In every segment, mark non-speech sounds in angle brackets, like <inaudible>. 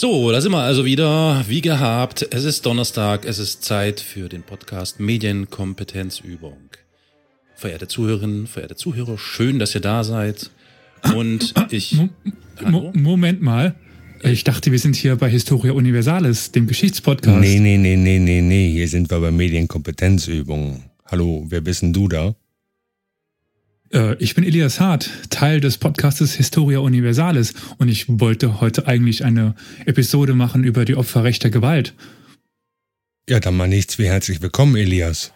So, da sind wir also wieder, wie gehabt. Es ist Donnerstag, es ist Zeit für den Podcast Medienkompetenzübung. Verehrte Zuhörerinnen, verehrte Zuhörer, schön, dass ihr da seid. Und <coughs> ich. Mo Mo Moment mal. Ich dachte, wir sind hier bei Historia Universalis, dem Geschichtspodcast. Nee, nee, nee, nee, nee, nee. Hier sind wir bei Medienkompetenzübungen. Hallo, wer bist denn du da? Äh, ich bin Elias Hart, Teil des Podcastes Historia Universalis und ich wollte heute eigentlich eine Episode machen über die Opfer rechter Gewalt. Ja, dann mal nichts wie herzlich willkommen, Elias.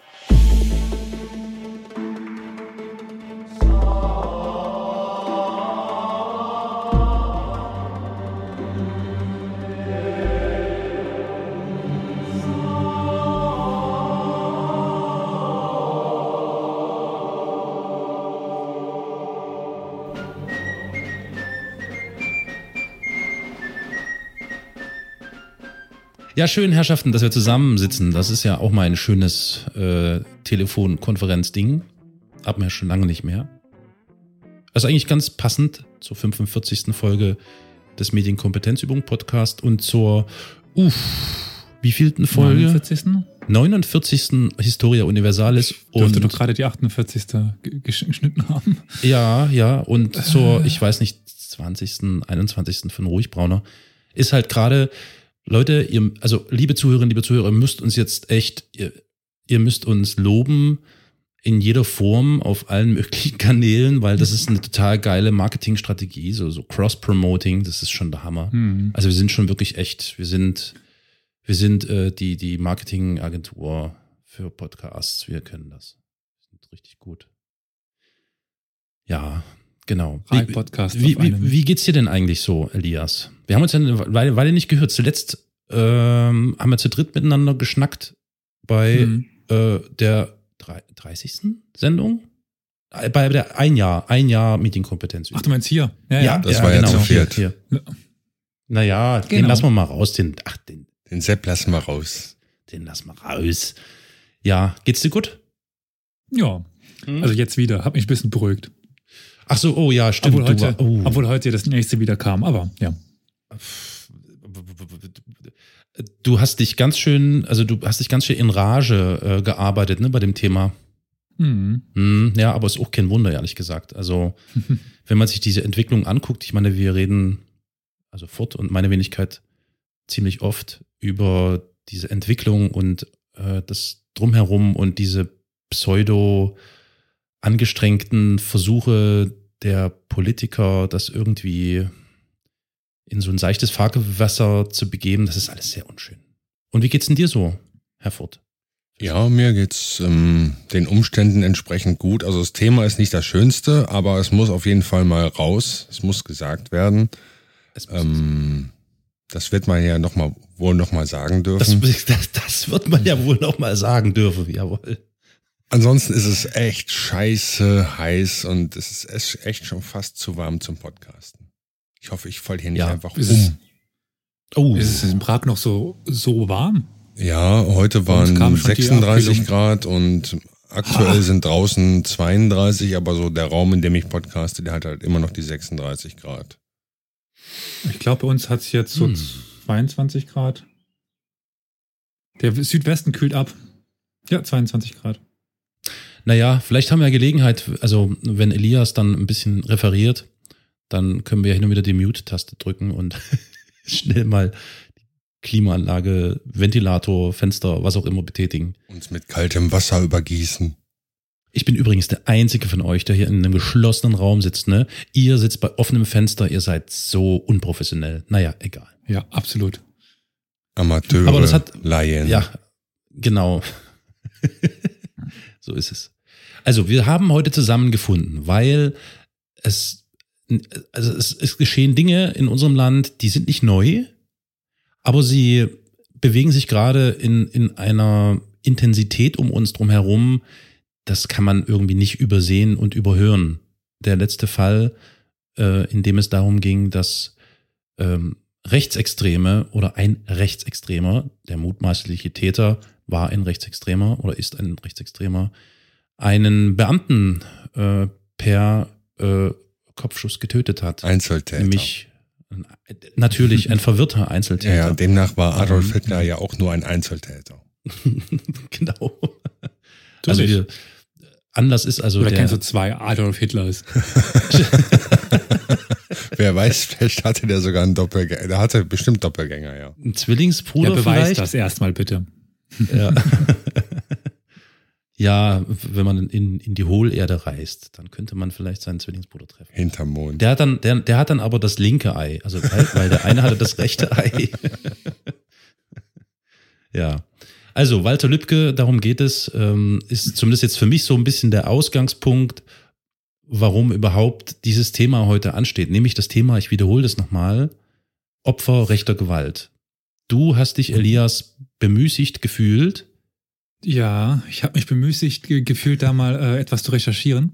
Ja, schön, Herrschaften, dass wir zusammensitzen. Das ist ja auch mal ein schönes äh, Telefonkonferenz-Ding. Haben wir schon lange nicht mehr. Also eigentlich ganz passend zur 45. Folge des Medienkompetenzübung-Podcast und zur, uff, wievielten Folge? 49. 49. Historia Universalis. Dürfte doch gerade die 48. geschnitten haben. Ja, ja, und zur, ich weiß nicht, 20., 21. von Ruhigbrauner ist halt gerade Leute, ihr, also liebe Zuhörerinnen, liebe Zuhörer, ihr müsst uns jetzt echt, ihr, ihr müsst uns loben in jeder Form auf allen <laughs> möglichen Kanälen, weil das ist eine total geile Marketingstrategie, so, so Cross-Promoting, das ist schon der Hammer. Mhm. Also wir sind schon wirklich echt, wir sind, wir sind äh, die, die Marketingagentur für Podcasts, wir können das. Wir sind richtig gut. Ja, genau. Wie, auf wie, einem. wie geht's dir denn eigentlich so, Elias? Wir haben uns ja eine Weile, Weile nicht gehört. Zuletzt ähm, haben wir zu dritt miteinander geschnackt bei Mhm. äh, der drei- 30. Sendung? Äh, Bei der ein Jahr, ein Jahr Medienkompetenz. Ach, du meinst hier? Ja, das war ja zu viert. Hier. Naja, den Genau. lassen wir mal raus. Den, ach, den, Den Sepp lassen wir raus. den lassen wir raus. Ja, geht's dir gut? Ja. Hm? Also jetzt wieder. Hab mich ein bisschen beruhigt. Ach so, oh ja, stimmt. Obwohl heute, oh. obwohl heute das nächste wieder kam. Aber ja. Du hast dich ganz schön, also du hast dich ganz schön in Rage äh, gearbeitet, ne, bei dem Thema. Mhm. Hm, ja, aber ist auch kein Wunder, ehrlich gesagt. Also, <laughs> wenn man sich diese Entwicklung anguckt, ich meine, wir reden, also Furt und meine Wenigkeit, ziemlich oft über diese Entwicklung und äh, das Drumherum und diese pseudo angestrengten Versuche der Politiker, das irgendwie in so ein seichtes Fahrgewässer zu begeben, das ist alles sehr unschön. Und wie geht's denn dir so, Herr Furt? Ja, mir geht's ähm, den Umständen entsprechend gut. Also das Thema ist nicht das Schönste, aber es muss auf jeden Fall mal raus. Es muss gesagt werden. Ähm, das wird man ja noch mal, wohl noch mal sagen Das, dürfen. <laughs> das, das wird man ja wohl noch mal sagen dürfen, jawohl. Ansonsten ist es echt scheiße heiß und es ist es echt schon fast zu warm zum Podcasten. Ich hoffe, ich falle hier nicht Ja, einfach ist es- um. Oh, Ist es in Prag noch so, so warm? Ja, heute waren kam schon die 36 Abkühlung. Grad und aktuell Ha. sind draußen 32, aber so der Raum, in dem ich podcaste, der hat halt immer noch die 36 Grad. Ich glaube, bei uns hat es jetzt so Hm. 22 Grad. Der Südwesten kühlt ab. Ja, 22 Grad. Naja, vielleicht haben wir Gelegenheit, also wenn Elias dann ein bisschen referiert, dann können wir hin und wieder die Mute-Taste drücken und <laughs> schnell mal die Klimaanlage, Ventilator, Fenster, was auch immer betätigen. Uns mit kaltem Wasser übergießen. Ich bin übrigens der einzige von euch, der hier in einem geschlossenen Raum sitzt, ne? Ihr sitzt bei offenem Fenster, ihr seid so unprofessionell. Naja, egal. Ja, absolut. Amateure, Aber das hat- Laien. Ja, genau. <laughs> so ist es. Also, wir haben heute zusammengefunden, weil es, also es, es geschehen Dinge in unserem Land, die sind nicht neu, aber sie bewegen sich gerade in, in einer Intensität um uns drum herum, das kann man irgendwie nicht übersehen und überhören. Der letzte Fall, äh, in dem es darum ging, dass ähm, Rechtsextreme oder ein Rechtsextremer, der mutmaßliche Täter war ein Rechtsextremer oder ist ein Rechtsextremer, einen Beamten äh, per äh, Kopfschuss getötet hat. Einzeltäter. Nämlich natürlich ein verwirrter Einzeltäter. Ja, ja, demnach war Adolf Ähm, Hitler ja auch nur ein Einzeltäter. <laughs> genau. Also wir, anders ist also Oder der, kennst du zwei Adolf Hitlers? <laughs> Wer weiß, vielleicht hatte der sogar einen Doppelgänger. Der hatte bestimmt Doppelgänger, ja. ein Zwillingsbruder Ja, beweis vielleicht. das erstmal bitte. Ja. <laughs> ja, wenn man in, in die Hohlerde reist, dann könnte man vielleicht seinen Zwillingsbruder treffen. Hinterm Mond. Der hat dann, der, der hat dann aber das linke Ei, also weil, weil der eine hatte das rechte Ei. <laughs> ja. Also Walter Lübcke, darum geht es, ähm, ist zumindest jetzt für mich so ein bisschen der Ausgangspunkt, warum überhaupt dieses Thema heute ansteht. Nämlich das Thema, ich wiederhole das nochmal, Opfer rechter Gewalt. Du hast dich, Elias, bemüßigt gefühlt. Ja, ich habe mich bemüßigt ge gefühlt, da mal äh, etwas zu recherchieren.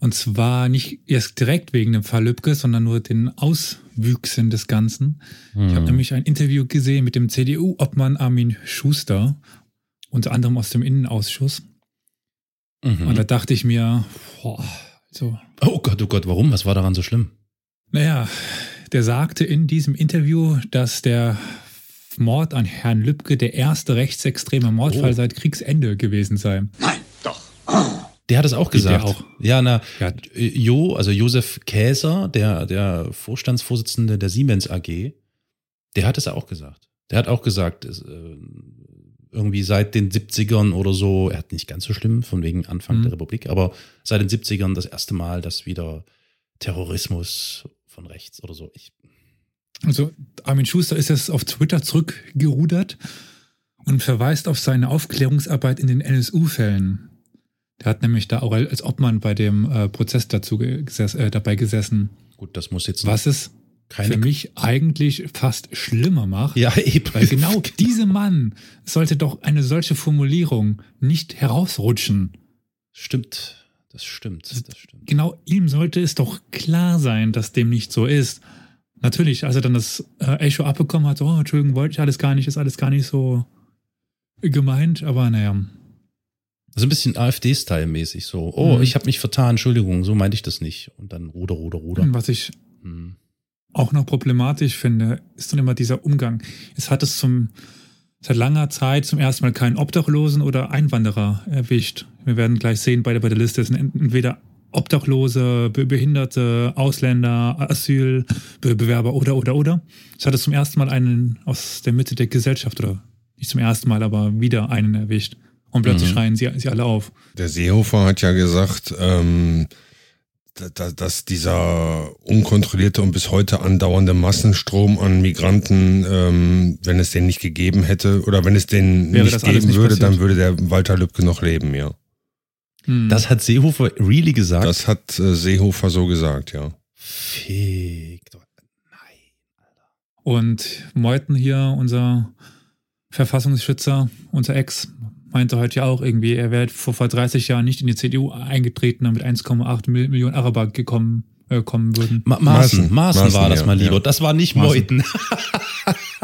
Und zwar nicht erst direkt wegen dem Fall Lübcke, sondern nur den Auswüchsen des Ganzen. Ich Hm. habe nämlich ein Interview gesehen mit dem CDU-Obmann Armin Schuster, unter anderem aus dem Innenausschuss. Mhm. Und da dachte ich mir, boah, so, Oh Gott, oh Gott, warum? Was war daran so schlimm? Naja, der sagte in diesem Interview, dass der Mord an Herrn Lübcke der erste rechtsextreme Mordfall Oh. seit Kriegsende gewesen sei. Der hat es auch Der gesagt. auch. Ja, na, Ja. Jo, also Josef Käser, der, der Vorstandsvorsitzende der Siemens AG, der hat es auch gesagt. Der hat auch gesagt, es, äh, irgendwie seit den 70ern oder so, er hat nicht ganz so schlimm, von wegen Anfang Mhm. der Republik, aber seit den 70ern das erste Mal, dass wieder Terrorismus von rechts oder so. Ich, Also Armin Schuster ist jetzt auf Twitter zurückgerudert und verweist auf seine Aufklärungsarbeit in den NSU-Fällen. Der hat nämlich da auch als Obmann bei dem äh, Prozess dazu geses äh, dabei gesessen. gut, das muss jetzt Was es keine. für mich eigentlich fast schlimmer macht. ja, eben. Weil genau diesem Mann sollte doch eine solche Formulierung nicht herausrutschen. Stimmt. Das stimmt. Das stimmt. Genau ihm sollte es doch klar sein, dass dem nicht so ist. Natürlich, als er dann das äh, Echo abbekommen hat, so, oh, Entschuldigung, wollte ich alles gar nicht, ist alles gar nicht so gemeint, aber naja. Also ein bisschen AfD-Style-mäßig so. Oh, Mhm. ich habe mich vertan, Entschuldigung, so meinte ich das nicht. Und dann Ruder, Ruder, Ruder. Was ich Hm. auch noch problematisch finde, ist dann immer dieser Umgang. Es hat es zum, seit langer Zeit zum ersten Mal keinen Obdachlosen oder Einwanderer erwischt. Wir werden gleich sehen, bei der, bei der Liste sind ent- entweder Obdachlose, Be- Behinderte, Ausländer, Asylbewerber oder, oder, oder. Es hat es zum ersten Mal einen aus der Mitte der Gesellschaft oder nicht zum ersten Mal, aber wieder einen erwischt. Und plötzlich Mhm. schreien sie, sie alle auf. Der Seehofer hat ja gesagt, ähm, da- da- dass dieser unkontrollierte und bis heute andauernde Massenstrom an Migranten, ähm, wenn es den nicht gegeben hätte oder wenn es den Wäre nicht geben nicht würde, passiert. dann würde der Walter Lübcke noch leben, ja. Hm. Das hat Seehofer really gesagt. Das hat äh, Seehofer so gesagt, ja. Fick. Nein. Und Meuthen hier, unser Verfassungsschützer, unser Ex, meinte heute ja auch irgendwie, er wäre vor, vor 30 Jahren nicht in die CDU eingetreten, damit 1,8 Mil- Millionen Araber gekommen kommen würden. Ma Maaßen, Maaßen, Maaßen war Maaßen, das ja, mal lieber. ja. Das war nicht Maaßen. Meuthen. <laughs>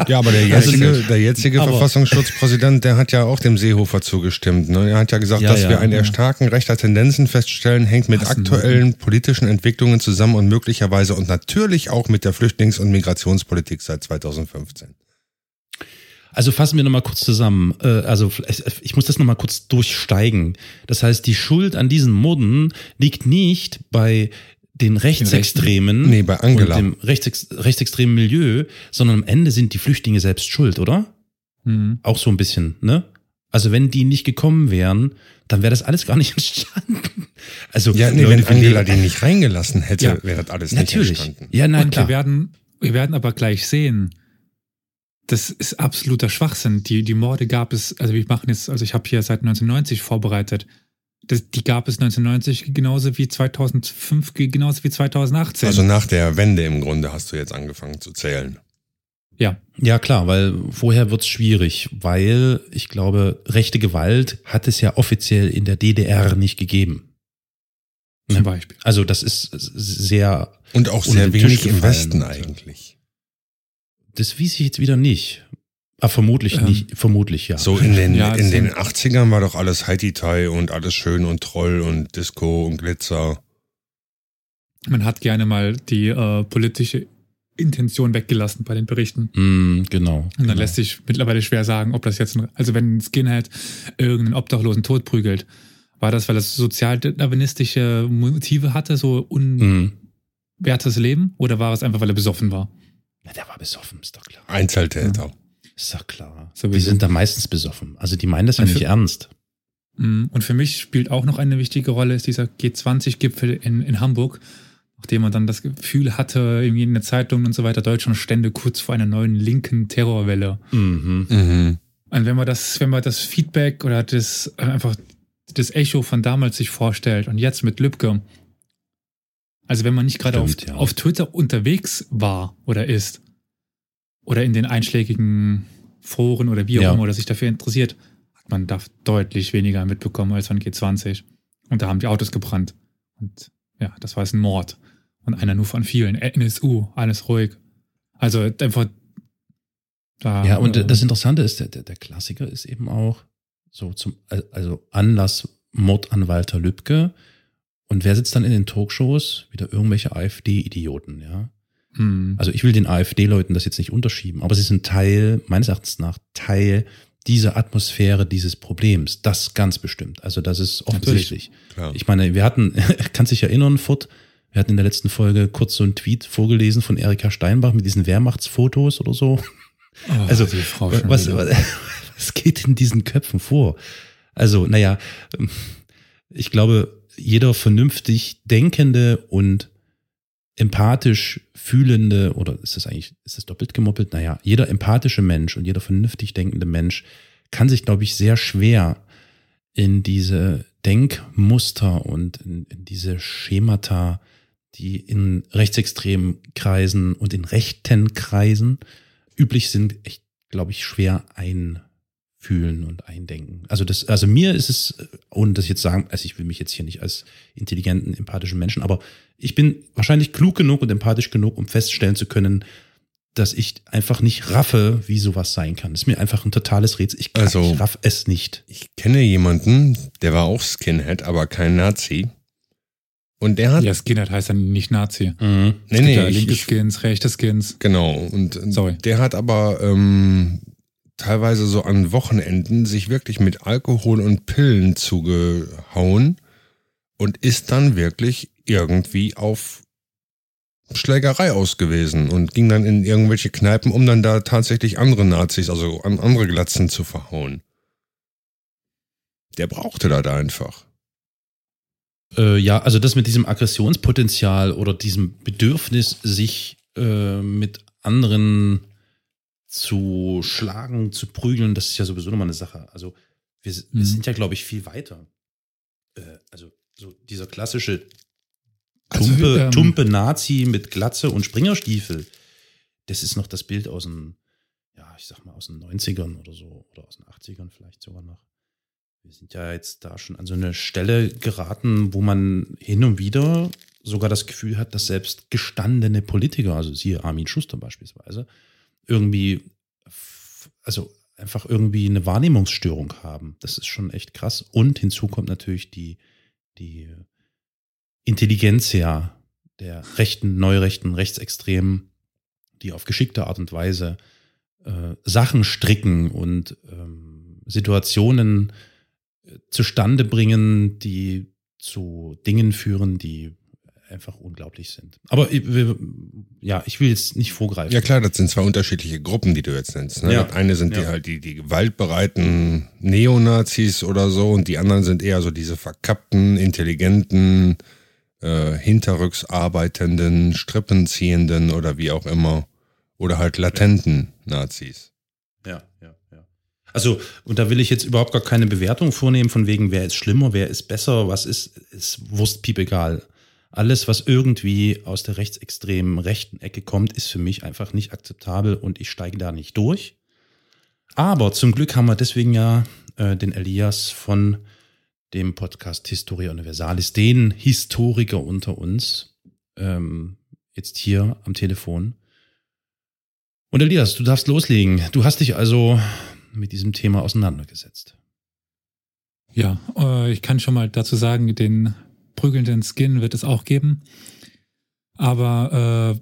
Ja, aber der Also jetzige, nicht. der jetzige Verfassungsschutzpräsident, der hat ja auch dem Seehofer zugestimmt. Ne? Er hat ja gesagt, Ja, dass ja, wir ein ja. Erstarken rechter Tendenzen feststellen, hängt mit denn? aktuellen politischen Entwicklungen zusammen und möglicherweise und natürlich auch mit der Flüchtlings- und Migrationspolitik seit 2015. Also fassen wir nochmal kurz zusammen. Äh, Also ich muss das nochmal kurz durchsteigen. Das heißt, die Schuld an diesen Morden liegt nicht bei den Rechtsextremen Nee, bei Angela. und dem Rechtsex rechtsextremen Milieu, sondern am Ende sind die Flüchtlinge selbst schuld, oder? Hm. Auch so ein bisschen, ne? Also wenn die nicht gekommen wären, dann wäre das alles gar nicht <laughs> entstanden. Also Ja, nee, Leute, wenn Angela den nicht reingelassen hätte, Ja. wäre das alles natürlich. nicht entstanden. Ja, na Und klar. wir werden, wir werden aber gleich sehen, das ist absoluter Schwachsinn. Die, die Morde gab es, also wir machen jetzt, also ich habe hier seit 1990 vorbereitet. Das, die gab es 1990 genauso wie 2005, genauso wie 2018. Also nach der Wende im Grunde hast du jetzt angefangen zu zählen. ja, Ja, klar, weil vorher wird's schwierig, weil ich glaube, rechte Gewalt hat es ja offiziell in der DDR nicht gegeben. zum Ja. Beispiel. Also das ist sehr, Und auch sehr wenig im. Westen eigentlich. das wies ich jetzt wieder nicht. Ah, vermutlich Ähm, nicht, vermutlich ja. So in den, Ja, in den sind- 80ern war doch alles Haiti-Tai und alles schön und Troll und Disco und Glitzer. Man hat gerne mal die äh, politische Intention weggelassen bei den Berichten. Mm, genau. Und dann genau. lässt sich mittlerweile schwer sagen, ob das jetzt, ein, also wenn ein Skinhead irgendeinen Obdachlosen totprügelt, war das, weil das sozialdarwinistische Motive hatte, so Mm. unwertes Leben, oder war es einfach, weil er besoffen war? Ja, der war besoffen, ist doch klar. Einzeltäter. Ist doch klar. Sowieso. Die sind da meistens besoffen. Also die meinen das ja Und nicht für- ernst. Mm, Und für mich spielt auch noch eine wichtige Rolle, ist dieser G20-Gipfel in, in Hamburg, nachdem man dann das Gefühl hatte, irgendwie in der Zeitung und so weiter, Deutschland stände kurz vor einer neuen linken Terrorwelle. Mhm. Mhm. Und wenn man das, wenn man das Feedback oder das einfach das Echo von damals sich vorstellt und jetzt mit Lübcke, also wenn man nicht gerade auf, ja. auf Twitter unterwegs war oder ist oder in den einschlägigen Foren oder wie auch Ja. immer oder sich dafür interessiert, hat man da deutlich weniger mitbekommen als von G20. Und da haben die Autos gebrannt. Und ja, das war jetzt ein Mord. Und einer nur von vielen. NSU, alles ruhig. Also einfach da. Ja, und äh, das Interessante ist, der, der, Klassiker ist eben auch so zum, also Anlass Mord an Walter Lübcke. Und wer sitzt dann in den Talkshows? Wieder irgendwelche AfD-Idioten, ja. Hm. Also ich will den AfD-Leuten das jetzt nicht unterschieben, aber sie sind Teil, meines Erachtens nach, Teil dieser Atmosphäre dieses Problems. Das ganz bestimmt. Also das ist offensichtlich. Ich meine, wir hatten, <laughs> kannst dich erinnern, Furt, wir hatten in der letzten Folge kurz so einen Tweet vorgelesen von Erika Steinbach mit diesen Wehrmachtsfotos oder so. Oh, <laughs> Also, was, wieder. <laughs> was geht in diesen Köpfen vor? Also, naja, ich glaube, jeder vernünftig denkende und empathisch fühlende, oder ist das eigentlich, ist das doppelt gemoppelt? Naja, jeder empathische Mensch und jeder vernünftig denkende Mensch kann sich, glaube ich, sehr schwer in diese Denkmuster und in, in diese Schemata, die in rechtsextremen Kreisen und in rechten Kreisen üblich sind, echt, glaube ich, schwer einfühlen und eindenken. Also das, also mir ist es, ohne das jetzt sagen, also ich will mich jetzt hier nicht als intelligenten, empathischen Menschen, aber ich bin wahrscheinlich klug genug und empathisch genug, um feststellen zu können, dass ich einfach nicht raffe, wie sowas sein kann. Das ist mir einfach ein totales Rätsel. Ich, kann, Also- ich raff es nicht. Ich kenne jemanden, der war auch Skinhead, aber kein Nazi. Und der hat, Ja, Skinhead heißt dann nicht Nazi. Mhm. nee, ja nee, ich, linke ich, Skins, rechte Skins. genau. Und Sorry. der hat aber ähm, teilweise so an Wochenenden sich wirklich mit Alkohol und Pillen zugehauen und ist dann wirklich irgendwie auf Schlägerei aus gewesen und ging dann in irgendwelche Kneipen, um dann da tatsächlich andere Nazis, also an andere Glatzen zu verhauen. Der brauchte das einfach. Äh, ja, also das mit diesem Aggressionspotenzial oder diesem Bedürfnis, sich äh, mit anderen zu schlagen, zu prügeln, das ist ja sowieso nochmal eine Sache. Also wir, wir Mhm. sind ja, glaube ich, viel weiter. Äh, also so dieser klassische Also, tumpe, ähm, tumpe Nazi mit Glatze und Springerstiefel, das ist noch das Bild aus den, ja, ich sag mal, aus den 90ern oder so, oder aus den 80ern vielleicht sogar noch. Wir sind ja jetzt da schon an so eine Stelle geraten, wo man hin und wieder sogar das Gefühl hat, dass selbst gestandene Politiker, also siehe Armin Schuster beispielsweise, irgendwie, also einfach irgendwie eine Wahrnehmungsstörung haben. Das ist schon echt krass. Und hinzu kommt natürlich die, die Intelligenzia der rechten, neurechten, rechtsextremen, die auf geschickte Art und Weise äh, Sachen stricken und ähm, Situationen äh, zustande bringen, die zu Dingen führen, die einfach unglaublich sind. Aber ja, ich will jetzt nicht vorgreifen. Ja klar, das sind zwei unterschiedliche Gruppen, die du jetzt nennst. Ne? Ja. Das eine sind die Ja. halt die, die gewaltbereiten Neonazis oder so und die anderen sind eher so diese verkappten, intelligenten, äh, hinterrücks arbeitenden, strippenziehenden oder wie auch immer. Oder halt latenten Nazis. Ja, ja, ja. Also, und da will ich jetzt überhaupt gar keine Bewertung vornehmen, von wegen, wer ist schlimmer, wer ist besser, was ist, ist Wurstpiep egal. Alles, was irgendwie aus der rechtsextremen rechten Ecke kommt, ist für mich einfach nicht akzeptabel und ich steige da nicht durch. Aber zum Glück haben wir deswegen ja äh, den Elias von dem Podcast Historia Universalis, den Historiker unter uns, ähm, jetzt hier am Telefon. Und Elias, du darfst loslegen. Du hast dich also mit diesem Thema auseinandergesetzt. Ja, äh, ich kann schon mal dazu sagen, den prügelnden Skin wird es auch geben. Aber äh,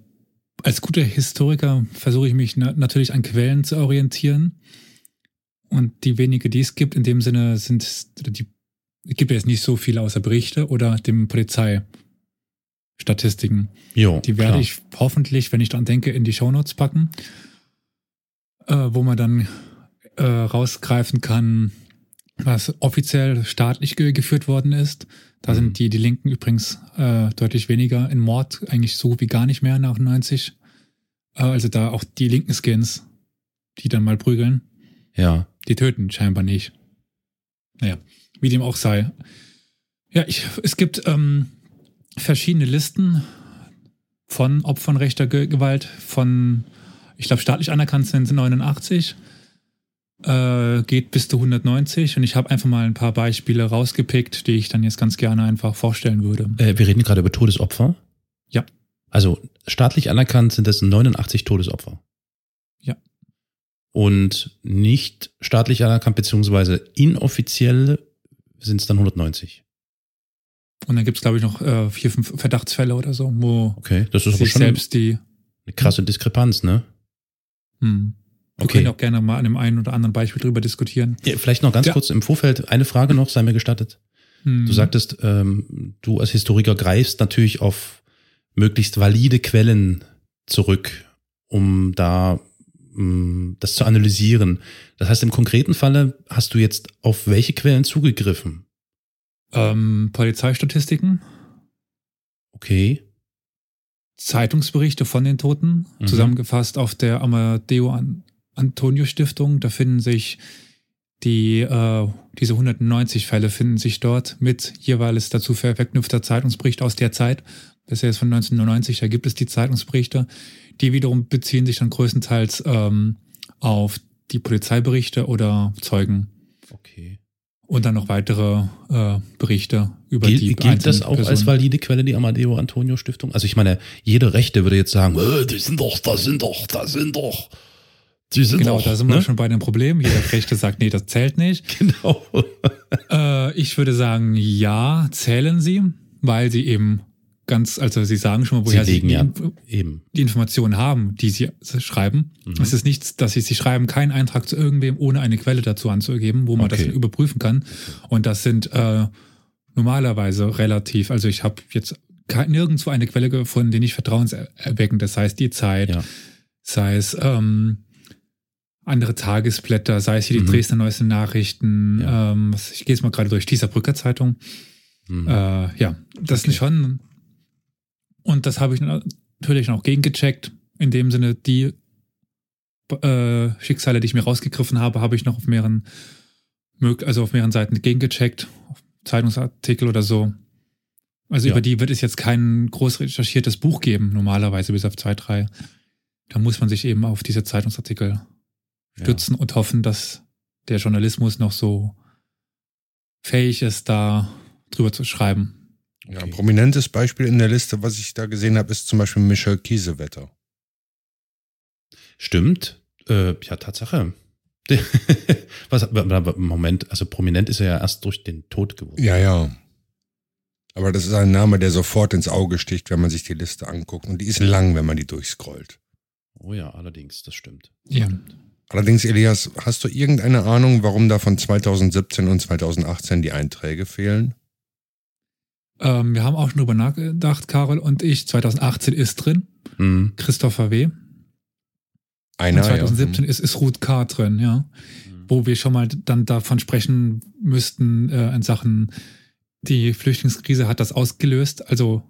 als guter Historiker versuche ich mich na natürlich an Quellen zu orientieren. Und die wenige, die es gibt, in dem Sinne sind, die es gibt ja jetzt nicht so viele außer Berichte oder dem Polizeistatistiken. Jo, Die werde klar. ich hoffentlich, wenn ich dran denke, in die Shownotes packen, äh, wo man dann äh, rausgreifen kann, was offiziell staatlich ge geführt worden ist. Da Mhm. sind die, die Linken übrigens äh, deutlich weniger in Mord, eigentlich so wie gar nicht mehr nach 90. Äh, also da auch die linken Skins, die dann mal prügeln, Ja. die töten scheinbar nicht. Naja, wie dem auch sei. Ja, ich, es gibt ähm, verschiedene Listen von Opfern rechter Ge Gewalt, von, ich glaube, staatlich anerkannt sind 89, äh, geht bis zu 190 und ich habe einfach mal ein paar Beispiele rausgepickt, die ich dann jetzt ganz gerne einfach vorstellen würde. Äh, wir reden gerade über Todesopfer. Ja. Also staatlich anerkannt sind es 89 Todesopfer. Ja. Und nicht staatlich anerkannt, beziehungsweise inoffiziell sind es dann 190. Und dann gibt es, glaube ich, noch äh, vier, fünf Verdachtsfälle oder so, wo Okay, das ist sich schon selbst die. eine krasse Diskrepanz, ne? Hm. Wir Okay. können auch gerne mal an dem einen oder anderen Beispiel drüber diskutieren. Ja, vielleicht noch ganz Ja. kurz im Vorfeld eine Frage noch, sei mir gestattet. Hm. Du sagtest, ähm, du als Historiker greifst natürlich auf möglichst valide Quellen zurück, um da ähm, das zu analysieren. Das heißt, im konkreten Falle hast du jetzt auf welche Quellen zugegriffen? ähm, Polizeistatistiken, Okay. Zeitungsberichte von den Toten, Mhm. zusammengefasst auf der Amadeo An Antonio Stiftung. Da finden sich die, äh, diese 190 Fälle finden sich dort mit jeweils dazu ver- verknüpfter Zeitungsbericht aus der Zeit. Das ist ja jetzt von 1990, da gibt es die Zeitungsberichte. Die wiederum beziehen sich dann größtenteils ähm, auf die Polizeiberichte oder Zeugen Okay. und dann noch weitere äh, Berichte über Gilt, die gilt das auch als Personen. valide Quelle, die Amadeo Antonio Stiftung? Also ich meine, jede Rechte würde jetzt sagen, äh, die sind doch, das sind doch, das sind doch, Genau, doch. da sind wir ne? schon bei dem Problem. Jeder Rechte sagt, nee, das zählt nicht. <laughs> Genau. Äh, ich würde sagen, ja, zählen sie, weil sie eben ganz, also sie sagen schon mal, woher Sie sie, legen die, ja die Informationen haben, die sie schreiben. Mhm. Es ist nichts, dass sie, sie schreiben keinen Eintrag zu irgendwem, ohne eine Quelle dazu anzugeben, wo man Okay. das überprüfen kann. Und das sind äh, normalerweise relativ, also ich habe jetzt nirgendwo eine Quelle gefunden, die nicht vertrauenserweckend ist. Das heißt, die Zeit, Ja. sei es ähm, andere Tagesblätter, sei es hier die Mhm. Dresdner Neuesten Nachrichten, Ja. ähm, ich gehe jetzt mal gerade durch, dieser Brücker Zeitung. Mhm. Äh, ja, das Okay. sind schon, und das habe ich natürlich noch gegengecheckt. In dem Sinne, die äh, Schicksale, die ich mir rausgegriffen habe, habe ich noch auf mehreren, also auf mehreren Seiten gegengecheckt, auf Zeitungsartikel oder so. Also Ja. über die wird es jetzt kein groß recherchiertes Buch geben, normalerweise bis auf zwei, drei. Da muss man sich eben auf diese Zeitungsartikel stützen und hoffen, dass der Journalismus noch so fähig ist, da drüber zu schreiben. Ja, ein prominentes Beispiel in der Liste, was ich da gesehen habe, ist zum Beispiel Michel Kiesewetter. Stimmt. Äh, ja, Tatsache. <laughs> Was, Moment, also prominent ist er ja erst durch den Tod geworden. Ja, ja. Aber das ist ein Name, der sofort ins Auge sticht, wenn man sich die Liste anguckt. Und die ist lang, wenn man die durchscrollt. Oh ja, allerdings, das stimmt. Ja. Allerdings, Elias, hast du irgendeine Ahnung, warum da von 2017 und 2018 die Einträge fehlen? Ähm, wir haben auch schon drüber nachgedacht, Karol und ich. 2018 ist drin, Mhm. Christopher W. Einer, und 2017 ja. ist, ist Ruth K. drin, ja. Wo wir schon mal dann davon sprechen müssten, äh, in Sachen, die Flüchtlingskrise hat das ausgelöst. Also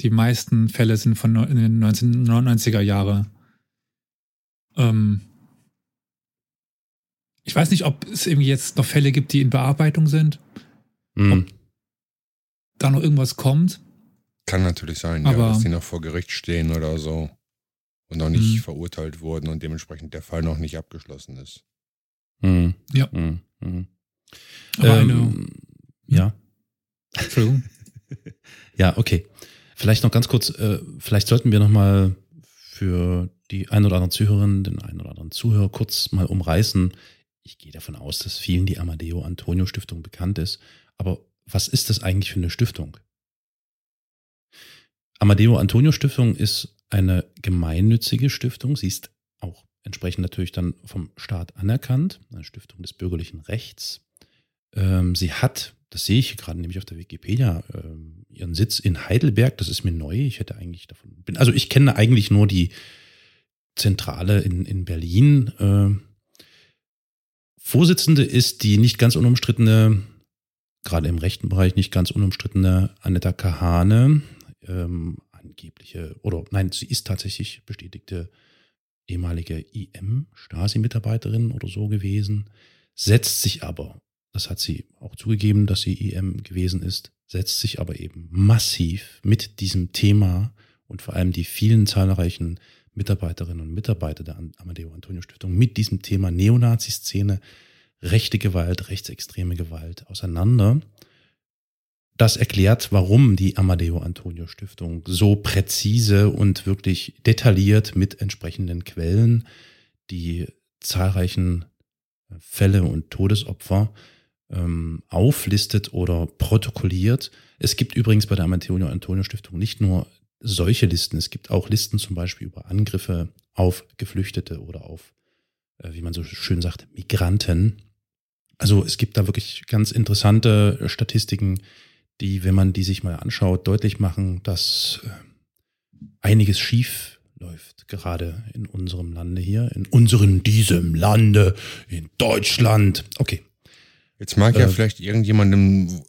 die meisten Fälle sind von in den 1999er Jahre. Ähm, ich weiß nicht, ob es irgendwie jetzt noch Fälle gibt, die in Bearbeitung sind, Mhm. da noch irgendwas kommt. Kann natürlich sein, Aber- ja, dass die noch vor Gericht stehen oder so und noch nicht Mhm. verurteilt wurden und dementsprechend der Fall noch nicht abgeschlossen ist. Mhm. Ja. Mhm. Aber eine, Ähm, ja. Entschuldigung. <laughs> Ja, okay. Vielleicht noch ganz kurz, äh, vielleicht sollten wir noch mal für die ein oder andere Zuhörerin, den einen oder anderen Zuhörer kurz mal umreißen. Ich gehe davon aus, dass vielen die Amadeo Antonio Stiftung bekannt ist. Aber was ist das eigentlich für eine Stiftung? Amadeo Antonio Stiftung ist eine gemeinnützige Stiftung. Sie ist auch entsprechend natürlich dann vom Staat anerkannt, eine Stiftung des bürgerlichen Rechts. Ähm, sie hat, das sehe ich gerade nämlich auf der Wikipedia, ähm, ihren Sitz in Heidelberg. Das ist mir neu. Ich hätte eigentlich davon, also ich kenne eigentlich nur die Zentrale in, in Berlin. Vorsitzende ist die nicht ganz unumstrittene, gerade im rechten Bereich nicht ganz unumstrittene Annetta Kahane, ähm, angebliche, oder nein, sie ist tatsächlich bestätigte ehemalige IM-Stasi-Mitarbeiterin oder so gewesen, setzt sich aber, das hat sie auch zugegeben, dass sie IM gewesen ist, setzt sich aber eben massiv mit diesem Thema und vor allem die vielen zahlreichen Mitarbeiterinnen und Mitarbeiter der Amadeo Antonio Stiftung mit diesem Thema Neonazi-Szene, rechte Gewalt, rechtsextreme Gewalt auseinander. Das erklärt, warum die Amadeo Antonio Stiftung so präzise und wirklich detailliert mit entsprechenden Quellen die zahlreichen Fälle und Todesopfer ähm, auflistet oder protokolliert. Es gibt übrigens bei der Amadeo Antonio Stiftung nicht nur solche Listen. Es gibt auch Listen zum Beispiel über Angriffe auf Geflüchtete oder auf, äh, wie man so schön sagt, Migranten. Also es gibt da wirklich ganz interessante Statistiken, die, wenn man die sich mal anschaut, deutlich machen, dass äh, einiges schief läuft, gerade in unserem Lande hier, in unserem, diesem Lande, in Deutschland. Okay. Jetzt mag äh, ja vielleicht irgendjemandem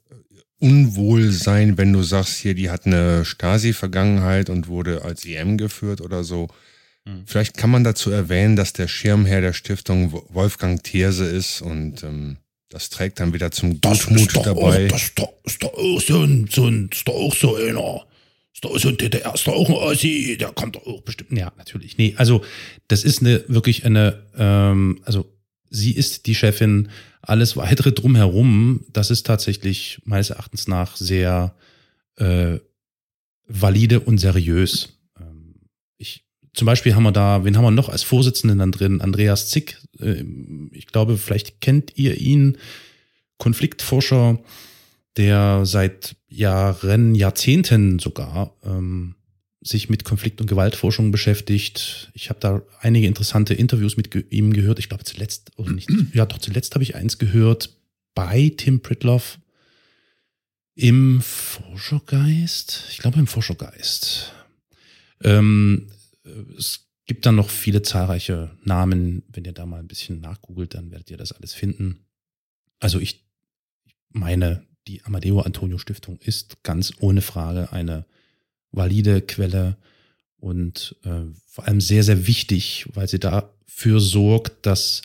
unwohl sein, wenn du sagst, hier, die hat eine Stasi-Vergangenheit und wurde als EM geführt oder so. Mhm. Vielleicht kann man dazu erwähnen, dass der Schirmherr der Stiftung Wolfgang Thierse ist und ähm, das trägt dann wieder zum Gutmut dabei. Auch, das ist doch, ist doch auch so ein, so ein, ist doch auch so einer. Ist doch so ein DDR, ist doch auch ein Ossi, der kommt doch auch bestimmt. Ja, natürlich. Nee, also das ist eine wirklich eine, ähm, also sie ist die Chefin alles weitere drumherum, das ist tatsächlich meines Erachtens nach sehr äh, valide und seriös. Ähm, ich, zum Beispiel haben wir da, wen haben wir noch als Vorsitzenden dann drin? Andreas Zick. Äh, ich glaube, vielleicht kennt ihr ihn. Konfliktforscher, der seit Jahren, Jahrzehnten sogar ähm, sich mit Konflikt- und Gewaltforschung beschäftigt. Ich habe da einige interessante Interviews mit ge ihm gehört. Ich glaube zuletzt, oder nicht, <clears throat> ja doch zuletzt habe ich eins gehört bei Tim Pritloff im Forschergeist. Ich glaube im Forschergeist. Ähm, es gibt dann noch viele zahlreiche Namen. Wenn ihr da mal ein bisschen nachgoogelt, dann werdet ihr das alles finden. Also ich meine, die Amadeo Antonio Stiftung ist ganz ohne Frage eine valide Quelle und äh, vor allem sehr, sehr wichtig, weil sie dafür sorgt, dass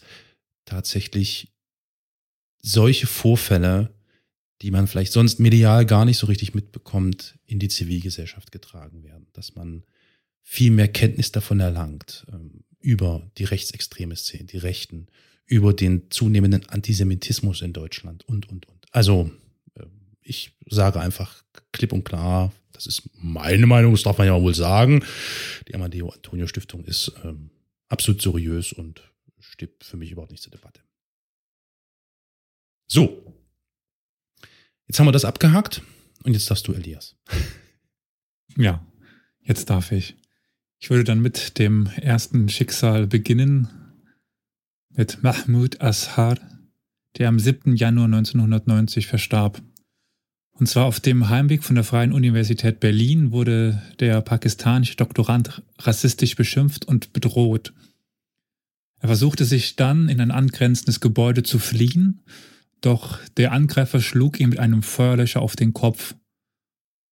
tatsächlich solche Vorfälle, die man vielleicht sonst medial gar nicht so richtig mitbekommt, in die Zivilgesellschaft getragen werden, dass man viel mehr Kenntnis davon erlangt ähm, über die rechtsextreme Szene, die Rechten, über den zunehmenden Antisemitismus in Deutschland und, und, und. Also äh, ich sage einfach klipp und klar, das ist meine Meinung, das darf man ja wohl sagen. Die Amadeo Antonio Stiftung ist ähm, absolut seriös und steht für mich überhaupt nicht zur Debatte. So. Jetzt haben wir das abgehakt und jetzt darfst du, Elias. <laughs> Ja, jetzt darf ich. Ich würde dann mit dem ersten Schicksal beginnen, mit Mahmoud Ashar, der am 7. Januar 1990 verstarb. Und zwar auf dem Heimweg von der Freien Universität Berlin wurde der pakistanische Doktorand rassistisch beschimpft und bedroht. Er versuchte sich dann in ein angrenzendes Gebäude zu fliehen, doch der Angreifer schlug ihm mit einem Feuerlöscher auf den Kopf.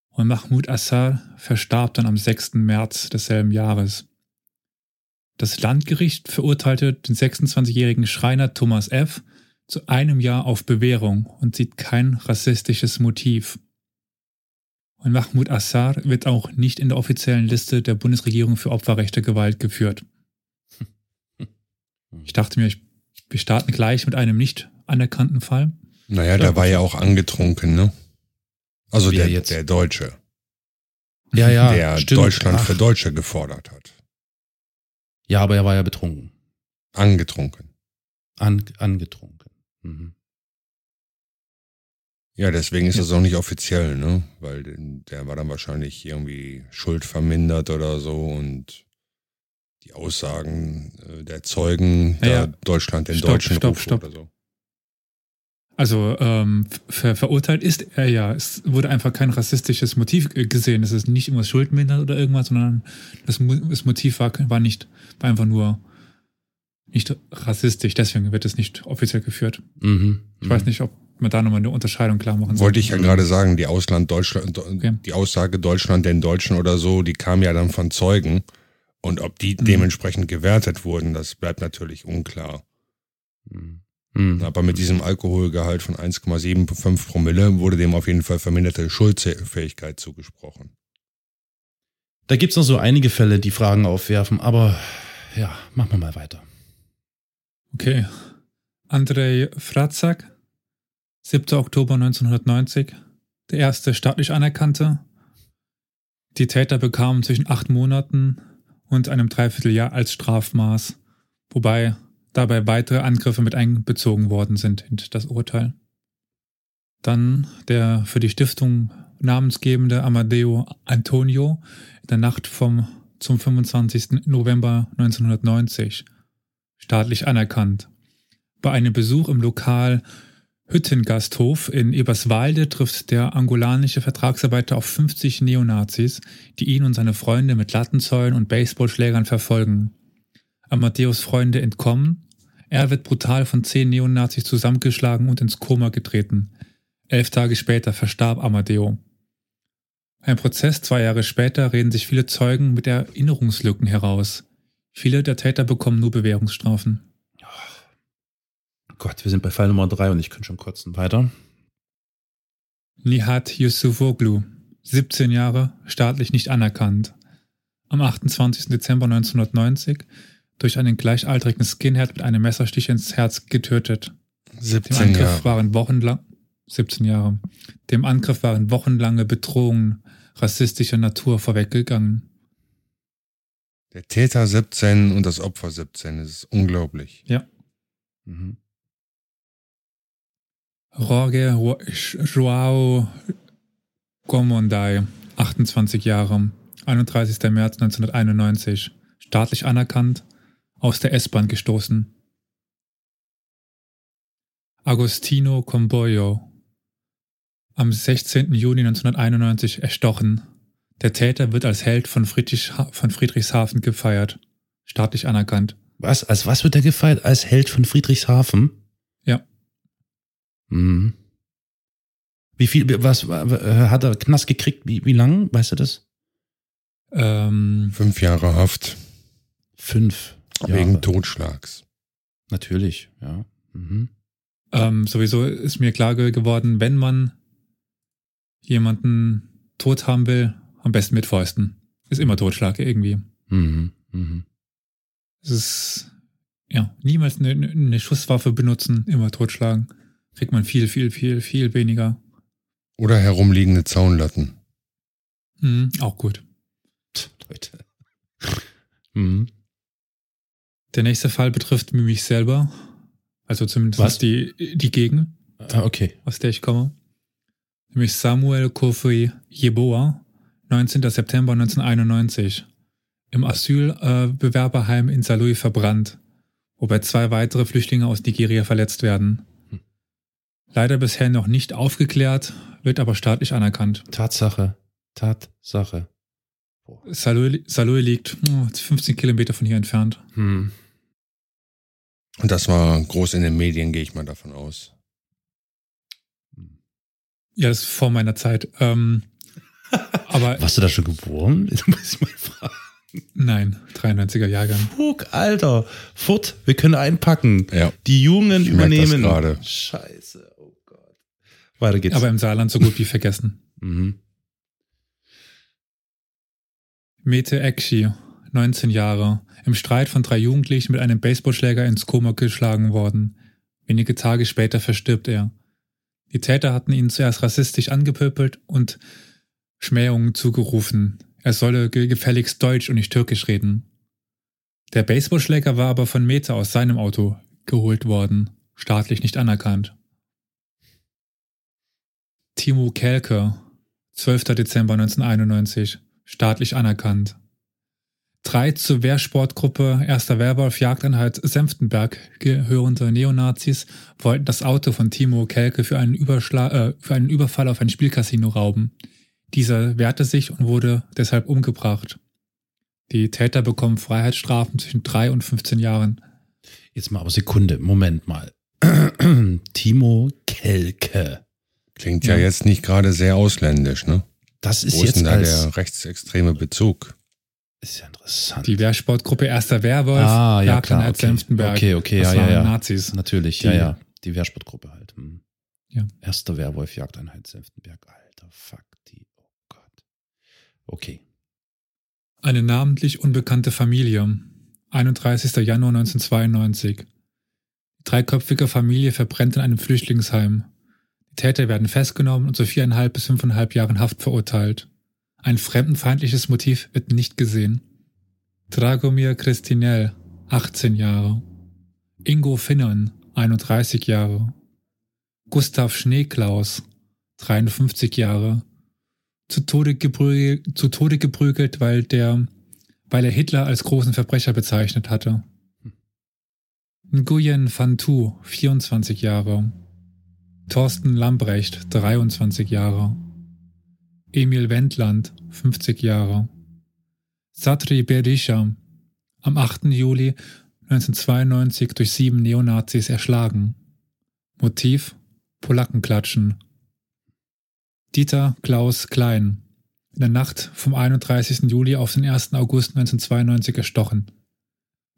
Und Mahmoud Assar verstarb dann am 6. März desselben Jahres. Das Landgericht verurteilte den 26-jährigen Schreiner Thomas F zu einem Jahr auf Bewährung und sieht kein rassistisches Motiv. Und Mahmoud Assar wird auch nicht in der offiziellen Liste der Bundesregierung für Opferrechte Gewalt geführt. Ich dachte mir, wir starten gleich mit einem nicht anerkannten Fall. Naja, der war ja auch angetrunken, ne? Also der, jetzt? der Deutsche. Ja, ja. Der stimmt. Deutschland Ach. für Deutsche gefordert hat. Ja, aber er war ja betrunken. Angetrunken. An, angetrunken. Mhm. Ja, deswegen ist Ja. das auch nicht offiziell, ne? Weil der war dann wahrscheinlich irgendwie schuldvermindert oder so und die Aussagen äh, der Zeugen, Ja, ja. da Deutschland den Stopp, Deutschen stopp, stopp. oder so. Also ähm, ver verurteilt ist er ja. Es wurde einfach kein rassistisches Motiv äh, gesehen. Es ist nicht irgendwas schuldmindert oder irgendwas, sondern das, Mo das Motiv war, war nicht, war einfach nur nicht rassistisch. Deswegen wird es nicht offiziell geführt. Mhm. Ich weiß nicht, ob man da nochmal eine Unterscheidung klar machen Wollte ich ja Mhm. gerade sagen, die Ausland Deutschland, Okay. die Aussage Deutschland den Deutschen oder so, die kam ja dann von Zeugen. Und ob die Mhm. dementsprechend gewertet wurden, das bleibt natürlich unklar. Mhm. Mhm. Aber mit diesem Alkoholgehalt von 1,75 Promille wurde dem auf jeden Fall verminderte Schuldfähigkeit zugesprochen. Da gibt's noch so einige Fälle, die Fragen aufwerfen, aber ja, machen wir mal weiter. Okay. Andrei Fratzak, 7. Oktober 1990, der erste staatlich anerkannte. Die Täter bekamen zwischen acht Monaten und einem Dreivierteljahr als Strafmaß, wobei dabei weitere Angriffe mit einbezogen worden sind in das Urteil. Dann der für die Stiftung namensgebende Amadeo Antonio in der Nacht vom zum 25. November 1990 staatlich anerkannt. Bei einem Besuch im Lokal Hüttengasthof in Eberswalde trifft der angolanische Vertragsarbeiter auf 50 Neonazis, die ihn und seine Freunde mit Lattenzäulen und Baseballschlägern verfolgen. Amadeus Freunde entkommen. Er wird brutal von zehn Neonazis zusammengeschlagen und ins Koma getreten. Elf Tage später verstarb Amadeo. Ein Prozess zwei Jahre später reden sich viele Zeugen mit Erinnerungslücken heraus. Viele der Täter bekommen nur Bewährungsstrafen. Gott, wir sind bei Fall Nummer drei und ich könnte schon kotzen. Weiter. Nihat Yusufoglu, 17 Jahre, staatlich nicht anerkannt. Am 28. Dezember 1990 durch einen gleichaltrigen Skinhead mit einem Messerstich ins Herz getötet. Dem 17 Angriff Jahre. waren wochenlang 17 Jahre. Dem Angriff waren wochenlange Bedrohungen rassistischer Natur vorweggegangen. Der Täter 17 und das Opfer 17. Das ist unglaublich. Mhm. Jorge Joao Gomondai, 28 Jahre, 31. März 1991, staatlich anerkannt, aus der S-Bahn gestoßen. Agostino Comboyo, am 16. Juni 1991 erstochen. Der Täter wird als Held von, Friedrich, von Friedrichshafen gefeiert, staatlich anerkannt. Was? Als was wird er gefeiert? Als Held von Friedrichshafen? Ja. Mhm. Wie viel, was, äh, hat er Knast gekriegt? Wie, wie lang? Weißt du das? Ähm, Fünf Jahre Haft Fünf. wegen Jahre. Totschlags. Natürlich, ja. Mhm. Ähm, sowieso ist mir klar ge- geworden, wenn man jemanden tot haben will, am besten mit Fäusten. Ist immer Totschlag irgendwie. Mhm. Mhm. Es ist, ja, niemals eine, eine Schusswaffe benutzen, immer totschlagen. Kriegt man viel, viel, viel, viel weniger. Oder herumliegende Zaunlatten. Mhm, auch gut. Pff, Leute. Mhm. Der nächste Fall betrifft mich selber. Also zumindest Was? die, die Gegend, Ah, okay. aus der ich komme. Nämlich Samuel Kofi Yeboah, 19. September 1991. Im Asylbewerberheim in Saarlouis verbrannt, wobei zwei weitere Flüchtlinge aus Nigeria verletzt werden. Hm. Leider bisher noch nicht aufgeklärt, wird aber staatlich anerkannt. Tatsache. Tatsache. Saarlouis, liegt oh, 15 Kilometer von hier entfernt. Hm. Und das war groß in den Medien, gehe ich mal davon aus. Ja, das ist vor meiner Zeit. Ähm, aber Warst du da schon geboren? <laughs> Das muss ich mal fragen. nein, 93er Jahrgang. Fuck, Alter. Furt, wir können einpacken. Ja. Die Jungen Ich das übernehmen. gerade. Scheiße, oh Gott. Weiter geht's. Aber im Saarland so gut wie vergessen. mhm. Mete Ekshi, 19 Jahre, im Streit von drei Jugendlichen mit einem Baseballschläger ins Koma geschlagen worden. Wenige Tage später verstirbt er. Die Täter hatten ihn zuerst rassistisch angepöbelt und Schmähungen zugerufen. Er solle ge gefälligst Deutsch und nicht Türkisch reden. Der Baseballschläger war aber von Meta aus seinem Auto geholt worden, staatlich nicht anerkannt. Timo Kelke, 12. Dezember 1991, staatlich anerkannt. Drei zur Wehrsportgruppe Erster Werwolf Jagdeinheit Senftenberg gehörende Neonazis wollten das Auto von Timo Kelke für einen, Überschla äh, für einen Überfall auf ein Spielcasino rauben. Dieser wehrte sich und wurde deshalb umgebracht. Die Täter bekommen Freiheitsstrafen zwischen drei und 15 Jahren. Jetzt mal aber Sekunde, Moment mal. <clears throat> Timo Kelke. Klingt ja, ja jetzt nicht gerade sehr ausländisch, ne? Das ist Wo jetzt ist denn da der rechtsextreme Bezug? ist ja interessant. Die Wehrsportgruppe Erster Werwolf ah, ja, klar. Jagdeinheit Okay, Senftenberg. okay, okay das ja, ja, waren ja. Nazis. Natürlich, Die- ja, ja. Die Wehrsportgruppe halt. Hm. Ja. Erster Werwolf Jagdeinheit Senftenberg. Alter, fuck. Okay. Eine namentlich unbekannte Familie. 31. Januar 1992. Die dreiköpfige Familie verbrennt in einem Flüchtlingsheim. Die Täter werden festgenommen und zu viereinhalb bis fünfeinhalb Jahren Haft verurteilt. Ein fremdenfeindliches Motiv wird nicht gesehen. Dragomir Christinel, 18 Jahre. Ingo Finnern, 31 Jahre. Gustav Schneeklaus, 53 Jahre. Zu Tode, geprügelt, zu Tode geprügelt, weil, der, weil er Hitler als großen Verbrecher bezeichnet hatte. Nguyen Van Tu, 24 Jahre. Thorsten Lambrecht, 23 Jahre. Emil Wendland, 50 Jahre. Satri Berisha, am 8. Juli 1992 durch sieben Neonazis erschlagen. Motiv Polackenklatschen. Dieter Klaus Klein, in der Nacht vom 31. Juli auf den 1. August 1992 erstochen.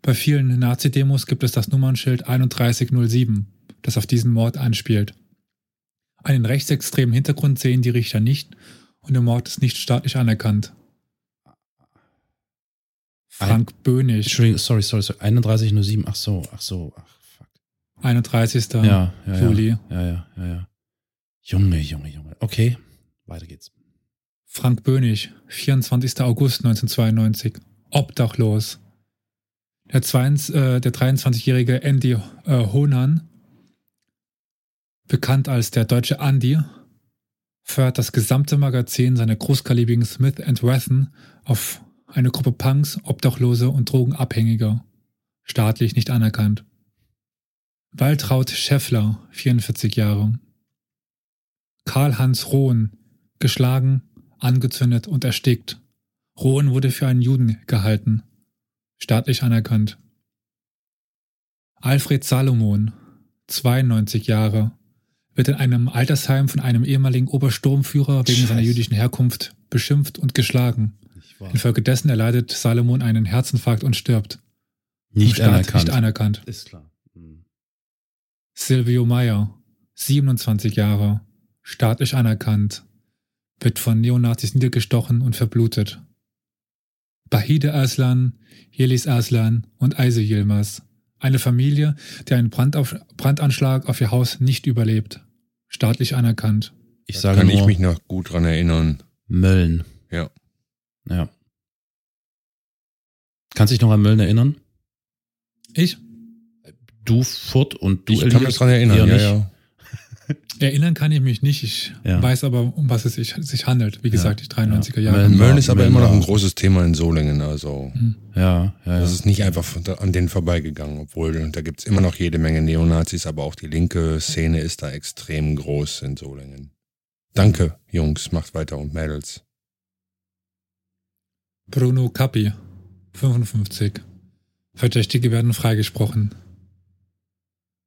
Bei vielen Nazi-Demos gibt es das Nummernschild 3107, das auf diesen Mord anspielt. Einen rechtsextremen Hintergrund sehen die Richter nicht und der Mord ist nicht staatlich anerkannt. Frank Bönig, Entschuldigung, sorry, sorry, sorry. 31.07. Ach so, ach so, ach fuck. 31. Ja, ja, Juli. Ja, ja, ja, ja. Junge, Junge, Junge. Okay, weiter geht's. Frank Bönig, 24. August 1992, obdachlos. Der, 22, äh, der 23-jährige Andy äh, Honan, bekannt als der deutsche Andy, feuert das gesamte Magazin seiner großkalibrigen Smith Wesson auf eine Gruppe Punks, Obdachlose und Drogenabhängiger, staatlich nicht anerkannt. Waltraud Scheffler, 44 Jahre. Karl-Hans Rohn, geschlagen, angezündet und erstickt. Rohn wurde für einen Juden gehalten, staatlich anerkannt. Alfred Salomon, 92 Jahre, wird in einem Altersheim von einem ehemaligen Obersturmführer wegen seiner Scheiße. jüdischen Herkunft beschimpft und geschlagen. Infolgedessen erleidet Salomon einen Herzinfarkt und stirbt. Nicht anerkannt. Nicht anerkannt. Ist klar. Hm. Silvio Meyer, 27 Jahre, staatlich anerkannt, wird von Neonazis niedergestochen und verblutet. Bahide Aslan, Yelis Aslan und Eise Yilmaz, eine Familie, die einen Brandauf Brandanschlag auf ihr Haus nicht überlebt, staatlich anerkannt. Ich sage kann nur ich mich noch gut dran erinnern. Mölln. Ja. Ja. Kannst dich noch an Mölln erinnern? Ich? Du, Furt und du, ich kann mich dran erinnern, ja, ja. Erinnern kann ich mich nicht, ich Ja. weiß aber, um was es sich, sich handelt. Wie gesagt, die 93er Ja. Jahre. Mölln- Mölln ist aber Mölln immer noch ein großes Thema in Solingen, also Ja, ja, ja. das ist nicht einfach an denen vorbeigegangen, obwohl da gibt's immer noch jede Menge Neonazis, aber auch die linke Szene ist da extrem groß in Solingen. Danke, Jungs, macht weiter und Mädels. Bruno Cappi, 55. Verdächtige werden freigesprochen.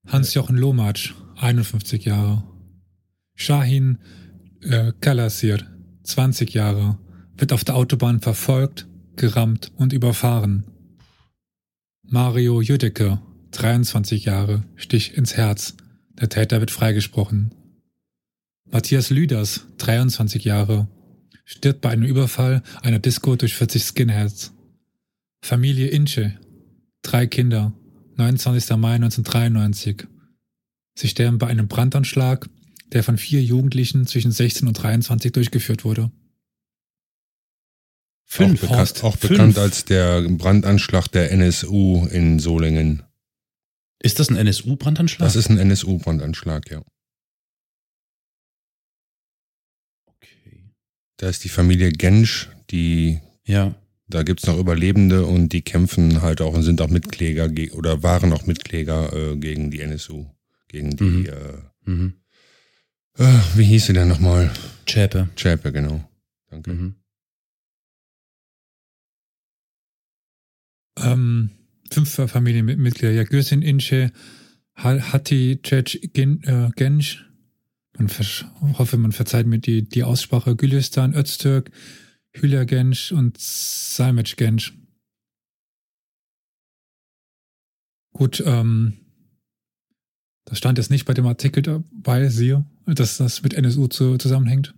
Hans-Jochen Lomatsch, 51 Jahre. Shahin äh, Kalasir, 20 Jahre, wird auf der Autobahn verfolgt, gerammt und überfahren. Mario Jüdecke, 23 Jahre, Stich ins Herz. Der Täter wird freigesprochen. Matthias Lüders, 23 Jahre, stirbt bei einem Überfall einer Disco durch 40 Skinheads. Familie Inche, drei Kinder, 29. Mai 1993. Sie sterben bei einem Brandanschlag, der von vier Jugendlichen zwischen 16 und 23 durchgeführt wurde. Fünf. Auch, bekannt, Horst, auch fünf. bekannt als der Brandanschlag der NSU in Solingen. Ist das ein NSU-Brandanschlag? Das ist ein NSU-Brandanschlag, ja. Okay. Da ist die Familie Gensch, die, Ja. da gibt's noch Überlebende und die kämpfen halt auch und sind auch Mitkläger ge- oder waren auch Mitkläger äh, gegen die NSU. Gegen die, Mhm. äh, Mhm. Äh, wie hieß sie denn nochmal? Schäpe. Schäpe, genau. Danke. Mhm. Ähm, fünf Familienmitglieder. Ja, Gürsin Ince, Ha- Hatti Cech Gen, äh, Genç. Man hoffe, man verzeiht mir die, die Aussprache. Gülistan Öztürk, Hülya Genç und Salmec Genç. Gut, ähm, das stand jetzt nicht bei dem Artikel dabei, siehe, dass das mit NSU zu, zusammenhängt.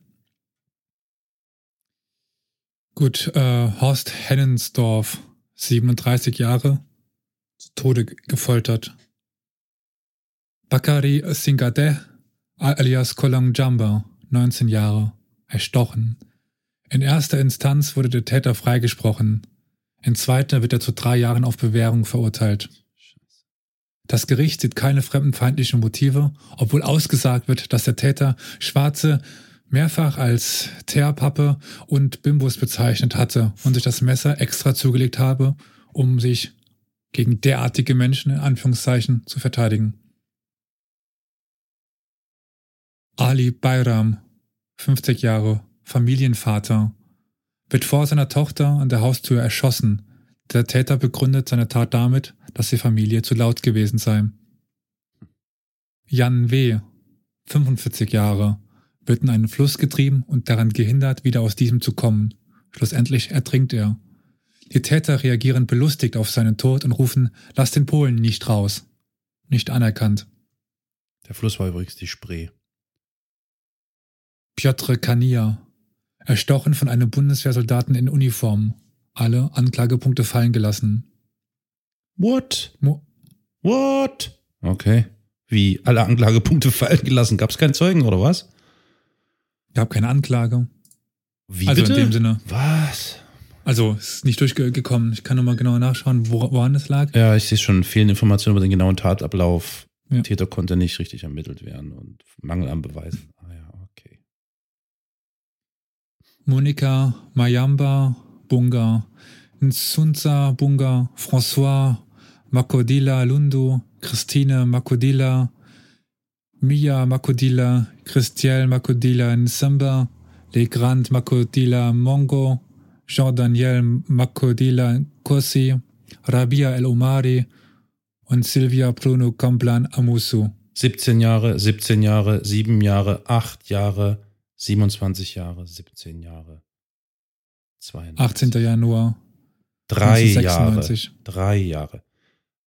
Gut, äh, Horst Hennensdorf, 37 Jahre, zu Tode ge- gefoltert. Bakari Singadeh, alias Kolong Jamba, 19 Jahre, erstochen. In erster Instanz wurde der Täter freigesprochen. In zweiter wird er zu drei Jahren auf Bewährung verurteilt. Das Gericht sieht keine fremdenfeindlichen Motive, obwohl ausgesagt wird, dass der Täter Schwarze mehrfach als Teerpappe und Bimbus bezeichnet hatte und sich das Messer extra zugelegt habe, um sich gegen derartige Menschen in Anführungszeichen zu verteidigen. Ali Bayram, 50 Jahre, Familienvater, wird vor seiner Tochter an der Haustür erschossen. Der Täter begründet seine Tat damit, dass die Familie zu laut gewesen sei. Jan W., 45 Jahre, wird in einen Fluss getrieben und daran gehindert, wieder aus diesem zu kommen. Schlussendlich ertrinkt er. Die Täter reagieren belustigt auf seinen Tod und rufen, lass den Polen nicht raus. Nicht anerkannt. Der Fluss war übrigens die Spree. Piotr Kania, erstochen von einem Bundeswehrsoldaten in Uniform. Alle Anklagepunkte fallen gelassen. What? Mo What? Okay. Wie? Alle Anklagepunkte <laughs> fallen gelassen? Gab es keinen Zeugen oder was? gab keine Anklage. Wie also bitte? in dem Sinne. Was? Also es ist nicht durchgekommen. Ich kann nochmal genauer nachschauen, wo, woran es lag. Ja, ich sehe schon fehlende Informationen über den genauen Tatablauf. Ja. Täter konnte nicht richtig ermittelt werden und Mangel an Beweisen. Ah ja, okay. Monika Mayamba Bunga, Nsunza Bunga, François Makodila Lundu, Christine Makodila, Mia Makodila, Christiel Makodila Nsamba, Legrand Makodila Mongo, Jean-Daniel Makodila Kossi, Rabia El Omari und Silvia Bruno Kamplan Amusu. 17 Jahre, 17 Jahre, 7 Jahre, 8 Jahre, 27 Jahre, 17 Jahre, 92. 18. Januar Drei Jahre. 1996. Drei Jahre.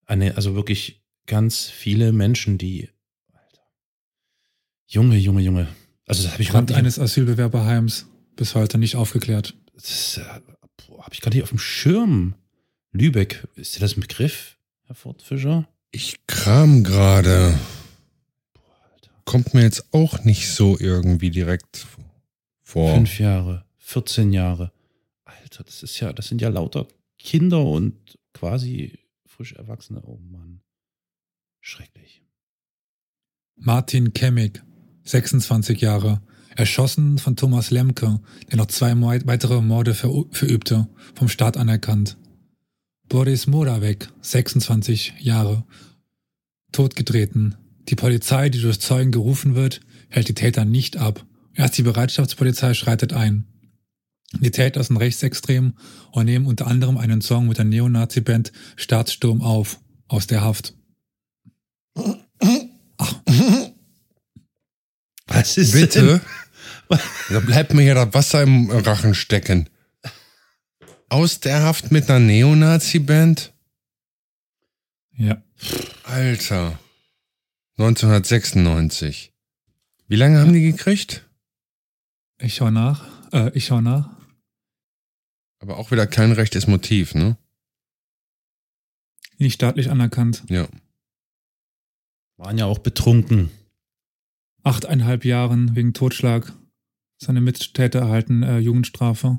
Eine, also wirklich ganz viele Menschen, die. Alter. Junge, Junge, Junge. Also das habe ich Brand eines Asylbewerberheims bis heute nicht aufgeklärt. das, boah, habe ich gar nicht auf dem Schirm. Lübeck, ist dir das ein Begriff, Herr Fortfischer? Ich kram gerade. Boah, Alter. Kommt mir jetzt auch nicht so irgendwie direkt vor. Fünf Jahre, 14 Jahre. Alter, das ist ja, das sind ja lauter Kinder und quasi frisch Erwachsene. Oh Mann. Schrecklich. Martin Kemmig, 26 Jahre, erschossen von Thomas Lemke, der noch zwei weitere Morde verü- verübte, vom Staat anerkannt. Boris Moravec, 26 Jahre, totgetreten. Die Polizei, die durch Zeugen gerufen wird, hält die Täter nicht ab. Erst die Bereitschaftspolizei schreitet ein. Die Täter sind rechtsextrem und nehmen unter anderem einen Song mit der Neonazi-Band Staatssturm auf, aus der Haft. Was ist Bitte? Da bleibt mir ja das Wasser im Rachen stecken. Aus der Haft mit einer Neonazi-Band? Ja. Alter. 1996. Wie lange haben die gekriegt? Ich schau nach. Äh, ich schau nach. Aber auch wieder kein rechtes Motiv, ne? Nicht staatlich anerkannt. Ja. Waren ja auch betrunken. Achteinhalb Jahren wegen Totschlag. Seine Mittäter erhalten äh, Jugendstrafe.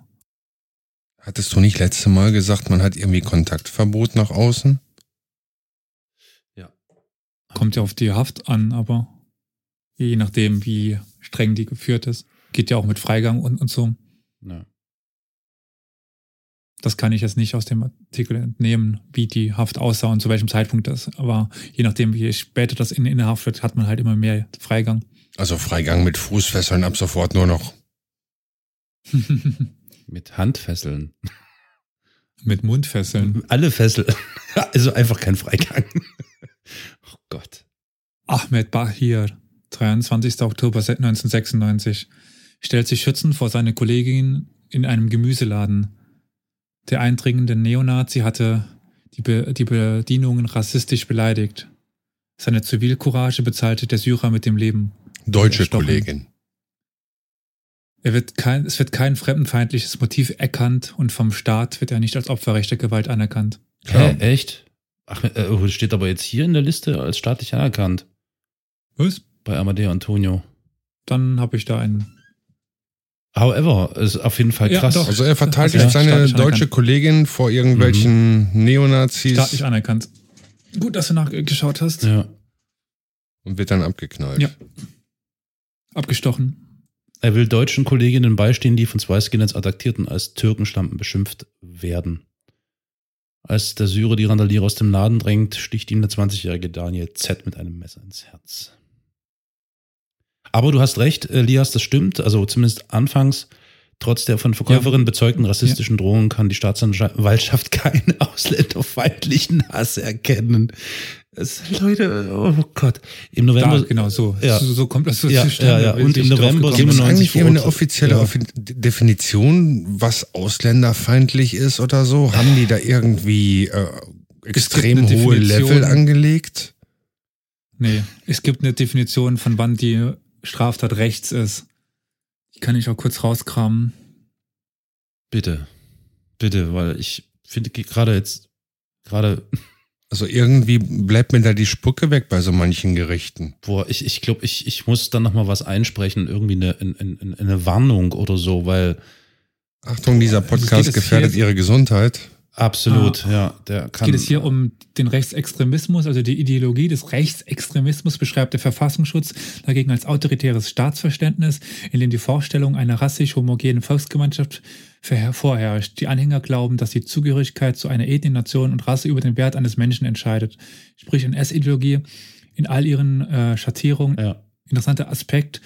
Hattest du nicht letzte Mal gesagt, man hat irgendwie Kontaktverbot nach außen? Kommt ja auf die Haft an, aber je nachdem, wie streng die geführt ist. Geht ja auch mit Freigang und, und so. Ja. Das kann ich jetzt nicht aus dem Artikel entnehmen, wie die Haft aussah und zu welchem Zeitpunkt das. Aber je nachdem, wie später das in, in der Haft wird, hat man halt immer mehr Freigang. Also Freigang mit Fußfesseln ab sofort nur noch. <laughs> Mit Handfesseln. Mit Mundfesseln. Alle Fesseln. <laughs> Also einfach kein Freigang. <laughs> Oh Gott. Ahmed Bahir, 23. Oktober 1996, stellt sich schützend vor seine Kollegin in einem Gemüseladen. Der eindringende Neonazi hatte die, Be die Bedienungen rassistisch beleidigt. Seine Zivilcourage bezahlte der Syrer mit dem Leben. Deutsche. Kollegin. Er wird kein, es wird kein fremdenfeindliches Motiv erkannt und vom Staat wird er nicht als Opfer rechter Gewalt anerkannt. Hä, echt? Ach, äh, steht aber jetzt hier in der Liste als staatlich anerkannt. Was? Bei Amadeo Antonio. Dann habe ich da einen. However, ist auf jeden Fall Ja, krass. doch. Also er verteidigt Ja, seine deutsche anerkannt. Kollegin vor irgendwelchen Neonazis Staatlich anerkannt. Gut, dass du nachgeschaut hast. Ja. und wird dann abgeknallt. Ja. Abgestochen. Er will deutschen Kolleginnen beistehen, die von zwei Skinheads Adaptierten als Türkenschlampen beschimpft werden. Als der Syrer die Randalierer aus dem Laden drängt, sticht ihm der 20-jährige Daniel Z mit einem Messer ins Herz. Aber du hast recht, Elias, das stimmt. Also zumindest anfangs, trotz der von Verkäuferin bezeugten rassistischen Drohungen kann die Staatsanwaltschaft <laughs> keinen ausländerfeindlichen Hass erkennen. Es, Leute, oh Gott. Im November, Da, genau so. Ja. so. So kommt das so Ja, zustande. ja, ja. Und im November gekommen Gibt es. 97 eigentlich eine offizielle Ja. Definition, was ausländerfeindlich ist oder so? Haben die da irgendwie äh, extrem hohe Definition. Level angelegt? Nee, es gibt eine Definition, von wann die Straftat rechts ist. Die kann ich auch kurz rauskramen. Bitte. Bitte, weil ich finde gerade jetzt, gerade, <laughs> Also irgendwie bleibt mir da die Spucke weg bei so manchen Gerichten. boah, ich, ich glaube, ich, ich muss dann nochmal was einsprechen, irgendwie eine, eine, eine Warnung oder so, weil Achtung, dieser Also Podcast gefährdet ihre Gesundheit. Absolut, ja, der kann. Geht es hier um den Rechtsextremismus, also die Ideologie des Rechtsextremismus beschreibt der Verfassungsschutz dagegen als autoritäres Staatsverständnis, in dem die Vorstellung einer rassisch homogenen Volksgemeinschaft vorherrscht. Die Anhänger glauben, dass die Zugehörigkeit zu einer Ethnie, Nation und Rasse über den Wert eines Menschen entscheidet. Sprich, NS-Ideologie in all ihren äh, Schattierungen Ja, interessanter Aspekt,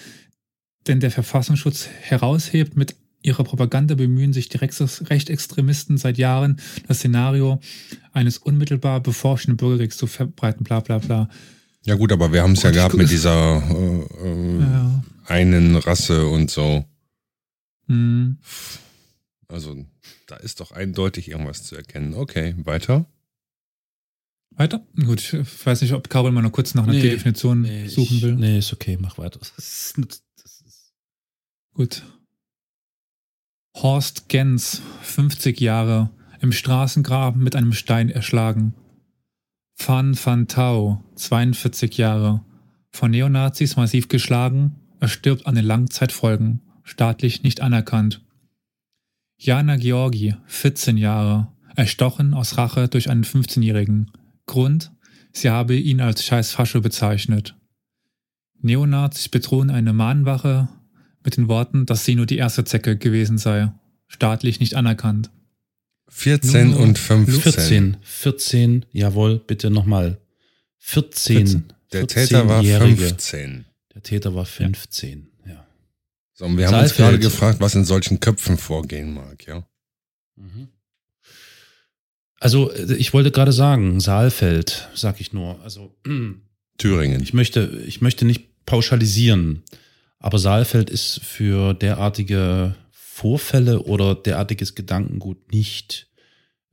denn der Verfassungsschutz heraushebt, mit ihrer Propaganda bemühen sich die Rechts- Rechtsextremisten seit Jahren, das Szenario eines unmittelbar bevorstehenden Bürgerkriegs zu verbreiten, bla bla bla. Ja gut, aber wir haben es ja gehabt mit dieser äh, äh, Ja. einen Rasse und so. Hm. Also da ist doch eindeutig irgendwas zu erkennen. Okay, weiter. Weiter? Gut, ich weiß nicht, ob Carol mal noch kurz nach einer Nee, Definition nee, suchen ich, will. Nee, ist okay, mach weiter. Das ist, das ist, Gut. Horst Gens, 50 Jahre, im Straßengraben mit einem Stein erschlagen. Fan Van Tau, 42 Jahre, von Neonazis massiv geschlagen, er stirbt an den Langzeitfolgen, staatlich nicht anerkannt. Jana Georgi, 14 Jahre, erstochen aus Rache durch einen 15-Jährigen. Grund, sie habe ihn als scheiß Fascho bezeichnet. Neonazis bedrohen eine Mahnwache mit den Worten, dass sie nur die erste Zecke gewesen sei. Staatlich nicht anerkannt. 14 Nur und 15. 14, 14, jawohl, bitte nochmal. 14. 14. Der Täter war 14-Jährige. 15. Der Täter war 15, ja. So, und wir haben uns Saalfeld. gerade gefragt, was in solchen Köpfen vorgehen mag, ja. Mhm. Also, äh, ich wollte gerade sagen, Saalfeld, sag ich nur. Also, <clears throat> Thüringen. ich möchte, ich möchte nicht pauschalisieren, aber Saalfeld ist für derartige Vorfälle oder derartiges Gedankengut nicht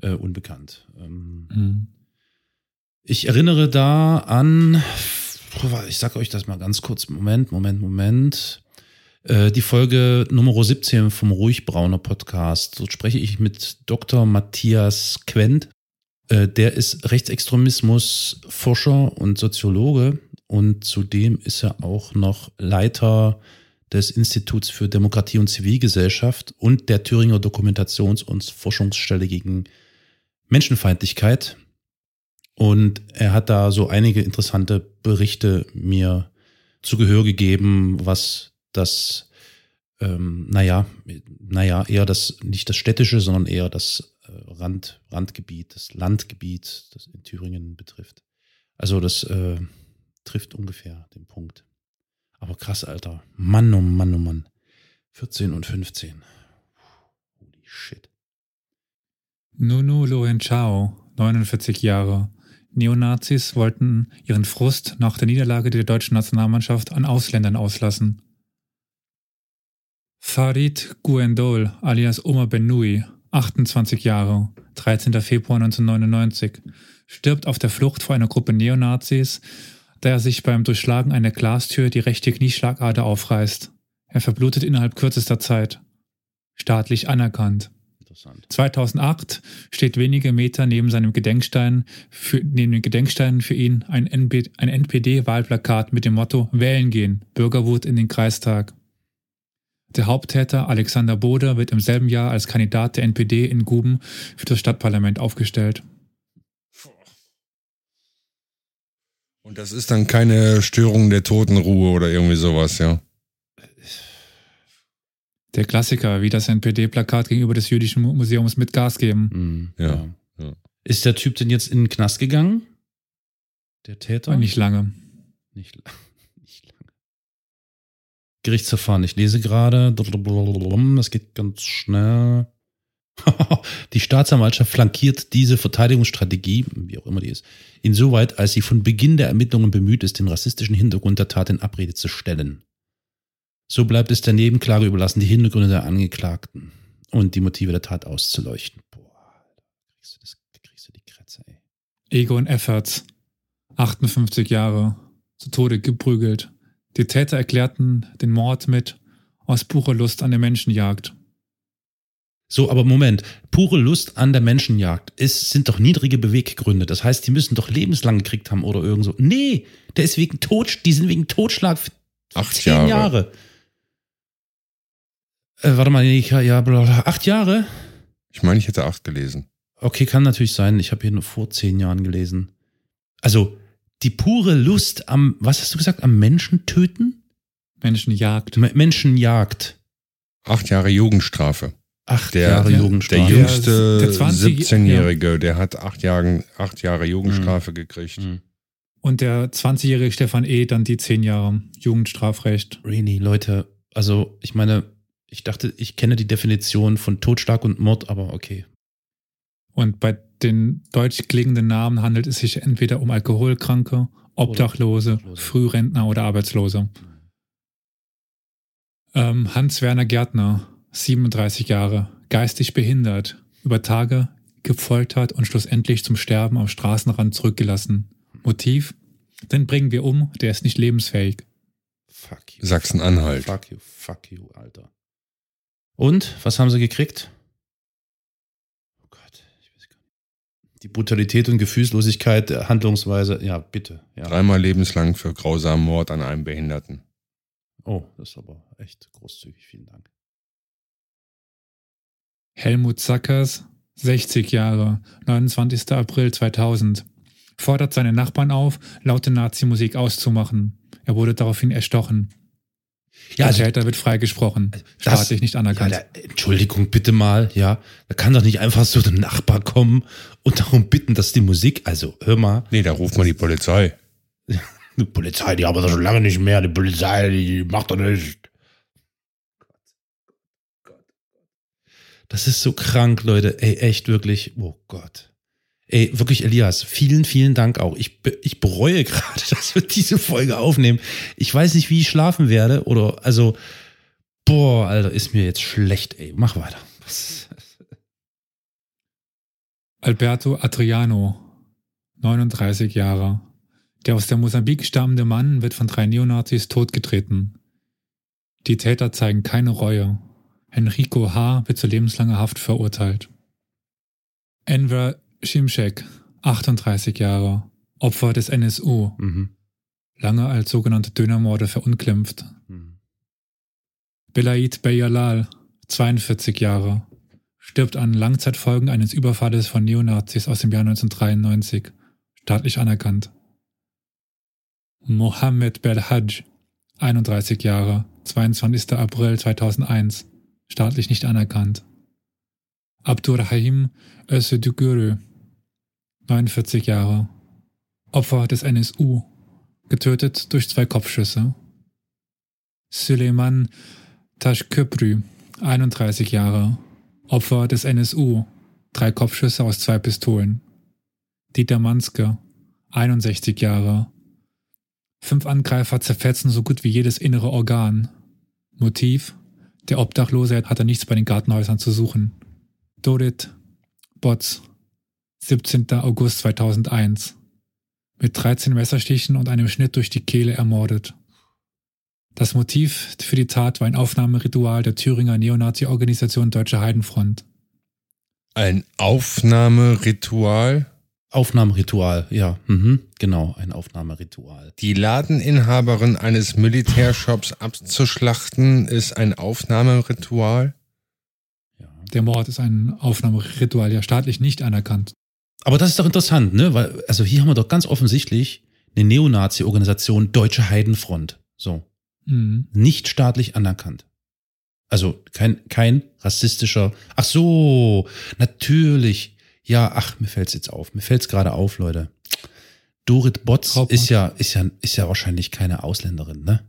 äh, unbekannt. Ähm, Ich erinnere da an, ich sage euch das mal ganz kurz, Moment, Moment, Moment. Äh, Die Folge Nummer 17 vom Ruhigbrauner Podcast. Dort spreche ich mit Dr. Matthias Quent. Äh, Der ist Rechtsextremismus-Forscher und Soziologe und zudem ist er auch noch Leiter des Instituts für Demokratie und Zivilgesellschaft und der Thüringer Dokumentations- und Forschungsstelle gegen Menschenfeindlichkeit. Und er hat da so einige interessante Berichte mir zu Gehör gegeben, was das, ähm, naja, naja, eher das, nicht das städtische, sondern eher das äh, Rand, Randgebiet, das Landgebiet, das in Thüringen betrifft. Also das äh, trifft ungefähr den Punkt. Aber krass, Alter. Mann, oh Mann, oh Mann. 14 und 15. Holy shit. Nunu Lorenchao, 49 Jahre. Neonazis wollten ihren Frust nach der Niederlage der deutschen Nationalmannschaft an Ausländern auslassen. Farid Guendol alias Omar Benoui, 28 Jahre, 13. Februar 1999, stirbt auf der Flucht vor einer Gruppe Neonazis, da er sich beim Durchschlagen einer Glastür die rechte Knieschlagader aufreißt. Er verblutet innerhalb kürzester Zeit. Staatlich anerkannt. 2008 steht wenige Meter neben seinem Gedenkstein, für, neben den Gedenksteinen für ihn ein, ein NPD-Wahlplakat mit dem Motto Wählen gehen, Bürgerwut in den Kreistag. Der Haupttäter Alexander Boder wird im selben Jahr als Kandidat der NPD in Guben für das Stadtparlament aufgestellt. Und das ist dann keine Störung der Totenruhe oder irgendwie sowas, ja. Der Klassiker, wie das NPD-Plakat gegenüber des Jüdischen Museums mit Gas geben. Mhm, ja. ja. Ist der Typ denn jetzt in den Knast gegangen? Der Täter? Nicht lange. Nicht, <laughs> nicht lange. Gerichtsverfahren. Ich lese gerade. Das geht ganz schnell. <laughs> die Staatsanwaltschaft flankiert diese Verteidigungsstrategie, wie auch immer die ist, insoweit, als sie von Beginn der Ermittlungen bemüht ist, den rassistischen Hintergrund der Tat in Abrede zu stellen. So bleibt es der Nebenklage überlassen, die Hintergründe der Angeklagten und die Motive der Tat auszuleuchten. Boah, kriegst du, das, kriegst du die Krätze, ey. Egon Efferts, 58 Jahre, zu Tode geprügelt. Die Täter erklärten den Mord mit aus purer Lust an der Menschenjagd. So, aber Moment, pure Lust an der Menschenjagd ist, sind doch niedrige Beweggründe. Das heißt, die müssen doch lebenslang gekriegt haben oder irgend so. Nee, der ist wegen Tod, die sind wegen Totschlag für acht zehn Jahre. Jahre. Äh, warte mal, ich, ja, bla, acht Jahre? Ich meine, ich hätte acht gelesen. Okay, kann natürlich sein. Ich habe hier nur vor zehn Jahren gelesen. Also, die pure Lust am, was hast du gesagt, am Menschen töten? Menschenjagd. M Menschenjagd. Acht Jahre Jugendstrafe. Acht der, Jahre der, Jugendstrafe. Der jüngste 17-Jährige, ja. der hat acht, Jahren, acht Jahre Jugendstrafe mhm. gekriegt. Mhm. Und der 20-jährige Stefan E. dann die zehn Jahre Jugendstrafrecht. Really, Leute, also ich meine, ich dachte, ich kenne die Definition von Totschlag und Mord, aber okay. Und bei den deutsch klingenden Namen handelt es sich entweder um Alkoholkranke, Obdachlose, Obdachlose. Frührentner oder Arbeitslose. Ähm, Hans-Werner Gärtner, 37 Jahre, geistig behindert, über Tage gefoltert und schlussendlich zum Sterben am Straßenrand zurückgelassen. Motiv? Den bringen wir um, der ist nicht lebensfähig. Fuck you. Sachsen-Anhalt. Fuck you, fuck you, Alter. Und, was haben sie gekriegt? Oh Gott, ich weiß gar nicht. Die Brutalität und Gefühlslosigkeit der Handlungsweise, ja, bitte. Ja. Dreimal lebenslang für grausamen Mord an einem Behinderten. Oh, das ist aber echt großzügig, vielen Dank. Helmut Sackers, 60 Jahre, 29. April 2000, fordert seine Nachbarn auf, laute Nazi-Musik auszumachen. Er wurde daraufhin erstochen. Ja, der also, Täter wird freigesprochen, staatlich nicht anerkannt. Ja, da, Entschuldigung, bitte mal, ja. Da kann doch nicht einfach so der Nachbar kommen und darum bitten, dass die Musik, also hör mal. Nee, da ruft man <laughs> die Polizei. Die Polizei, die arbeitet schon lange nicht mehr. Die Polizei, die macht doch nicht. Das ist so krank, Leute. Ey, echt wirklich. Oh Gott. Ey, wirklich, Elias, vielen, vielen Dank auch. Ich, ich bereue gerade, <laughs> dass wir diese Folge aufnehmen. Ich weiß nicht, wie ich schlafen werde. Oder, also, boah, Alter, ist mir jetzt schlecht, ey. Mach weiter. <laughs> Alberto Adriano, 39 Jahre. Der aus der Mosambik stammende Mann wird von drei Neonazis totgetreten. Die Täter zeigen keine Reue. Enrico H. wird zu lebenslanger Haft verurteilt. Enver Shimshek, 38 Jahre, Opfer des NSU, mhm. lange als sogenannte Dönermorde verunglimpft. Mhm. Belaid Beyalal, 42 Jahre, stirbt an Langzeitfolgen eines Überfalles von Neonazis aus dem Jahr 1993, staatlich anerkannt. Mohammed Belhaj, 31 Jahre, 22. April 2001, staatlich nicht anerkannt. Abdurrahim Özedugürü, 49 Jahre, Opfer des NSU, getötet durch zwei Kopfschüsse. Süleyman Taşköprü, 31 Jahre, Opfer des NSU, drei Kopfschüsse aus zwei Pistolen. Dieter Manske, 61 Jahre. Fünf Angreifer zerfetzen so gut wie jedes innere Organ. Motiv? Der Obdachlose hatte nichts bei den Gartenhäusern zu suchen. Dorit Botz, 17. August 2001. Mit 13 Messerstichen und einem Schnitt durch die Kehle ermordet. Das Motiv für die Tat war ein Aufnahmeritual der Thüringer Neonazi-Organisation Deutsche Heidenfront. Ein Aufnahmeritual? Aufnahmeritual, ja, mhm, genau, ein Aufnahmeritual. Die Ladeninhaberin eines Militärshops abzuschlachten ist ein Aufnahmeritual? Ja. Der Mord ist ein Aufnahmeritual, ja staatlich nicht anerkannt. Aber das ist doch interessant, ne? Weil, also hier haben wir doch ganz offensichtlich eine Neonazi-Organisation Deutsche Heidenfront. So. Mhm. Nicht staatlich anerkannt. Also kein, kein rassistischer. Ach so, natürlich. Ja, ach, mir fällt's jetzt auf. Mir fällt's gerade auf, Leute. Dorit Botz ist ja, ist ja, ist ja wahrscheinlich keine Ausländerin, ne?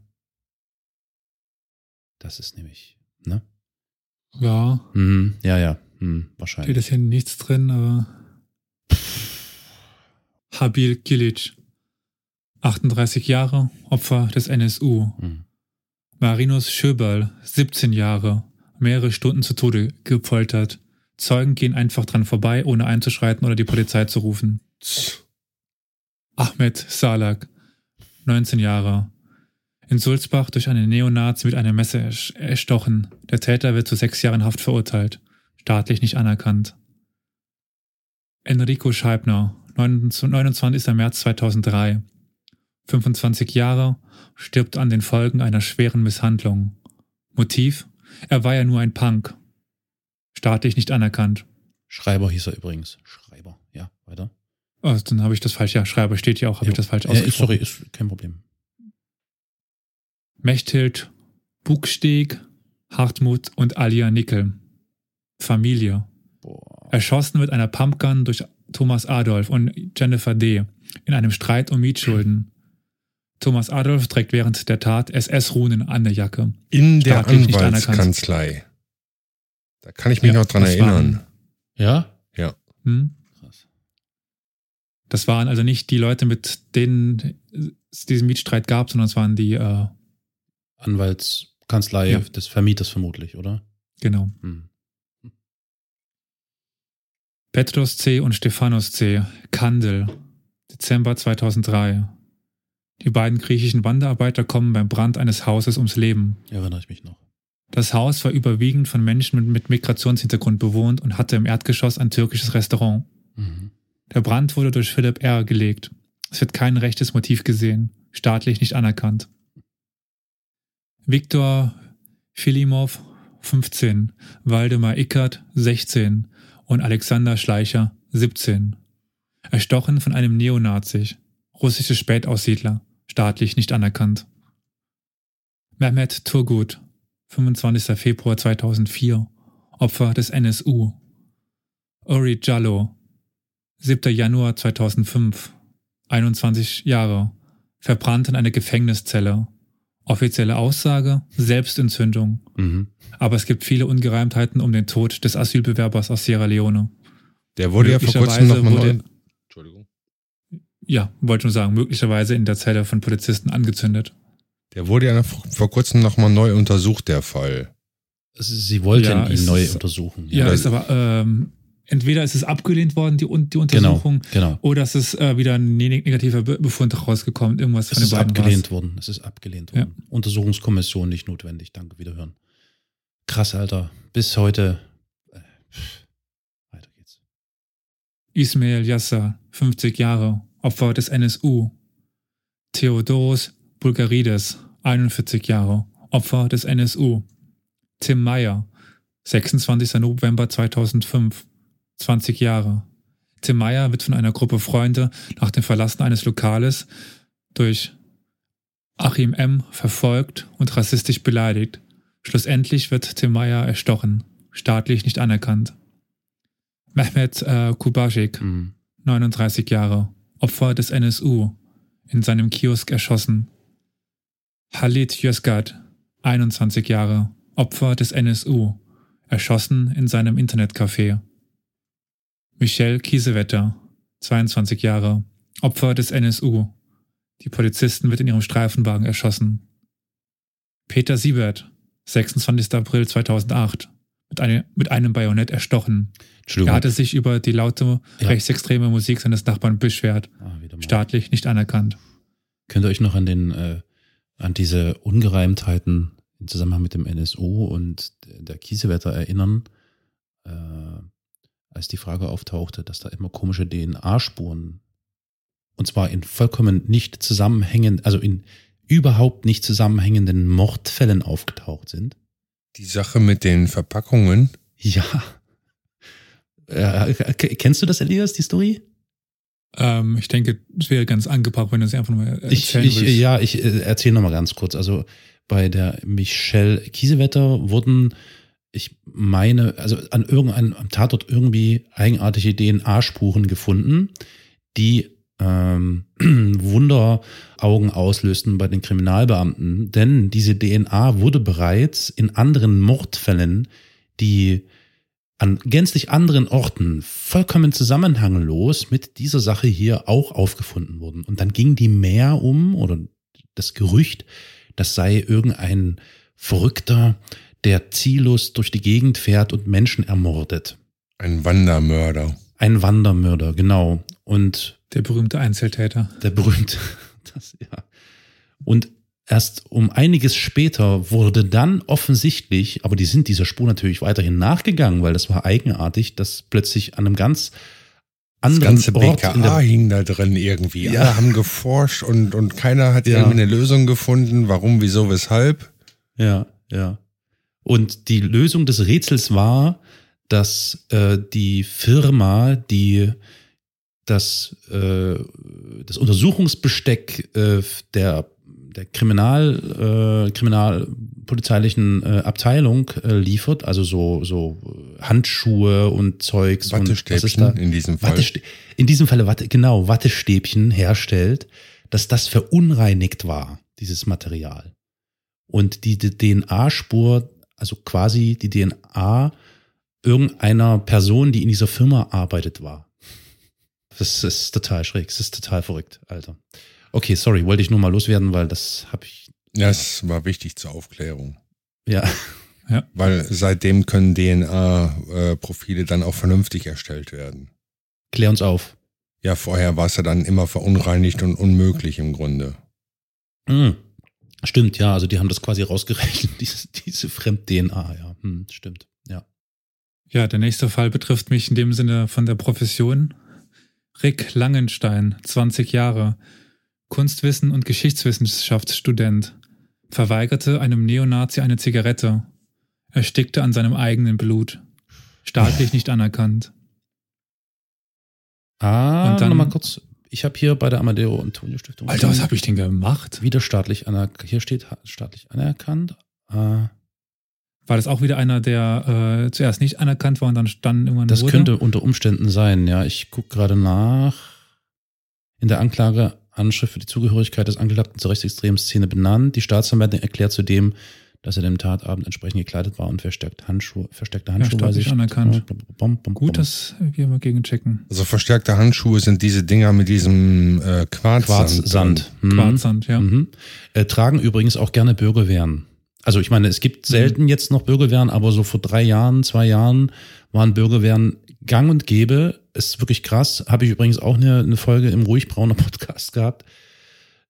Das ist nämlich, ne? Ja, Mhm, ja, ja, hm, steht wahrscheinlich. es hier nichts drin, aber. Habil Kilic, 38 Jahre, Opfer des NSU. Mhm. Marinus Schöberl, 17 Jahre, mehrere Stunden zu Tode gefoltert. Zeugen gehen einfach dran vorbei, ohne einzuschreiten oder die Polizei zu rufen. Ahmed Salak, 19 Jahre. In Sulzbach durch einen Neonazi mit einem Messer erstochen. Der Täter wird zu sechs Jahren Haft verurteilt. Staatlich nicht anerkannt. Enrico Scheibner, 29. März 2003. 25 Jahre, stirbt an den Folgen einer schweren Misshandlung. Motiv? Er war ja nur ein Punk. Staatlich nicht anerkannt. Schreiber hieß er übrigens. Schreiber, ja, weiter. Oh, dann habe ich das falsch. Ja, Schreiber steht ja auch. Habe ich das falsch ja, ausgesprochen? Sorry, ist kein Problem. Mechthild, Buchsteg, Hartmut und Alia Nickel. Familie. Boah. Erschossen mit einer Pumpgun durch Thomas Adolf und Jennifer D. in einem Streit um Mietschulden. Thomas Adolf trägt während der Tat SS-Runen an der Jacke. In der Staatlich. Anwaltskanzlei. Da kann ich mich Ja, noch dran erinnern. Ja? Hm? Krass. Das waren also nicht die Leute, mit denen es diesen Mietstreit gab, sondern es waren die, äh, Anwaltskanzlei Ja. des Vermieters vermutlich, oder? genau, Hm. Petros C. und Stephanos C. Kandel, Dezember 2003. Die beiden griechischen Wanderarbeiter kommen beim Brand eines Hauses ums Leben. Erinnere ich mich noch. Das Haus war überwiegend von Menschen mit, Migrationshintergrund bewohnt und hatte im Erdgeschoss ein türkisches Restaurant. Mhm. Der Brand wurde durch Philipp R. gelegt. Es wird kein rechtes Motiv gesehen, staatlich nicht anerkannt. Viktor Filimov, 15, Waldemar Ickert, 16 und Alexander Schleicher, 17. Erstochen von einem Neonazi, russische Spätaussiedler, staatlich nicht anerkannt. Mehmet Turgut, 25. Februar 2004, Opfer des NSU. Uri Jallo, 7. Januar 2005, 21 Jahre, verbrannt in einer Gefängniszelle. Offizielle Aussage, Selbstentzündung. Mhm. Aber es gibt viele Ungereimtheiten um den Tod des Asylbewerbers aus Sierra Leone. Der wurde ja vor kurzem nochmal neu. Entschuldigung. Ja, wollte nur sagen, möglicherweise in der Zelle von Polizisten angezündet. Der wurde ja vor kurzem nochmal neu untersucht, der Fall. Also Sie wollten Ja, ihn es neu ist- untersuchen. Ja, das- ist aber ähm, entweder ist es abgelehnt worden, die, die genau, Untersuchung, genau. oder es ist äh, wieder ein ne- negativer Be Befund rausgekommen. Irgendwas Es von den ist beiden abgelehnt war's. worden. Es ist abgelehnt Ja. worden. Untersuchungskommission nicht notwendig. Danke, wiederhören. Krass, Alter. Bis heute. Äh. Weiter geht's. Ismail Yasser, 50 Jahre, Opfer des NSU. Theodoros Bulgarides, 41 Jahre, Opfer des NSU. Tim Meyer, 26. November 2005, 20 Jahre. Tim Meyer wird von einer Gruppe Freunde nach dem Verlassen eines Lokales durch Achim M. verfolgt und rassistisch beleidigt. Schlussendlich wird Tim Meyer erstochen, staatlich nicht anerkannt. Mehmet äh, Kubasik, Mhm. 39 Jahre, Opfer des NSU, in seinem Kiosk erschossen. Halit Yozgat, 21 Jahre, Opfer des NSU, erschossen in seinem Internetcafé. Michelle Kiesewetter, 22 Jahre, Opfer des NSU. Die Polizisten wird in ihrem Streifenwagen erschossen. Peter Siebert, 26. April 2008, mit, eine, mit einem Bajonett erstochen. Er hatte sich über die laute Ja. rechtsextreme Musik seines Nachbarn beschwert. ah. Staatlich nicht anerkannt. Könnt ihr euch noch an den, äh, an diese Ungereimtheiten im Zusammenhang mit dem NSU und der Kiesewetter erinnern, äh, als die Frage auftauchte, dass da immer komische DNA-Spuren und zwar in vollkommen nicht zusammenhängend, also in überhaupt nicht zusammenhängenden Mordfällen aufgetaucht sind? Die Sache mit den Verpackungen, Ja. Äh, kennst du das, Elias, die Story? Ähm, ich denke, es wäre ganz angebracht, wenn du es einfach mal Ich, erzählen ich, willst. ja, ich äh, erzähle nochmal ganz kurz. Also bei der Michelle Kiesewetter wurden, ich meine, also an irgendeinem am Tatort irgendwie eigenartige DNA-Spuren gefunden, die ähm, <clears throat> Wunderaugen auslösten bei den Kriminalbeamten. Denn diese DNA wurde bereits in anderen Mordfällen, die an gänzlich anderen Orten vollkommen zusammenhanglos mit dieser Sache hier auch aufgefunden wurden. Und dann ging die mehr um, oder das Gerücht, das sei irgendein Verrückter, der ziellos durch die Gegend fährt und Menschen ermordet. ein Wandermörder. Ein Wandermörder, genau. Und Der berühmte Einzeltäter. der berühmte, <laughs> das, ja. Und erst um einiges später wurde dann offensichtlich, aber die sind dieser Spur natürlich weiterhin nachgegangen, weil das war eigenartig, dass plötzlich an einem ganz Das anderen ganze Ort in BKA hing da drin irgendwie. Ja. Alle haben geforscht und, und keiner hat Ja. irgendwie eine Lösung gefunden. Warum, wieso, weshalb? Ja, ja. Und die Lösung des Rätsels war, dass äh, die Firma, die das, äh, das Untersuchungsbesteck äh, der, der Kriminal, äh, kriminalpolizeilichen äh, Abteilung äh, liefert, also so, so Handschuhe und Zeugs und Wattestäbchen da? in diesem Fall. Wattestä in diesem Falle Watte, genau, Wattestäbchen herstellt, dass das verunreinigt war, dieses Material. Und die, die DNA-Spur, also quasi die DNA irgendeiner Person, die in dieser Firma arbeitet, war. Das ist total schräg, das ist total verrückt, Alter. Okay, sorry, wollte ich nur mal loswerden, weil das habe ich, Ja, es war wichtig zur Aufklärung. ja, Weil seitdem können DNA-Profile dann auch vernünftig erstellt werden. klär uns auf. Ja, vorher war es ja dann immer verunreinigt und unmöglich im Grunde. Hm. Stimmt, ja, also die haben das quasi rausgerechnet, <laughs> diese, diese Fremd-DNA, ja, hm, stimmt, ja. Ja, der nächste Fall betrifft mich in dem Sinne von der Profession. Rick Langenstein, 20 Jahre, Kunstwissen- und Geschichtswissenschaftsstudent, verweigerte einem Neonazi eine Zigarette, erstickte an seinem eigenen Blut, staatlich nicht anerkannt. Ah, Und dann- nochmal kurz. Ich habe hier bei der Amadeo Antonio Stiftung. Alter, was habe ich denn gemacht? Wieder staatlich anerkannt. Hier steht staatlich anerkannt. Ah, War das auch wieder einer, der äh, zuerst nicht anerkannt war und dann dann irgendwann das wurde? könnte unter Umständen sein, ja. Ich gucke gerade nach. In der Anklage Anschrift für die Zugehörigkeit des Angeklagten zur rechtsextremen Szene benannt. Die Staatsanwältin erklärt zudem, dass er dem Tatabend entsprechend gekleidet war und verstärkt Handschuhe, verstärkte Handschuhe bei sich. anerkannt. Bom, bom, bom. Gut, dass wir mal gegenchecken. Also verstärkte Handschuhe sind diese Dinger mit diesem äh, Quarzsand. Quarzsand. Mhm. Quarzsand, ja. Mhm. Äh, tragen übrigens auch gerne Bürgerwehren. Also ich meine, es gibt selten jetzt noch Bürgerwehren, aber so vor drei Jahren, zwei Jahren waren Bürgerwehren gang und gäbe. Ist wirklich krass. Habe ich übrigens auch eine, eine Folge im Ruhigbrauner Podcast gehabt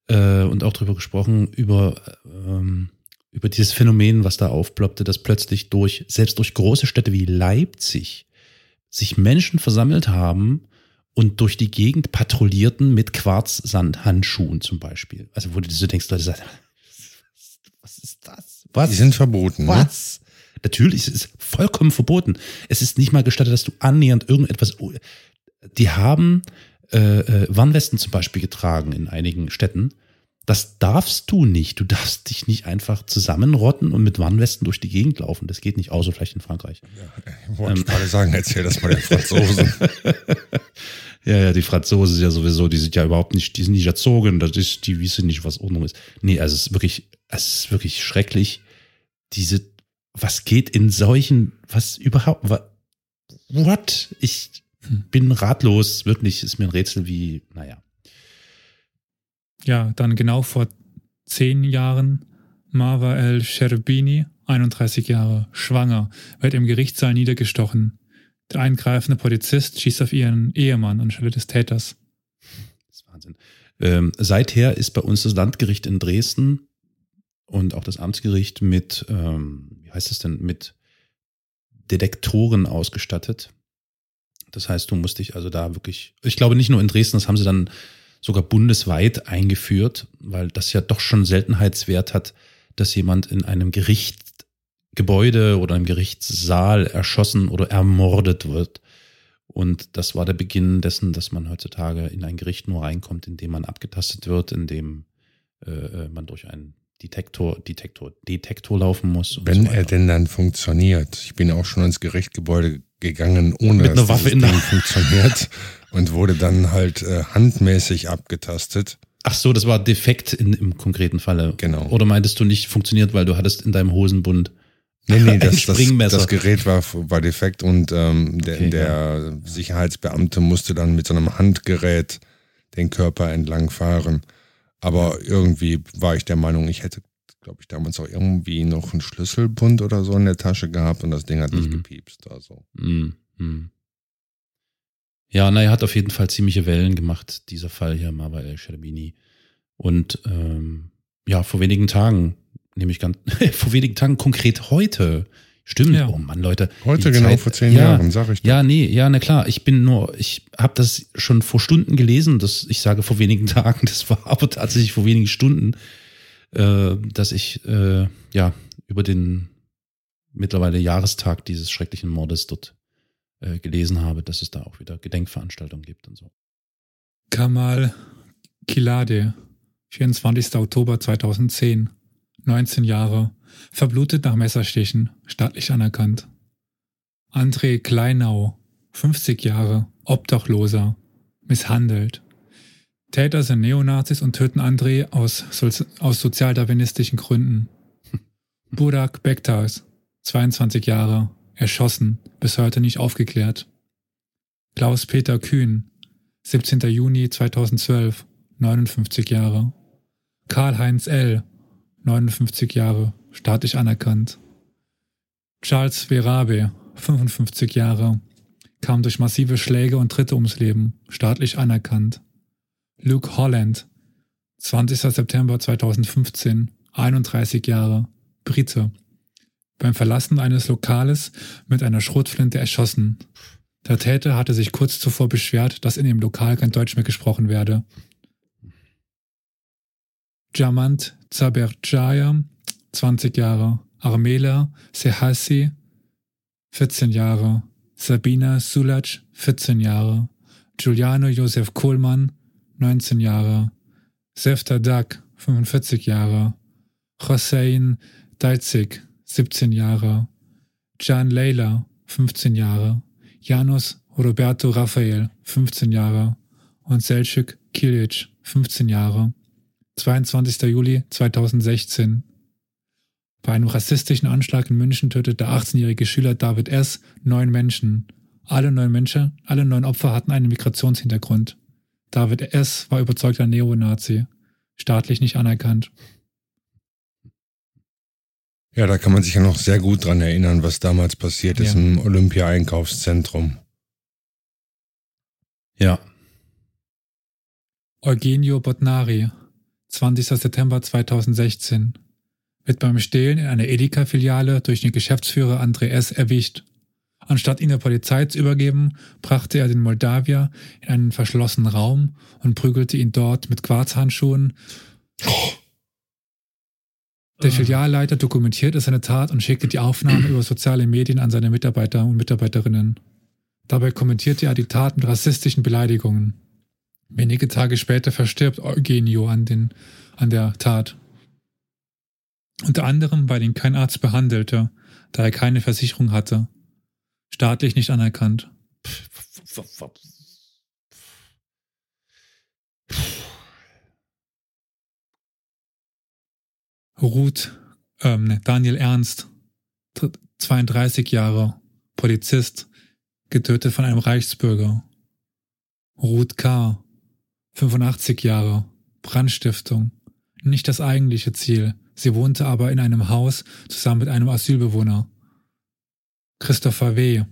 äh, und auch drüber gesprochen, über, ähm, über dieses Phänomen, was da aufploppte, dass plötzlich durch, selbst durch große Städte wie Leipzig, sich Menschen versammelt haben und durch die Gegend patrouillierten mit Quarzsandhandschuhen zum Beispiel. Also wo du so denkst, Leute <laughs> was ist das? Was? Die sind verboten. Ne? was? Natürlich, es ist vollkommen verboten. Es ist nicht mal gestattet, dass du annähernd irgendetwas. Die haben äh, äh, Warnwesten zum Beispiel getragen in einigen Städten. Das darfst du nicht. Du darfst dich nicht einfach zusammenrotten und mit Warnwesten durch die Gegend laufen. Das geht nicht, außer vielleicht in Frankreich. Ja, ich wollte ähm. gerade sagen, erzähl das mal den Franzosen. <laughs> ja, ja, die Franzosen sind ja sowieso, die sind ja überhaupt nicht, die sind nicht erzogen, das ist, die wissen nicht, was Ordnung ist. Nee, also es ist wirklich, es ist wirklich schrecklich. Diese, was geht in solchen, was überhaupt, what? Ich, bin ratlos, wirklich, ist mir ein Rätsel wie, naja. Ja, dann genau vor zehn Jahren Marva El Sherbini, 31 Jahre, schwanger, wird im Gerichtssaal niedergestochen. Der eingreifende Polizist schießt auf ihren Ehemann anstelle des Täters. Das ist Wahnsinn. Ähm, seither ist bei uns das Landgericht in Dresden und auch das Amtsgericht mit, ähm, wie heißt es denn, mit Detektoren ausgestattet. Das heißt, du musst dich also da wirklich, ich glaube nicht nur in Dresden, das haben sie dann sogar bundesweit eingeführt, weil das ja doch schon Seltenheitswert hat, dass jemand in einem Gerichtsgebäude oder einem Gerichtssaal erschossen oder ermordet wird. Und das war der Beginn dessen, dass man heutzutage in ein Gericht nur reinkommt, indem man abgetastet wird, indem äh, äh man durch einen Detektor, Detektor, Detektor laufen muss. Wenn so er denn dann funktioniert. Ich bin auch schon ins Gerichtgebäude gegangen, ohne Mit dass Waffe in Ding funktioniert und wurde dann halt äh, handmäßig abgetastet. Ach so, das war defekt in, im konkreten Falle. Genau. Oder meintest du nicht funktioniert, weil du hattest in deinem Hosenbund Nee, nee, <laughs> das, das, das, Gerät war, war defekt und ähm, der, okay, der ja. Sicherheitsbeamte musste dann mit so einem Handgerät den Körper entlang fahren. Aber irgendwie war ich der Meinung, ich hätte glaube ich, damals auch irgendwie noch einen Schlüsselbund oder so in der Tasche gehabt und das Ding hat nicht mhm. gepiepst. Also. Mhm. Ja, naja, hat auf jeden Fall ziemliche Wellen gemacht, dieser Fall hier, Marwa El Sherbini. Und ähm, ja, vor wenigen Tagen, nämlich ganz, <laughs> vor wenigen Tagen, konkret heute, Stimmt. Ja. Oh Mann, Leute. Heute genau Zeit, vor zehn ja, Jahren, sag ich. Doch. Ja, nee, ja, na klar. Ich bin nur, ich habe das schon vor Stunden gelesen. Das, ich sage vor wenigen <laughs> Tagen. Das war aber tatsächlich vor wenigen Stunden äh, dass ich äh, ja über den mittlerweile Jahrestag dieses schrecklichen Mordes dort äh, gelesen habe, dass es da auch wieder Gedenkveranstaltungen gibt und so. Kamal Kilade, 24. Oktober 2010, 19 Jahre, verblutet nach Messerstichen, staatlich anerkannt. André Kleinau, 50 Jahre, Obdachloser, misshandelt, Täter sind Neonazis und töten André aus, aus sozialdarwinistischen Gründen. <laughs> Burak Bektas, 22 Jahre, erschossen, bis heute nicht aufgeklärt. Klaus-Peter Kühn, 17. Juni 2012, 59 Jahre. Karl-Heinz L., 59 Jahre, staatlich anerkannt. Charles Verabe, 55 Jahre, kam durch massive Schläge und Tritte ums Leben, staatlich anerkannt. Luke Holland, 20. September 2015, 31 Jahre, Brite. Beim Verlassen eines Lokales mit einer Schrotflinte erschossen. Der Täter hatte sich kurz zuvor beschwert, dass in dem Lokal kein Deutsch mehr gesprochen werde. Jamant Zaberjaya, 20 Jahre. Armela Sehasi, 14 Jahre. Sabina Sulac, 14 Jahre. Giuliano Josef Kohlmann, 19 Jahre, Sefta Dak, 45 Jahre, Hossein Deizig, 17 Jahre, Can Leila, 15 Jahre, Janus Roberto Raphael, 15 Jahre und Selçuk Kilic, 15 Jahre. 22. Juli 2016. Bei einem rassistischen Anschlag in München tötete der 18-jährige Schüler David S. neun Menschen. Alle neun Menschen, alle neun Opfer hatten einen Migrationshintergrund. David S. war überzeugter Neonazi, staatlich nicht anerkannt. Ja, da kann man sich ja noch sehr gut dran erinnern, was damals passiert ist ja. im Olympia-Einkaufszentrum. Ja. Eugenio Botnari, 20. September 2016, wird beim Stehlen in einer Edeka-Filiale durch den Geschäftsführer André S. erwischt. Anstatt ihn der Polizei zu übergeben, brachte er den Moldawier in einen verschlossenen Raum und prügelte ihn dort mit Quarzhandschuhen Der Filialleiter dokumentierte seine Tat und schickte die Aufnahme über soziale Medien an seine Mitarbeiter und Mitarbeiterinnen. Dabei kommentierte er die Tat mit rassistischen Beleidigungen. Wenige Tage später verstirbt Eugenio an, den, an der Tat. Unter anderem, weil ihn kein Arzt behandelte, da er keine Versicherung hatte. Staatlich nicht anerkannt. Ruth, ähm, ne, Daniel Ernst, 32 Jahre, Polizist, getötet von einem Reichsbürger. Ruth K., 85 Jahre, Brandstiftung, nicht das eigentliche Ziel, sie wohnte aber in einem Haus zusammen mit einem Asylbewohner. Christopher W.,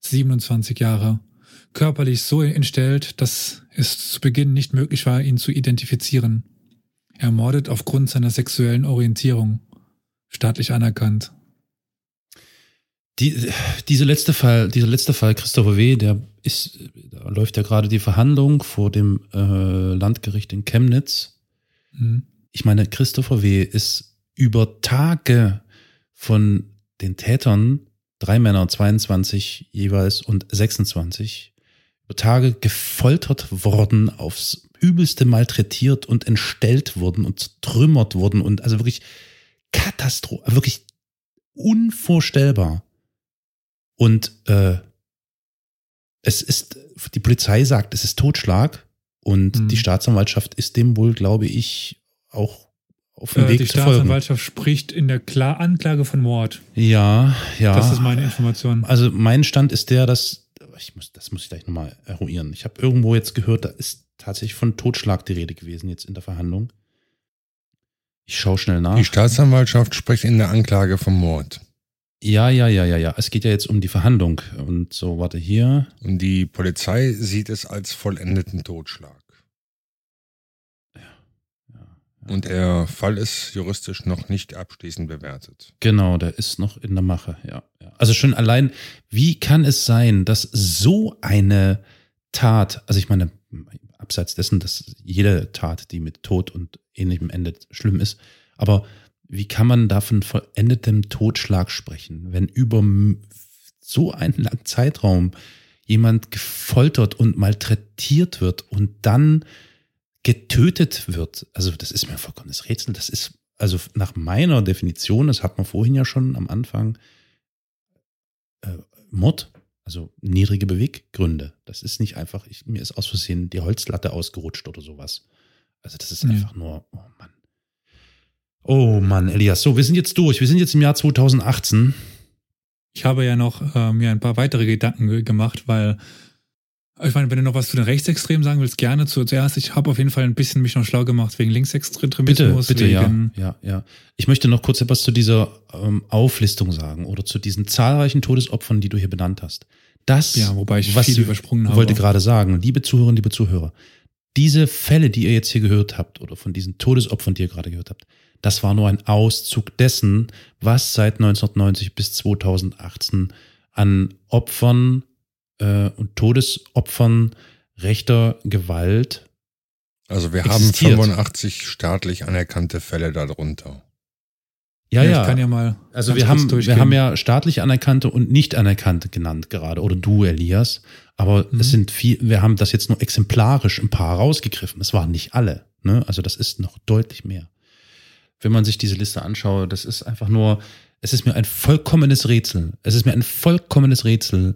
27 Jahre, körperlich so entstellt, dass es zu Beginn nicht möglich war, ihn zu identifizieren. Ermordet aufgrund seiner sexuellen Orientierung. Staatlich anerkannt. Die, diese letzte Fall, dieser letzte Fall, Christopher W., der ist, da läuft ja gerade die Verhandlung vor dem äh, Landgericht in Chemnitz. Mhm. Ich meine, Christopher W. ist über Tage von den Tätern, drei Männer, 22 jeweils und 26, über Tage gefoltert worden, aufs Übelste malträtiert und entstellt worden und zertrümmert worden und also wirklich Katastrophe, wirklich unvorstellbar. Und äh, es ist, die Polizei sagt, es ist Totschlag und mhm. die Staatsanwaltschaft ist dem wohl, glaube ich, auch auf dem äh, Weg Die Staatsanwaltschaft spricht in der Klar Anklage von Mord. Ja, ja. Das ist meine Information. Also mein Stand ist der, dass ich muss, das muss ich gleich nochmal eruieren. Ich habe irgendwo jetzt gehört, da ist tatsächlich von Totschlag die Rede gewesen jetzt in der Verhandlung. Ich schaue schnell nach. Die Staatsanwaltschaft spricht in der Anklage vom Mord. Ja, ja, ja, ja, ja. Es geht ja jetzt um die Verhandlung. Und so, warte hier. Und die Polizei sieht es als vollendeten Totschlag. Ja, ja, ja. Und der Fall ist juristisch noch nicht abschließend bewertet. Genau, der ist noch in der Mache, ja. Also schon allein, wie kann es sein, dass so eine Tat, also ich meine, abseits dessen, dass jede Tat, die mit Tod und ähnlichem endet, schlimm ist, aber wie kann man da von vollendetem Totschlag sprechen, wenn über so einen langen Zeitraum jemand gefoltert und malträtiert wird und dann getötet wird? Also das ist mir vollkommenes Rätsel. Das ist also nach meiner Definition, das hat man vorhin ja schon am Anfang, äh, Mord. Also niedrige Beweggründe. Das ist nicht einfach, ich, mir ist aus Versehen die Holzlatte ausgerutscht oder sowas. Also das ist ja. einfach nur, oh Mann. Oh Mann, Elias. So, wir sind jetzt durch. Wir sind jetzt im Jahr 2018. Ich habe ja noch äh, mir ein paar weitere Gedanken gemacht, weil ich meine, wenn du noch was zu den Rechtsextremen sagen willst, gerne zuerst. Ich habe auf jeden Fall ein bisschen mich noch schlau gemacht wegen Linksextremismus. Bitte, bitte, ja, ja, ja. Ich möchte noch kurz etwas zu dieser ähm, Auflistung sagen oder zu diesen zahlreichen Todesopfern, die du hier benannt hast. Das, ja, wobei ich was viel übersprungen habe. wollte gerade sagen, liebe Zuhörerinnen, liebe Zuhörer, diese Fälle, die ihr jetzt hier gehört habt oder von diesen Todesopfern, die ihr gerade gehört habt, das war nur ein Auszug dessen, was seit 1990 bis 2018 an Opfern äh, und Todesopfern rechter Gewalt. Also wir existiert. haben 85 staatlich anerkannte Fälle darunter. Ja, ja. Ich kann ja mal. Also wir haben, wir haben ja staatlich anerkannte und nicht anerkannte genannt gerade. Oder du, Elias. Aber mhm. es sind viel, wir haben das jetzt nur exemplarisch ein paar rausgegriffen. Es waren nicht alle. Ne? Also das ist noch deutlich mehr. Wenn man sich diese Liste anschaut, das ist einfach nur, es ist mir ein vollkommenes Rätsel. Es ist mir ein vollkommenes Rätsel,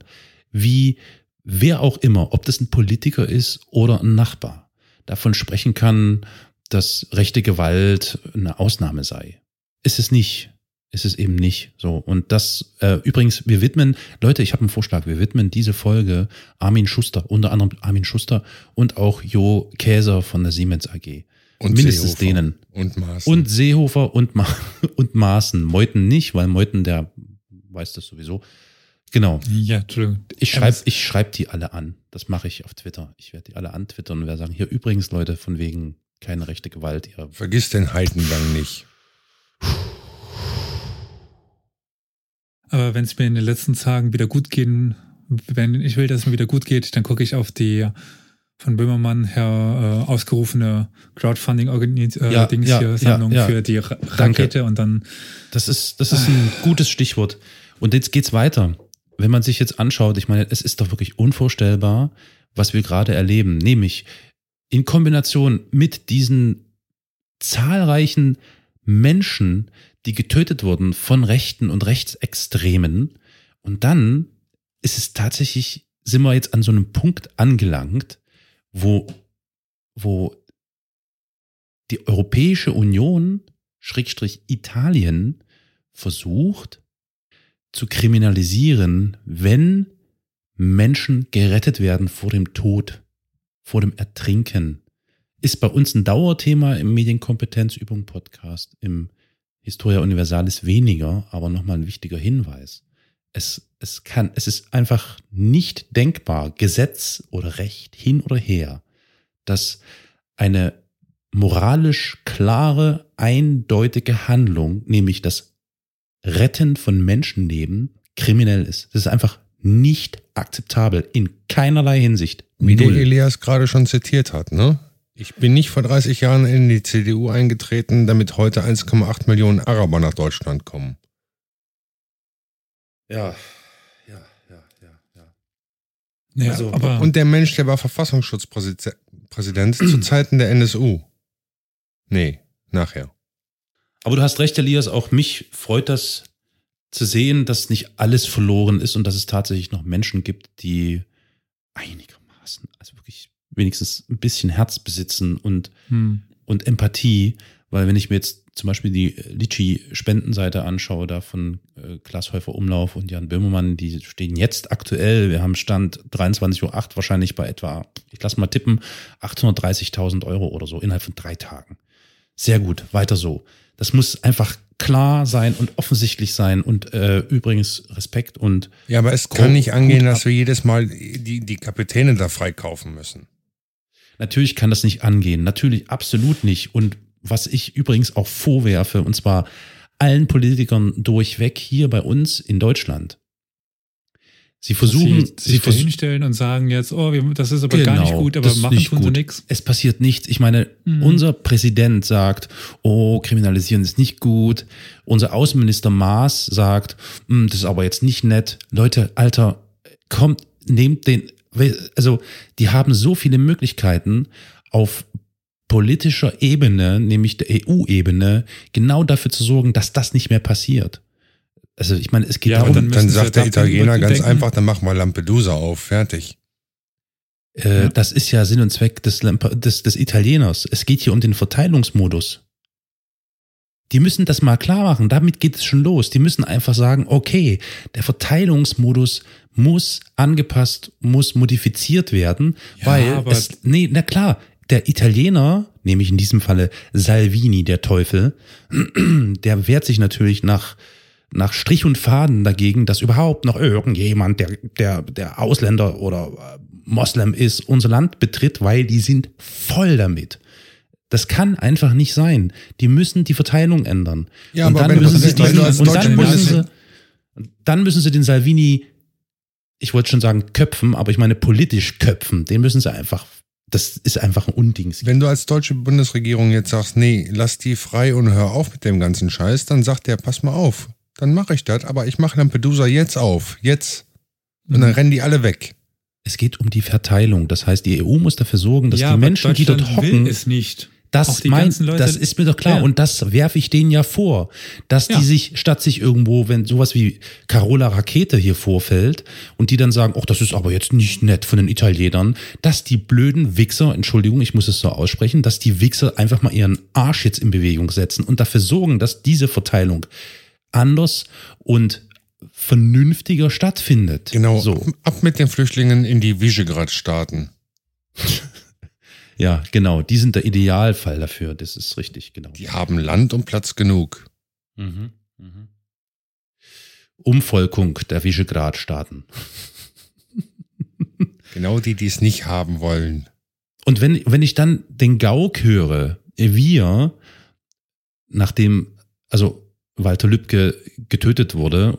wie wer auch immer, ob das ein Politiker ist oder ein Nachbar, davon sprechen kann, dass rechte Gewalt eine Ausnahme sei. Ist es nicht. Ist es eben nicht so. Und das, äh, übrigens, wir widmen, Leute, ich habe einen Vorschlag, wir widmen diese Folge Armin Schuster, unter anderem Armin Schuster und auch Jo Käser von der Siemens AG. Und Mindestens Seehofer denen. Und Maaßen. Und Seehofer und, Ma <laughs> und Maaßen. Meuten nicht, weil Meuten, der weiß das sowieso. Genau. Ja, Entschuldigung. Ich schreibe ich schreib die alle an. Das mache ich auf Twitter. Ich werde die alle antwittern und werde sagen, hier übrigens, Leute, von wegen keine rechte Gewalt. Ihr Vergiss den Heidengang nicht. Aber wenn es mir in den letzten Tagen wieder gut gehen, wenn ich will, dass es mir wieder gut geht, dann gucke ich auf die von Böhmermann her äh, ausgerufene Crowdfunding-Dings Ja, äh, ja, hier, Sammlung ja, ja. für die Ra Rakete und dann Das ist, das ist ein gutes Stichwort. Und jetzt geht's weiter. Wenn man sich jetzt anschaut, ich meine, es ist doch wirklich unvorstellbar, was wir gerade erleben. Nämlich in Kombination mit diesen zahlreichen Menschen, die getötet wurden von Rechten und Rechtsextremen. Und dann ist es tatsächlich, sind wir jetzt an so einem Punkt angelangt, wo, wo die Europäische Union, Schrägstrich Italien, versucht zu kriminalisieren, wenn Menschen gerettet werden vor dem Tod, vor dem Ertrinken. Ist bei uns ein Dauerthema im Medienkompetenzübung Podcast, im Historia Universalis weniger, aber nochmal ein wichtiger Hinweis. Es, es kann, es ist einfach nicht denkbar, Gesetz oder Recht hin oder her, dass eine moralisch klare, eindeutige Handlung, nämlich das Retten von Menschenleben, kriminell ist. Das ist einfach nicht akzeptabel in keinerlei Hinsicht. Wie der Null. Elias gerade schon zitiert hat, ne? Ich bin nicht vor 30 Jahren in die CDU eingetreten, damit heute 1,8 Millionen Araber nach Deutschland kommen. Ja, ja, ja, ja, ja. ja, Also, aber Und der Mensch, der war Verfassungsschutzpräsident zu <clears throat> Zeiten der NSU. Nee, nachher. Aber du hast recht, Elias, auch mich freut das zu sehen, dass nicht alles verloren ist und dass es tatsächlich noch Menschen gibt, die einigermaßen, also wirklich wenigstens ein bisschen Herz besitzen und, hm. und Empathie, weil wenn ich mir jetzt zum Beispiel die Litschi-Spendenseite anschaue, da von äh, Klaas Häufer Umlauf und Jan Böhmermann, die stehen jetzt aktuell, wir haben Stand 23.08 Uhr wahrscheinlich bei etwa, ich lasse mal tippen, 830.000 Euro oder so innerhalb von drei Tagen. Sehr gut, weiter so. Das muss einfach klar sein und offensichtlich sein und äh, übrigens Respekt und Ja, aber es kann nicht angehen, dass wir jedes Mal die, die Kapitäne da freikaufen müssen. Natürlich kann das nicht angehen. Natürlich absolut nicht. Und was ich übrigens auch vorwerfe, und zwar allen Politikern durchweg hier bei uns in Deutschland. Sie versuchen, sie sich vers- hinstellen und sagen jetzt, oh, wir, das ist aber gar nicht Genau, gut, aber machen nicht tun sie gut. nichts. Es passiert nichts. Ich meine, Mhm. unser Präsident sagt, oh, kriminalisieren ist nicht gut. Unser Außenminister Maas sagt, "Hm, das ist aber jetzt nicht nett. Leute, Alter, kommt, nehmt den, also die haben so viele Möglichkeiten auf politischer Ebene, nämlich der EU-Ebene, genau dafür zu sorgen, dass das nicht mehr passiert. Also ich meine, es geht Ja, darum, dann Dann müssen sagt der Italiener ganz denken- einfach, dann machen wir Lampedusa auf, fertig. Äh, Ja. Das ist ja Sinn und Zweck des, Lamp- des, des Italieners. Es geht hier um den Verteilungsmodus. Die müssen das mal klar machen. Damit geht es schon los. Die müssen einfach sagen, okay, der Verteilungsmodus muss angepasst, muss modifiziert werden, Ja, weil es, nee, na klar, der Italiener, nämlich in diesem Falle Salvini, der Teufel, <clears throat> der wehrt sich natürlich nach, nach Strich und Faden dagegen, dass überhaupt noch irgendjemand, der, der, der Ausländer oder äh, Moslem ist, unser Land betritt, weil die sind voll damit. Das kann einfach nicht sein. Die müssen die Verteilung ändern. Ja, und aber dann wenn müssen sie diesen, und dann müssen sie, dann müssen sie den Salvini, ich wollte schon sagen köpfen, aber ich meine politisch köpfen. Den müssen sie einfach, das ist einfach ein Unding. Wenn du als deutsche Bundesregierung jetzt sagst, nee, lass die frei und hör auf mit dem ganzen Scheiß, dann sagt der, pass mal auf, dann mache ich das, aber ich mache Lampedusa jetzt auf, jetzt. Und Mhm. dann rennen die alle weg. Es geht um die Verteilung. Das heißt, die EU muss dafür sorgen, dass ja, die Menschen, die dort hocken, will es nicht. Das, mein, Leute- das ist mir doch klar. Ja. Und das werfe ich denen ja vor, dass Ja. die sich, statt sich irgendwo, wenn sowas wie Carola Rakete hier vorfällt und die dann sagen, ach, das ist aber jetzt nicht nett von den Italienern, dass die blöden Wichser, Entschuldigung, ich muss es so aussprechen, dass die Wichser einfach mal ihren Arsch jetzt in Bewegung setzen und dafür sorgen, dass diese Verteilung anders und vernünftiger stattfindet. Genau, So. ab mit den Flüchtlingen in die Visegrad-Staaten. <laughs> Ja, genau. Die sind der Idealfall dafür. Das ist richtig, genau. Die haben Land und Platz genug. Mhm. Mhm. Umvolkung der Visegrad-Staaten. <laughs> Genau die, die es nicht haben wollen. Und wenn, wenn ich dann den Gauk höre, wir, nachdem, also Walter Lübcke getötet wurde,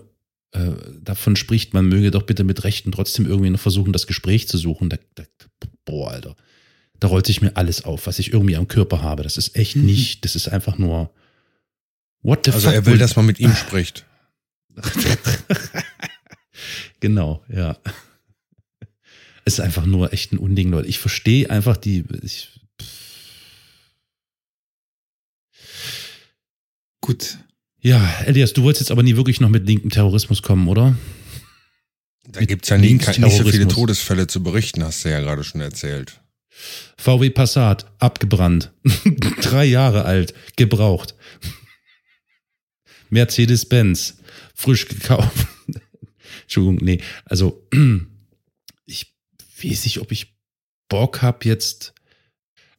äh, davon spricht, man möge doch bitte mit Rechten trotzdem irgendwie noch versuchen, das Gespräch zu suchen. Da, da, boah, Alter. Da rollt sich mir alles auf, was ich irgendwie am Körper habe. Das ist echt Mhm. nicht, das ist einfach nur. What the Also fuck? er will, dass man mit ihm spricht. <laughs> genau, ja. Es ist einfach nur echt ein Unding, Leute. Ich verstehe einfach die. Ich, Gut. Ja, Elias, du wolltest jetzt aber nie wirklich noch mit linkem Terrorismus kommen, oder? Da gibt's ja nie, nicht so viele. Todesfälle zu berichten, hast du ja gerade schon erzählt. VW Passat, abgebrannt. <laughs> Drei Jahre alt, gebraucht. Mercedes-Benz, frisch gekauft. <laughs> Entschuldigung, nee. Also, <clears throat> ich weiß nicht, ob ich Bock hab jetzt.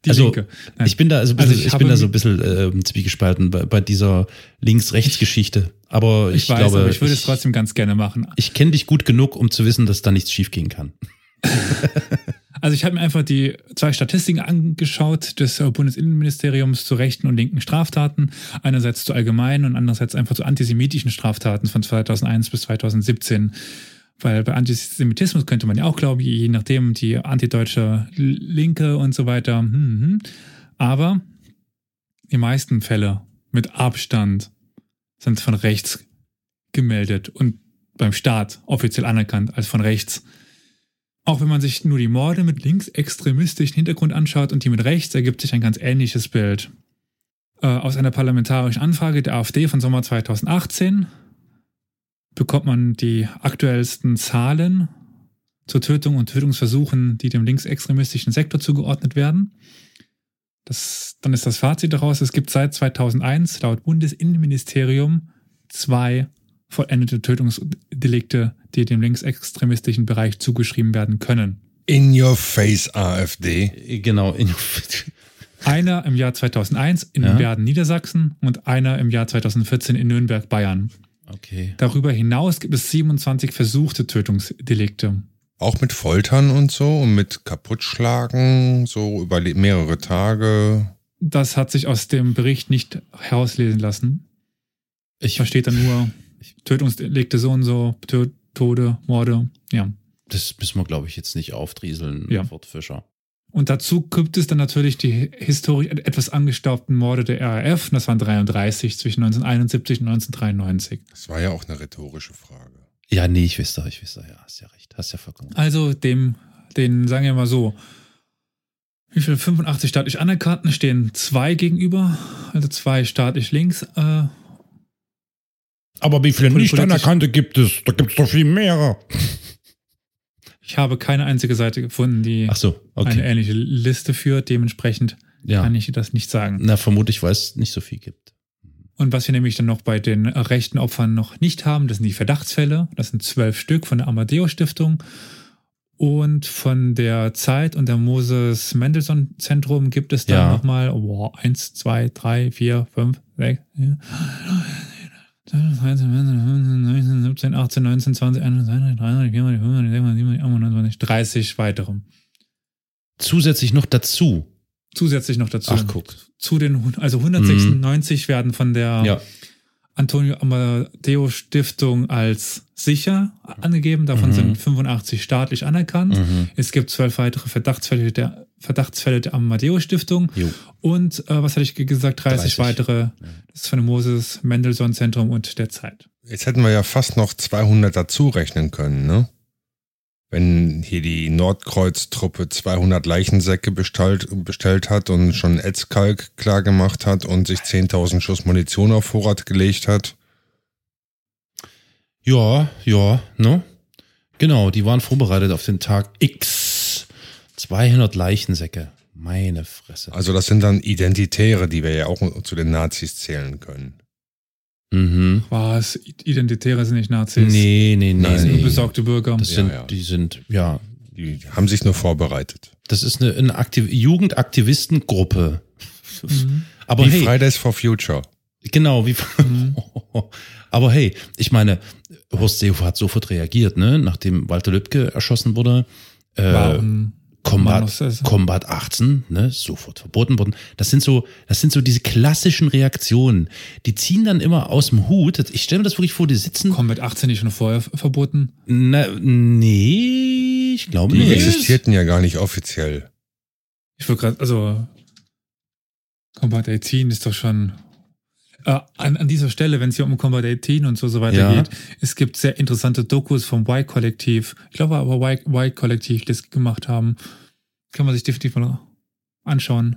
Die Also, Linke. Nein. Ich bin da also, Also ich ich, bin da so ein bisschen ähm, zwiegespalten bei, bei dieser Links-Rechts-Geschichte. Aber ich, ich weiß, glaube, aber ich würde es ich, trotzdem ganz gerne machen. ich kenne dich gut genug, um zu wissen, dass da nichts schiefgehen kann. <laughs> Also ich habe mir einfach die zwei Statistiken angeschaut des äh, Bundesinnenministeriums zu rechten und linken Straftaten. Einerseits zu allgemeinen und andererseits einfach zu antisemitischen Straftaten von 2001 bis 2017. Weil bei Antisemitismus könnte man ja auch glauben, je nachdem die antideutsche Linke und so weiter. Hm, hm. Aber die meisten Fälle mit Abstand sind von rechts gemeldet und beim Staat offiziell anerkannt als von rechts. Auch wenn man sich nur die Morde mit linksextremistischen Hintergrund anschaut und die mit rechts, ergibt sich ein ganz ähnliches Bild. Äh, aus einer parlamentarischen Anfrage der AfD von Sommer 2018 bekommt man die aktuellsten Zahlen zur Tötung und Tötungsversuchen, die dem linksextremistischen Sektor zugeordnet werden. Das, dann ist das Fazit daraus, es gibt seit 2001 laut Bundesinnenministerium zwei vollendete Tötungsdelikte, die dem linksextremistischen Bereich zugeschrieben werden können. In your face, AfD. Genau. In, Einer im Jahr 2001 in Ja. Werden, Niedersachsen und einer im Jahr 2014 in Nürnberg, Bayern. Okay. Darüber hinaus gibt es 27 versuchte Tötungsdelikte. Auch mit Foltern und so und mit Kaputtschlagen, so über mehrere Tage. Das hat sich aus dem Bericht nicht herauslesen lassen. Ich Da steht dann nur Tötungsdelikte so und so, Tö Tode, Morde, ja. Das müssen wir, glaube ich, jetzt nicht aufdrieseln, Ja. Wort Fischer. Und dazu gibt es dann natürlich die historisch etwas angestaubten Morde der RAF. Das waren 33 zwischen 1971 und 1993. Das war ja auch eine rhetorische Frage. Ja, nee, ich da, ich da, ja, hast ja recht, hast ja vollkommen recht. Also dem, den sagen wir mal so, wie viele 85 staatlich Anerkannten stehen zwei gegenüber, also zwei staatlich links. Äh, Aber wie viele nicht Anerkannte gibt es? Da gibt es doch viel mehr. Ich habe keine einzige Seite gefunden, die so, eine okay. ähnliche Liste führt. Dementsprechend Ja, kann ich das nicht sagen. na, vermutlich, weil es nicht so viel gibt. Und was wir nämlich dann noch bei den rechten Opfern noch nicht haben, das sind die Verdachtsfälle. Das sind zwölf Stück von der Amadeo Stiftung. Und von der Zeit und der Moses Mendelssohn Zentrum gibt es da Ja. nochmal oh, eins, zwei, drei, vier, fünf, sechs, ja. 17, 18, 19, 20, 21, 23, 24, 25, 26, 27, 30 weitere. Zusätzlich noch dazu. Zusätzlich noch dazu. Ach, guck. Zu den, also 196 werden von der Ja, Antonio Amadeo Stiftung als sicher angegeben. Davon Mhm. sind 85 staatlich anerkannt. mhm. Es gibt zwölf weitere Verdachtsfälle der, Verdachtsfälle der Amadeo Stiftung. Jo. Und, äh, was hatte ich gesagt, 30, 30. weitere. Das ist von dem Moses Mendelssohn Zentrum und der Zeit. Jetzt hätten wir ja fast noch 200 dazu rechnen können, ne? Wenn hier die Nordkreuz-Truppe 200 Leichensäcke bestellt, bestellt hat und schon Etzkalk klar gemacht hat und sich 10.000 Schuss Munition auf Vorrat gelegt hat. Ja, ja, ne? Genau, die waren vorbereitet auf den Tag X. 200 Leichensäcke. Meine Fresse. Also das sind dann Identitäre, die wir ja auch zu den Nazis zählen können. Mhm. Was? Identitäre sind nicht Nazis. Nee, nee, nee, Nein, Das sind nee. nur besorgte Bürger. Das Ja, sind, ja. die sind, ja, Die haben sich nur vorbereitet. das ist eine, eine Aktiv Jugendaktivistengruppe. Mhm. Aber Wie hey, Fridays for Future. genau, wie, Mhm. <laughs> aber hey, ich meine, Horst Seehofer hat sofort reagiert, ne, nachdem Walter Lübcke erschossen wurde. Äh, War ein Combat, Combat 18, ne, sofort verboten worden. Das sind so, das sind so diese klassischen Reaktionen. Die ziehen dann immer aus dem Hut. Ich stelle mir das wirklich vor, die sitzen. Combat 18 nicht schon vorher verboten? Na, nee, ich glaube Die nicht. existierten ja gar nicht offiziell. Ich wollte gerade, also Combat 18 ist doch schon äh, an, an dieser Stelle, wenn es hier um Combat 18 und so, so weiter Ja. geht, es gibt sehr interessante Dokus vom Y-Kollektiv. Ich glaube aber Y-Kollektiv, das gemacht haben. Kann man sich definitiv mal anschauen.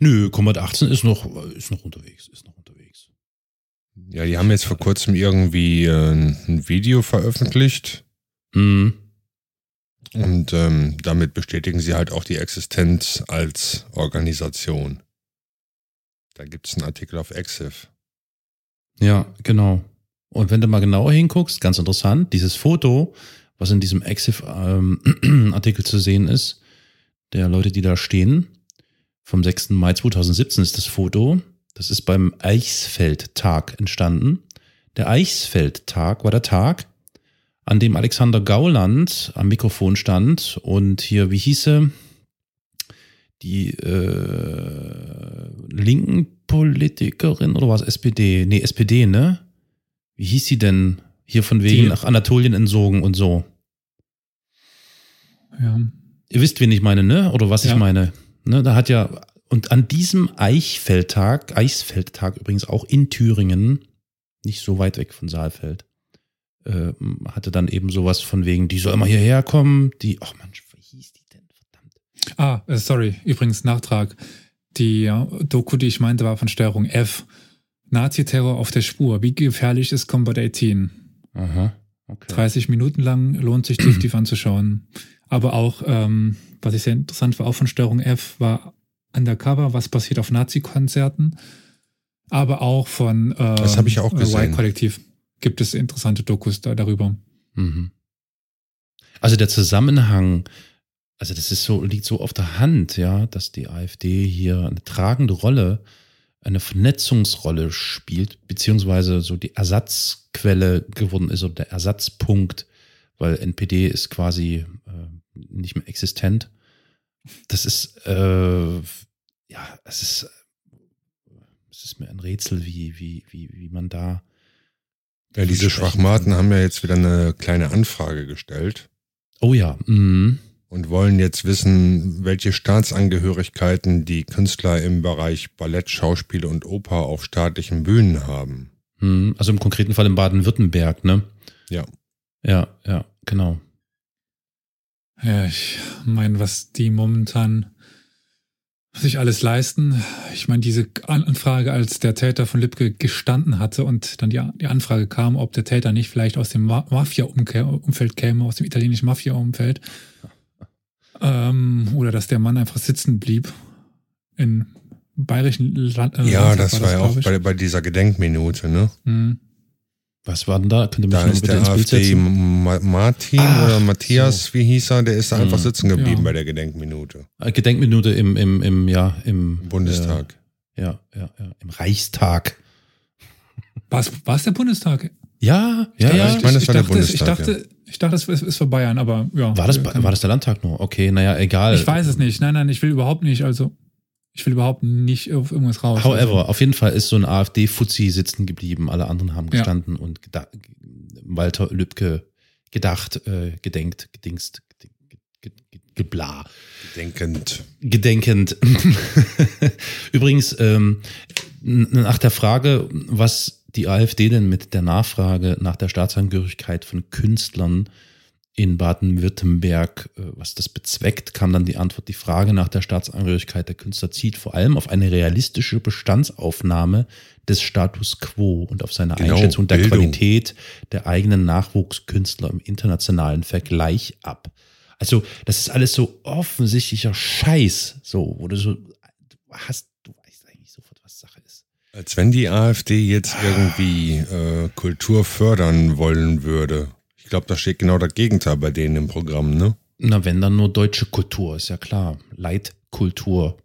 Nö, Combat 18 ist noch, ist noch unterwegs, ist noch unterwegs. Ja, die haben jetzt vor kurzem irgendwie äh, ein Video veröffentlicht Mhm. Und ähm, damit bestätigen sie halt auch die Existenz als Organisation. Da gibt es einen Artikel auf Exif. Ja, genau. Und wenn du mal genauer hinguckst, ganz interessant, dieses Foto, was in diesem Exif-Artikel <clears throat> zu sehen ist, der Leute, die da stehen, vom 6. Mai 2017 ist das Foto. Das ist beim Eichsfeld-Tag entstanden. Der Eichsfeld-Tag war der Tag, an dem Alexander Gauland am Mikrofon stand und hier, wie hieße, die äh, linken Politikerin oder war es SPD? Nee, SPD, ne? Wie hieß sie denn? Hier von wegen Die- nach Anatolien entsogen und so. Ja. Ihr wisst, wen ich meine, ne? Oder was Ja. ich meine. Ne, da hat ja, und an diesem Eichfeldtag, Eichsfeldtag übrigens auch in Thüringen, nicht so weit weg von Saalfeld, äh, hatte dann eben sowas von wegen, die soll mal hierher kommen, die, ach Mensch, wie hieß die denn? Verdammt. Ah, äh, sorry, übrigens Nachtrag. Die ja, Doku, die ich meinte, war von Steuerung F. Nazi-Terror auf der Spur. Wie gefährlich ist Combat 18? Aha. Okay. 30 Minuten lang lohnt sich definitiv anzuschauen. Aber auch, ähm, was ich sehr interessant war, auch von Steuerung F, war Undercover, was passiert auf Nazi-Konzerten. Aber auch von äh, Das habe ich auch gesehen. Y-Kollektiv gibt es interessante Dokus da, darüber. Mhm. Also der Zusammenhang, also das ist so, liegt so auf der Hand, ja, dass die AfD hier eine tragende Rolle, eine Vernetzungsrolle spielt, beziehungsweise so die Ersatzquelle geworden ist oder der Ersatzpunkt, weil NPD ist quasi äh, nicht mehr existent. Das ist, äh, ja, es ist, es ist mir ein Rätsel, wie, wie, wie, wie man da Ja, diese Schwachmaten kann. haben ja jetzt wieder eine kleine Anfrage gestellt Oh ja, mhm. und wollen jetzt wissen, welche Staatsangehörigkeiten die Künstler im Bereich Ballett, Schauspiel und Oper auf staatlichen Bühnen haben. Mhm. Also im konkreten Fall in Baden-Württemberg, ne? Ja. Ja, ja, genau. Ja, ich meine, was die momentan sich alles leisten. Ich meine, diese Anfrage, als der Täter von Lübcke gestanden hatte und dann die, die Anfrage kam, ob der Täter nicht vielleicht aus dem Ma Mafia-Umfeld käme, aus dem italienischen Mafia-Umfeld. Ähm, oder dass der Mann einfach sitzen blieb in bayerischen Land. äh, Ja, das war ja auch bei, bei dieser Gedenkminute, ne? Hm. Was war denn da? Könnt ihr mich Da noch ist bitte der ins Bild AfD setzen? Ma Martin Ach, oder Matthias, wie hieß er, der ist da einfach Mhm. sitzen geblieben Ja. bei der Gedenkminute. Äh, Gedenkminute im, im, im, ja, im Im Bundestag. Äh, ja, ja, ja, im Reichstag. War es der Bundestag? Ja, ja, Ja, ja. ich meine, das war der dachte, es- ich Bundestag, dachte, ich dachte, es ist für Bayern, aber ja. war, das, war das der Landtag nur? Okay, naja, egal. Ich weiß es nicht. Nein, nein, ich will überhaupt nicht. Also, ich will überhaupt nicht auf irgendwas raus. However, auf jeden Fall ist so ein AfD-Fuzzi sitzen geblieben. Alle anderen haben Ja. gestanden und geda Walter Lübcke gedacht, äh, gedenkt, gedingst, ge ge ge gebla. Denkend. gedenkend. <laughs> Übrigens, ähm, nach der Frage, was die AfD denn mit der Nachfrage nach der Staatsangehörigkeit von Künstlern in Baden-Württemberg, äh, was das bezweckt, kam dann die Antwort, die Frage nach der Staatsangehörigkeit der Künstler zieht vor allem auf eine realistische Bestandsaufnahme des Status quo und auf seine Genau, Einschätzung der Bildung. Qualität der eigenen Nachwuchskünstler im internationalen Vergleich ab. Also, das ist alles so offensichtlicher Scheiß, so, wo du so, du hast, du weißt eigentlich sofort, was Sache ist. Als wenn die AfD jetzt irgendwie äh, Kultur fördern wollen würde. Ich glaube, da steht genau das Gegenteil bei denen im Programm, ne? Na, wenn dann nur deutsche Kultur, ist ja klar. Leitkultur.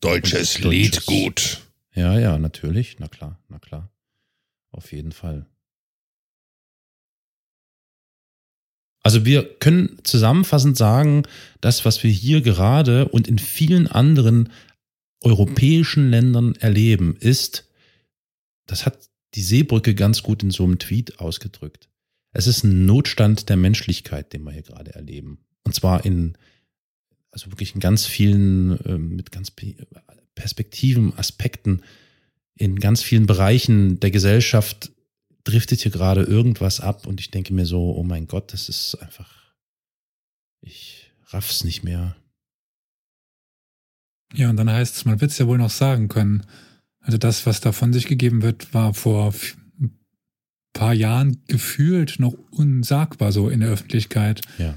Deutsches Deutsches. Liedgut. Ja, ja, natürlich. Na klar, na klar. Auf jeden Fall. Also wir können zusammenfassend sagen, das, was wir hier gerade und in vielen anderen europäischen Ländern erleben, ist, das hat die Seebrücke ganz gut in so einem Tweet ausgedrückt. Es ist ein Notstand der Menschlichkeit, den wir hier gerade erleben. Und zwar in, also wirklich in ganz vielen, äh, mit ganz Perspektiven, Aspekten, in ganz vielen Bereichen der Gesellschaft driftet hier gerade irgendwas ab und ich denke mir so, oh mein Gott, das ist einfach, ich raff's nicht mehr. Ja, und dann heißt es, man wird es ja wohl noch sagen können. Also das, was da von sich gegeben wird, war vor paar Jahren gefühlt noch unsagbar so in der Öffentlichkeit. Ja.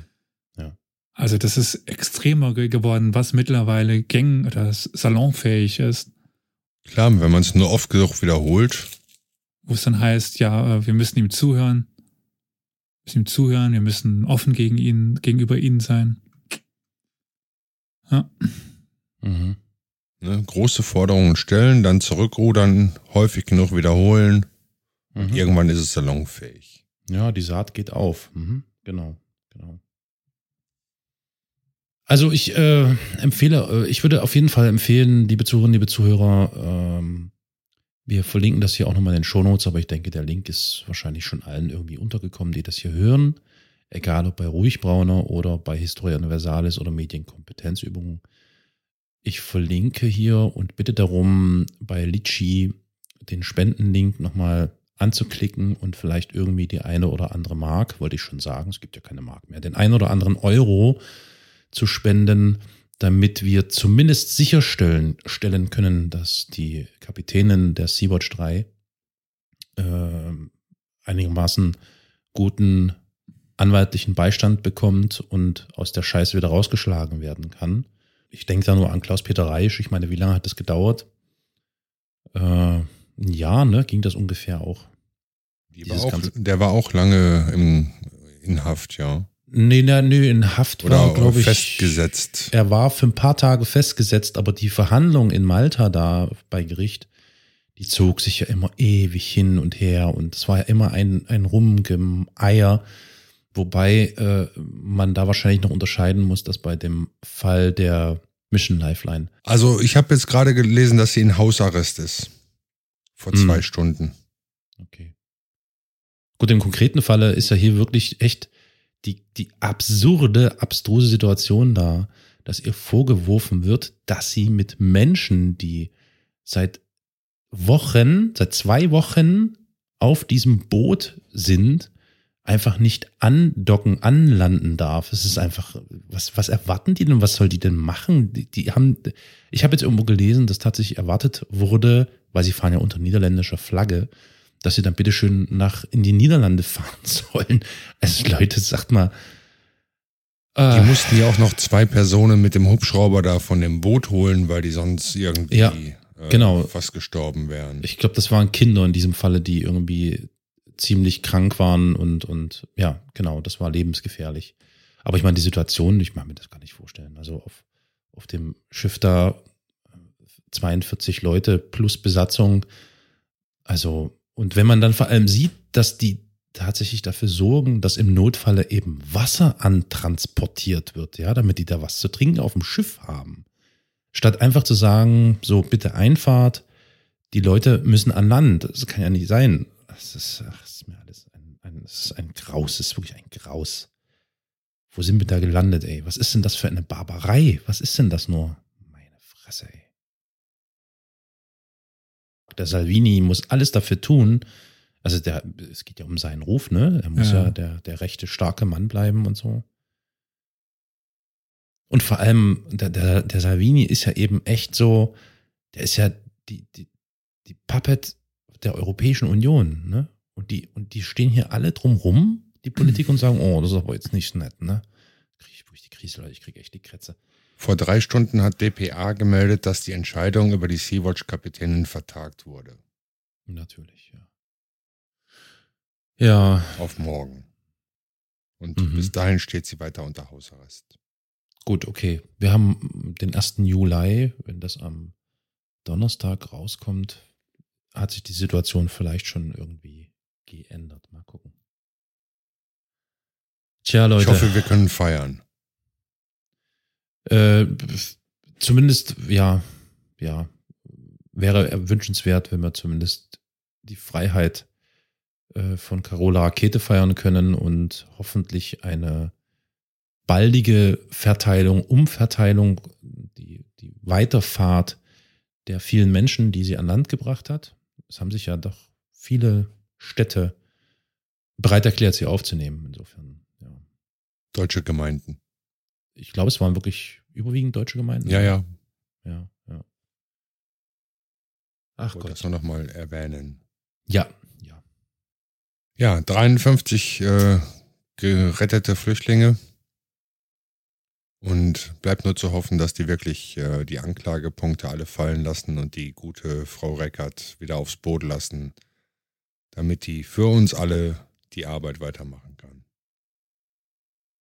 ja. Also das ist extremer geworden, was mittlerweile gäng oder salonfähig ist. Klar, wenn man es nur oft genug wiederholt. Wo es dann heißt, ja, äh, wir müssen ihm zuhören. Wir müssen ihm zuhören, wir müssen offen gegen ihn, gegenüber ihnen sein. Ja. Mhm. Ne, große Forderungen stellen, dann zurückrudern, häufig genug wiederholen. Mhm. Irgendwann ist es salonfähig. Ja, die Saat geht auf. Mhm. Genau, genau. Also ich äh, empfehle, äh, ich würde auf jeden Fall empfehlen, liebe Zuhörerinnen, liebe Zuhörer, ähm, wir verlinken das hier auch nochmal in den Shownotes, aber ich denke, der Link ist wahrscheinlich schon allen irgendwie untergekommen, die das hier hören. Egal ob bei Ruhigbrauner oder bei Historia Universalis oder Medienkompetenzübungen. Ich verlinke hier und bitte darum, bei Litchi den Spendenlink nochmal anzuklicken und vielleicht irgendwie die eine oder andere Mark, wollte ich schon sagen, es gibt ja keine Mark mehr, den einen oder anderen Euro zu spenden, damit wir zumindest sicherstellen stellen können, dass die Kapitänin der Sea-Watch 3 äh, einigermaßen guten anwaltlichen Beistand bekommt und aus der Scheiße wieder rausgeschlagen werden kann ich denke da nur an Klaus-Peter Reisch. Ich meine, wie lange hat das gedauert? Äh, ein Jahr, ne? Ging das ungefähr auch? War auch der war auch lange im, in Haft, ja. Nee, nee, nee, in Haft Oder war, glaube ich. festgesetzt. Er war für ein paar Tage festgesetzt, aber die Verhandlung in Malta da bei Gericht, die zog sich ja immer ewig hin und her und es war ja immer ein, ein Rumgemeier. Wobei äh, man da wahrscheinlich noch unterscheiden muss, dass bei dem Fall der Mission Lifeline. Also ich habe jetzt gerade gelesen, dass sie in Hausarrest ist. Vor zwei hm. Stunden. Okay. Gut, im konkreten Falle ist ja hier wirklich echt die, die absurde, abstruse Situation da, dass ihr vorgeworfen wird, dass sie mit Menschen, die seit Wochen, seit zwei Wochen auf diesem Boot sind, einfach nicht andocken, anlanden darf. Es ist einfach, was, was erwarten die denn? Was soll die denn machen? Die, die haben, ich habe jetzt irgendwo gelesen, dass tatsächlich erwartet wurde, weil sie fahren ja unter niederländischer Flagge, dass sie dann bitteschön nach in die Niederlande <laughs> fahren sollen. Also Leute, sagt mal. Äh, die mussten ja auch noch zwei Personen mit dem Hubschrauber da von dem Boot holen, weil die sonst irgendwie ja, äh, genau. fast gestorben wären. Ich glaube, das waren Kinder in diesem Falle, die irgendwie ziemlich krank waren und, und ja, genau, das war lebensgefährlich. Aber ich meine, die Situation, ich mag mir das gar nicht vorstellen. Also auf, auf dem Schiff da 42 Leute plus Besatzung. Also, und wenn man dann vor allem sieht, dass die tatsächlich dafür sorgen, dass im Notfalle eben Wasser antransportiert wird, ja, damit die da was zu trinken auf dem Schiff haben. Statt einfach zu sagen, so bitte Einfahrt, die Leute müssen an Land. Das kann ja nicht sein. Das ist, ach, ist mir alles ein, ein, das ist ein Graus, das ist wirklich ein Graus. Wo sind wir da gelandet, ey? Was ist denn das für eine Barbarei? Was ist denn das nur? Meine Fresse, ey. Der Salvini muss alles dafür tun. Also der, es geht ja um seinen Ruf, ne? Er muss ja, ja der, der rechte, starke Mann bleiben und so. Und vor allem, der, der, der Salvini ist ja eben echt so, der ist ja die, die, die Puppet der Europäischen Union, ne? Und die, und die stehen hier alle drumrum, die Politik, und sagen, oh, das ist aber jetzt nicht nett, ne? Krieg ich wirklich die Krise, ich kriege echt die Krätze. Vor drei Stunden hat DPA gemeldet, dass die Entscheidung über die Sea-Watch-Kapitänin vertagt wurde. Natürlich, ja. Ja. Auf morgen. Und mhm. bis dahin steht sie weiter unter Hausarrest. Gut, okay. Wir haben den 1. Juli, wenn das am Donnerstag rauskommt, hat sich die Situation vielleicht schon irgendwie geändert. Mal gucken. Tja, Leute. Ich hoffe, wir können feiern. Äh, zumindest, ja, ja, wäre wünschenswert, wenn wir zumindest die Freiheit äh, von Carola Rakete feiern können und hoffentlich eine baldige Verteilung, Umverteilung, die, die Weiterfahrt der vielen Menschen, die sie an Land gebracht hat. Es haben sich ja doch viele Städte bereit erklärt, sie aufzunehmen. Insofern, ja. Deutsche Gemeinden. Ich glaube, es waren wirklich überwiegend deutsche Gemeinden. Ja, ja. Ja, ja. Ach Gott. das nur noch mal erwähnen. Ja, ja. Ja, 53 äh, gerettete Flüchtlinge. Und bleibt nur zu hoffen, dass die wirklich äh, die Anklagepunkte alle fallen lassen und die gute Frau Reckert wieder aufs Boot lassen, damit die für uns alle die Arbeit weitermachen kann.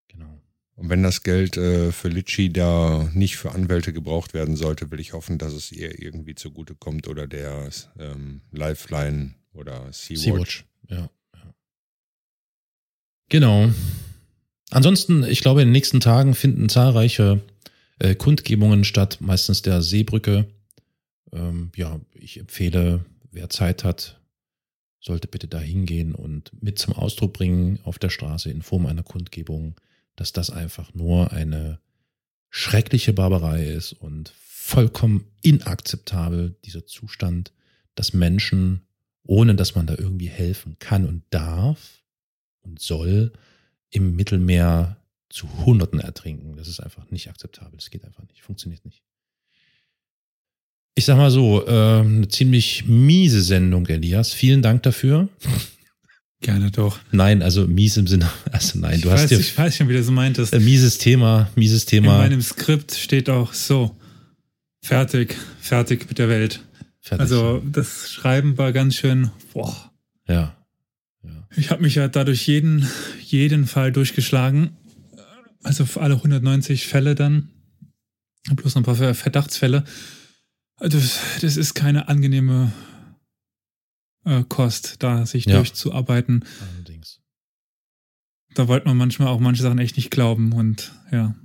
Genau. Und wenn das Geld äh, für Litschi da nicht für Anwälte gebraucht werden sollte, will ich hoffen, dass es ihr irgendwie zugutekommt oder der ähm, Lifeline oder Sea-Watch. Sea-Watch. Ja, ja. Genau. Ansonsten, ich glaube, in den nächsten Tagen finden zahlreiche äh, Kundgebungen statt, meistens der Seebrücke. Ähm, ja, ich empfehle, wer Zeit hat, sollte bitte da hingehen und mit zum Ausdruck bringen auf der Straße in Form einer Kundgebung, dass das einfach nur eine schreckliche Barbarei ist und vollkommen inakzeptabel, dieser Zustand, dass Menschen, ohne dass man da irgendwie helfen kann und darf und soll, im Mittelmeer zu Hunderten ertrinken. Das ist einfach nicht akzeptabel. Das geht einfach nicht. Funktioniert nicht. Ich sag mal so, äh, eine ziemlich miese Sendung, Elias. Vielen Dank dafür. Gerne doch. Nein, also mies im Sinne, also nein, ich du weiß, hast dir ich weiß schon, wie du so meintest. äh, mieses Thema, mieses In Thema. meinem Skript steht auch so, fertig, fertig mit der Welt. Fertig. Also das Schreiben war ganz schön, boah. ja. Ja. Ich habe mich ja dadurch jeden, jeden Fall durchgeschlagen. Also für alle 190 Fälle dann. Plus noch ein paar Ver- Verdachtsfälle. Also das, ist keine angenehme äh, Kost, da sich Ja. durchzuarbeiten. Allerdings. Da wollte man manchmal auch manche Sachen echt nicht glauben. Und ja.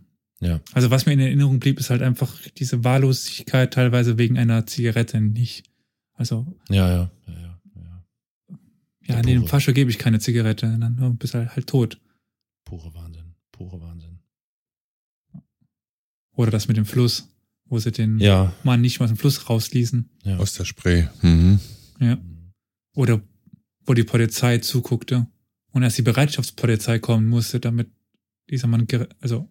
Ja. Also was mir in Erinnerung blieb, ist halt einfach diese Wahllosigkeit teilweise wegen einer Zigarette nicht. Also ja, ja, ja, ja. Ja, nee, dem Fascho gebe ich keine Zigarette, dann oh, bist halt, halt tot. Pure Wahnsinn. Pure Wahnsinn. Oder das mit dem Fluss, wo sie den Ja. Mann nicht mal aus dem Fluss rausließen. ja. Aus der Spree. Mhm. Ja. Oder wo die Polizei zuguckte und erst die Bereitschaftspolizei kommen musste, damit dieser Mann, also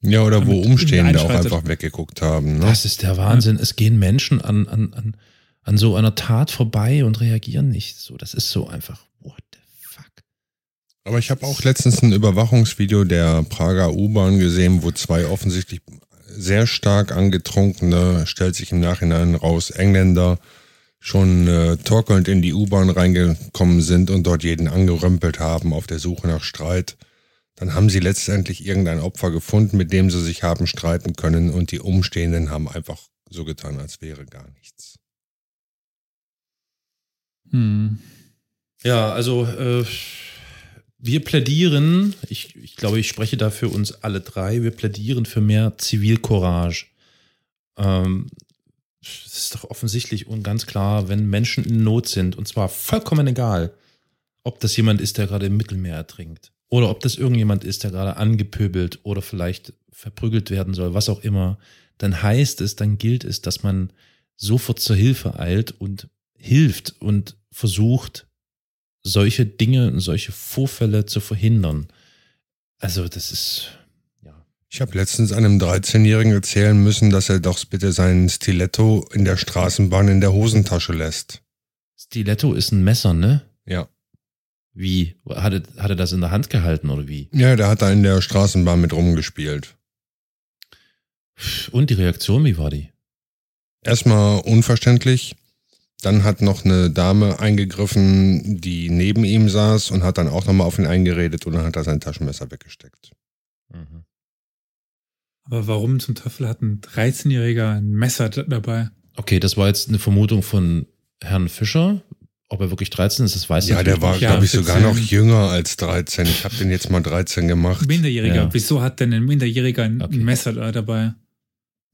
Ja, oder wo Umstehende auch einfach weggeguckt haben. Ne? Das ist der Wahnsinn. Es gehen Menschen an, an, an, an so einer Tat vorbei und reagieren nicht. So, das ist so einfach, what the fuck? Aber ich habe auch letztens ein Überwachungsvideo der Prager U-Bahn gesehen, wo zwei offensichtlich sehr stark angetrunkene, stellt sich im Nachhinein raus, Engländer schon äh, torkelnd in die U-Bahn reingekommen sind und dort jeden angerömpelt haben auf der Suche nach Streit. Dann haben sie letztendlich irgendein Opfer gefunden, mit dem sie sich haben streiten können und die Umstehenden haben einfach so getan, als wäre gar nichts. Hm, Ja, also äh, wir plädieren, ich, ich glaube, ich spreche da für uns alle drei, wir plädieren für mehr Zivilcourage. Ähm, es ist doch offensichtlich und ganz klar, wenn Menschen in Not sind, und zwar vollkommen egal, ob das jemand ist, der gerade im Mittelmeer ertrinkt, oder ob das irgendjemand ist, der gerade angepöbelt oder vielleicht verprügelt werden soll, was auch immer, dann heißt es, dann gilt es, dass man sofort zur Hilfe eilt und hilft und versucht, solche Dinge und solche Vorfälle zu verhindern. Also das ist, ja. Ich habe letztens einem 13-Jährigen erzählen müssen, dass er doch bitte seinen Stiletto in der Straßenbahn in der Hosentasche lässt. Stiletto ist ein Messer, ne? Ja. Wie? Hat er, hat er das in der Hand gehalten oder wie? Ja, der hat da in der Straßenbahn mit rumgespielt. Und die Reaktion, wie war die? Erstmal unverständlich. Dann hat noch eine Dame eingegriffen, die neben ihm saß und hat dann auch nochmal auf ihn eingeredet und dann hat er sein Taschenmesser weggesteckt. Mhm. aber warum zum Teufel hat ein 13-Jähriger ein Messer dabei? Okay, das war jetzt eine Vermutung von Herrn Fischer. Ob er wirklich 13 ist, das weiß Ja, der war, nicht. Ja, glaube ich, sogar 14. noch jünger als 13. Ich habe den jetzt mal 13 gemacht. Minderjähriger. Ja. Wieso hat denn ein Minderjähriger ein Okay. Messer da dabei?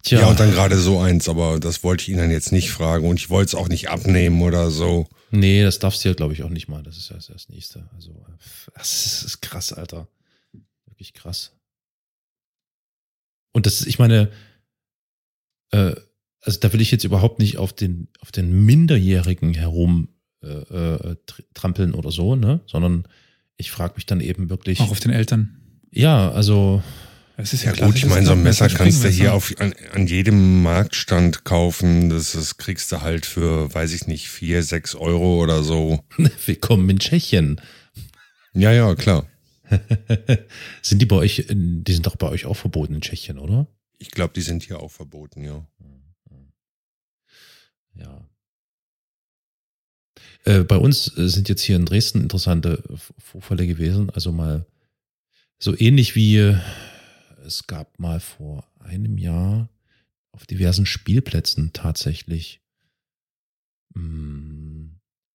Tja, Ja, und dann gerade so eins, aber das wollte ich ihn dann jetzt nicht fragen und ich wollte es auch nicht abnehmen oder so. nee, das darfst du ja, glaube ich, auch nicht mal. Das ist ja das Nächste. Also, das ist, das ist krass, Alter. Wirklich krass. Und das ist, ich meine, äh, also da will ich jetzt überhaupt nicht auf den, auf den Minderjährigen herum äh, äh, tr- trampeln oder so, ne? Sondern ich frage mich dann eben wirklich. Auch auf den Eltern. ja, also Es ist Ja klar, gut, ich meine, so ein Messer kannst du hier auf, an, an jedem Marktstand kaufen. Das, das kriegst du halt für, weiß ich nicht, vier, sechs Euro oder so. <laughs> willkommen in Tschechien. Ja, ja, klar. <laughs> sind die bei euch, in- die sind doch bei euch auch verboten in Tschechien, oder? Ich glaube, die sind hier auch verboten, ja. Ja. Äh, bei uns äh, sind jetzt hier in Dresden interessante Vorfälle gewesen. Also mal so ähnlich wie äh, es gab mal vor einem Jahr auf diversen Spielplätzen tatsächlich mh,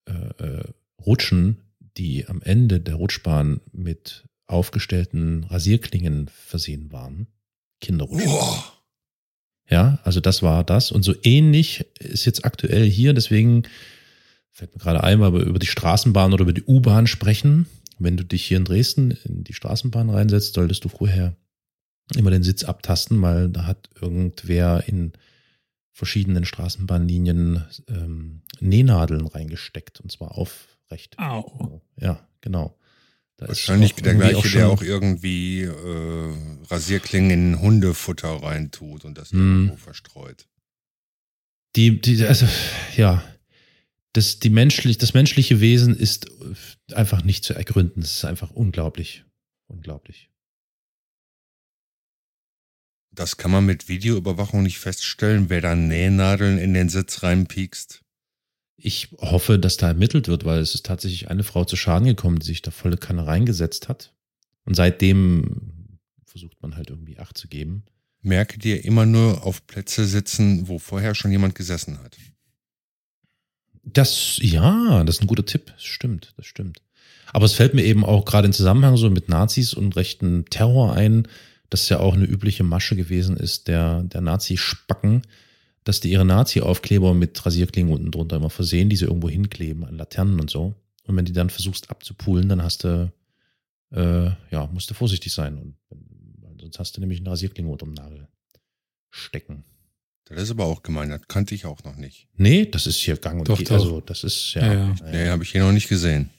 äh, äh, Rutschen, die am Ende der Rutschbahn mit aufgestellten Rasierklingen versehen waren. Kinderrutschen. Ja, also das war das. Und so ähnlich ist jetzt aktuell hier, deswegen fällt mir gerade ein, weil wir über die Straßenbahn oder über die U-Bahn sprechen. Wenn du dich hier in Dresden in die Straßenbahn reinsetzt, solltest du vorher immer den Sitz abtasten, weil da hat irgendwer in verschiedenen Straßenbahnlinien ähm, Nähnadeln reingesteckt und zwar aufrecht. Au. Ja, genau. Da ist Wahrscheinlich der gleiche, auch schon- der auch irgendwie äh, Rasierklingen in Hundefutter reintut und das Mhm. irgendwo verstreut. die, die, also, ja, das, die menschlich, das menschliche Wesen ist einfach nicht zu ergründen. Das ist einfach unglaublich. Unglaublich. Das kann man mit Videoüberwachung nicht feststellen, wer da Nähnadeln in den Sitz reinpiekst. Ich hoffe, dass da ermittelt wird, weil es ist tatsächlich eine Frau zu Schaden gekommen, die sich da volle Kanne reingesetzt hat. Und seitdem versucht man halt irgendwie Acht zu geben. Merke dir immer nur auf Plätze sitzen, wo vorher schon jemand gesessen hat. Das, ja, das ist ein guter Tipp. Das stimmt, das stimmt. Aber es fällt mir eben auch gerade in Zusammenhang so mit Nazis und rechten Terror ein, dass ja auch eine übliche Masche gewesen ist, der, der Nazi-Spacken, dass die ihre Nazi-Aufkleber mit Rasierklingen unten drunter immer versehen, die sie irgendwo hinkleben an Laternen und so. Und wenn die dann versuchst abzupulen, dann hast du, äh, ja, musst du vorsichtig sein. Und sonst hast du nämlich eine Rasierklinge unterm Nagel stecken. Das ist aber auch gemein, das kannte ich auch noch nicht. Nee, das ist hier gang und Doch, gäbe. doch. Also, das ist ja. Ja, ja. Nee, habe ich hier noch nicht gesehen.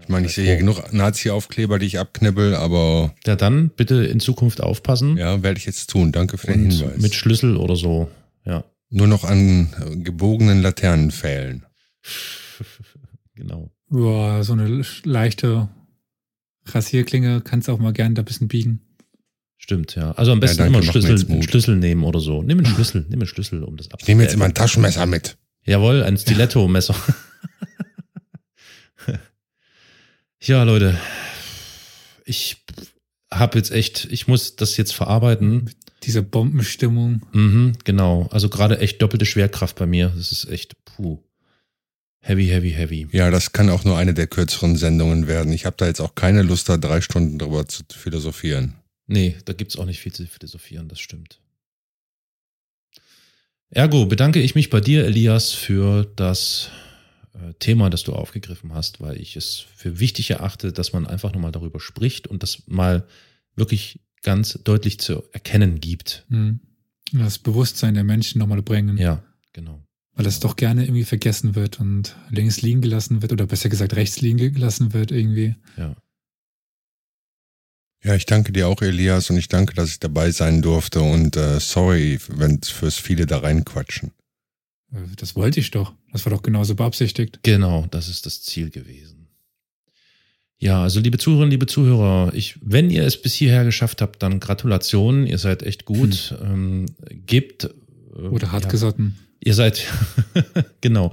Ich meine, ich sehe hier Ja, genug Nazi-Aufkleber, die ich abknibbel, aber Ja, dann bitte in Zukunft aufpassen. ja, werde ich jetzt tun. Danke für den Hinweis. mit Schlüssel oder so. Ja, Nur noch an äh, gebogenen Laternen fehlen. <laughs> genau. Boah, so eine leichte Rasierklinge kannst du auch mal gern da ein bisschen biegen. Stimmt, ja. Also am besten danke, immer Schlüssel, Schlüssel nehmen oder so. Nimm einen Schlüssel, nimm einen Schlüssel, um das Ich nehme jetzt immer ein. Taschenmesser mit. Jawohl, ein Stiletto-Messer. <laughs> ja, Leute. Ich habe jetzt echt, ich muss das jetzt verarbeiten. Diese Bombenstimmung. Mhm, genau. Also gerade echt doppelte Schwerkraft bei mir. Das ist echt, puh. Heavy, heavy, heavy. Ja, das kann auch nur eine der kürzeren Sendungen werden. Ich habe da jetzt auch keine Lust, da drei Stunden drüber zu philosophieren. Nee, da gibt's auch nicht viel zu philosophieren, das stimmt. Ergo bedanke ich mich bei dir, Elias, für das Thema, das du aufgegriffen hast, weil ich es für wichtig erachte, dass man einfach nochmal darüber spricht und das mal wirklich ganz deutlich zu erkennen gibt. Hm. Das Bewusstsein der Menschen nochmal bringen. Ja, genau. Weil das doch gerne irgendwie vergessen wird und links liegen gelassen wird oder besser gesagt rechts liegen gelassen wird irgendwie. Ja. Ja, ich danke dir auch, Elias, und ich danke, dass ich dabei sein durfte. Und äh, sorry, wenn fürs viele da reinquatschen. Das wollte ich doch. Das war doch genauso beabsichtigt. Genau, das ist das Ziel gewesen. Ja, also liebe Zuhörerinnen, liebe Zuhörer, ich, wenn ihr es bis hierher geschafft habt, dann Gratulation, ihr seid echt gut. Ähm, gebt äh, Oder hart ja, gesotten. Ihr seid, <laughs> genau,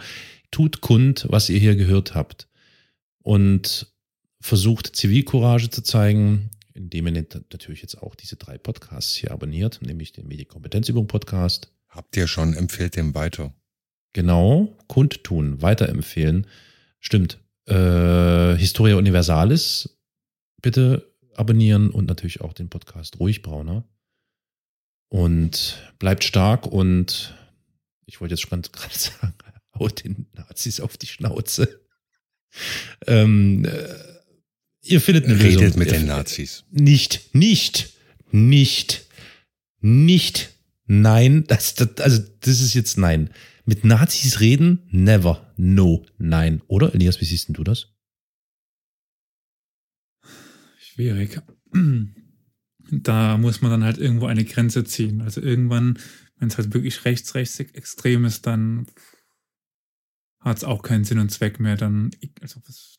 tut kund, was ihr hier gehört habt. Und versucht Zivilcourage zu zeigen, indem ihr nat- natürlich jetzt auch diese drei Podcasts hier abonniert, nämlich den Medienkompetenzübung Podcast. Habt ihr schon, empfehlt dem weiter. Genau, kundtun, weiterempfehlen. Stimmt. Äh, Historia Universalis bitte abonnieren und natürlich auch den Podcast Ruhig Brauner. Und bleibt stark und ich wollte jetzt schon ganz <laughs> gerade sagen, haut den Nazis auf die Schnauze. Ähm, äh, ihr findet eine Redet Lösung. mit den Nazis. Nicht, nicht, nicht, nicht. Nein, das, das, also das ist jetzt nein. Mit Nazis reden? Never. No. Nein. Oder, Elias, wie siehst denn du das? Schwierig. Da muss man dann halt irgendwo eine Grenze ziehen. Also irgendwann, wenn es halt wirklich rechts, rechts extrem ist, dann hat es auch keinen Sinn und Zweck mehr. Dann, also was,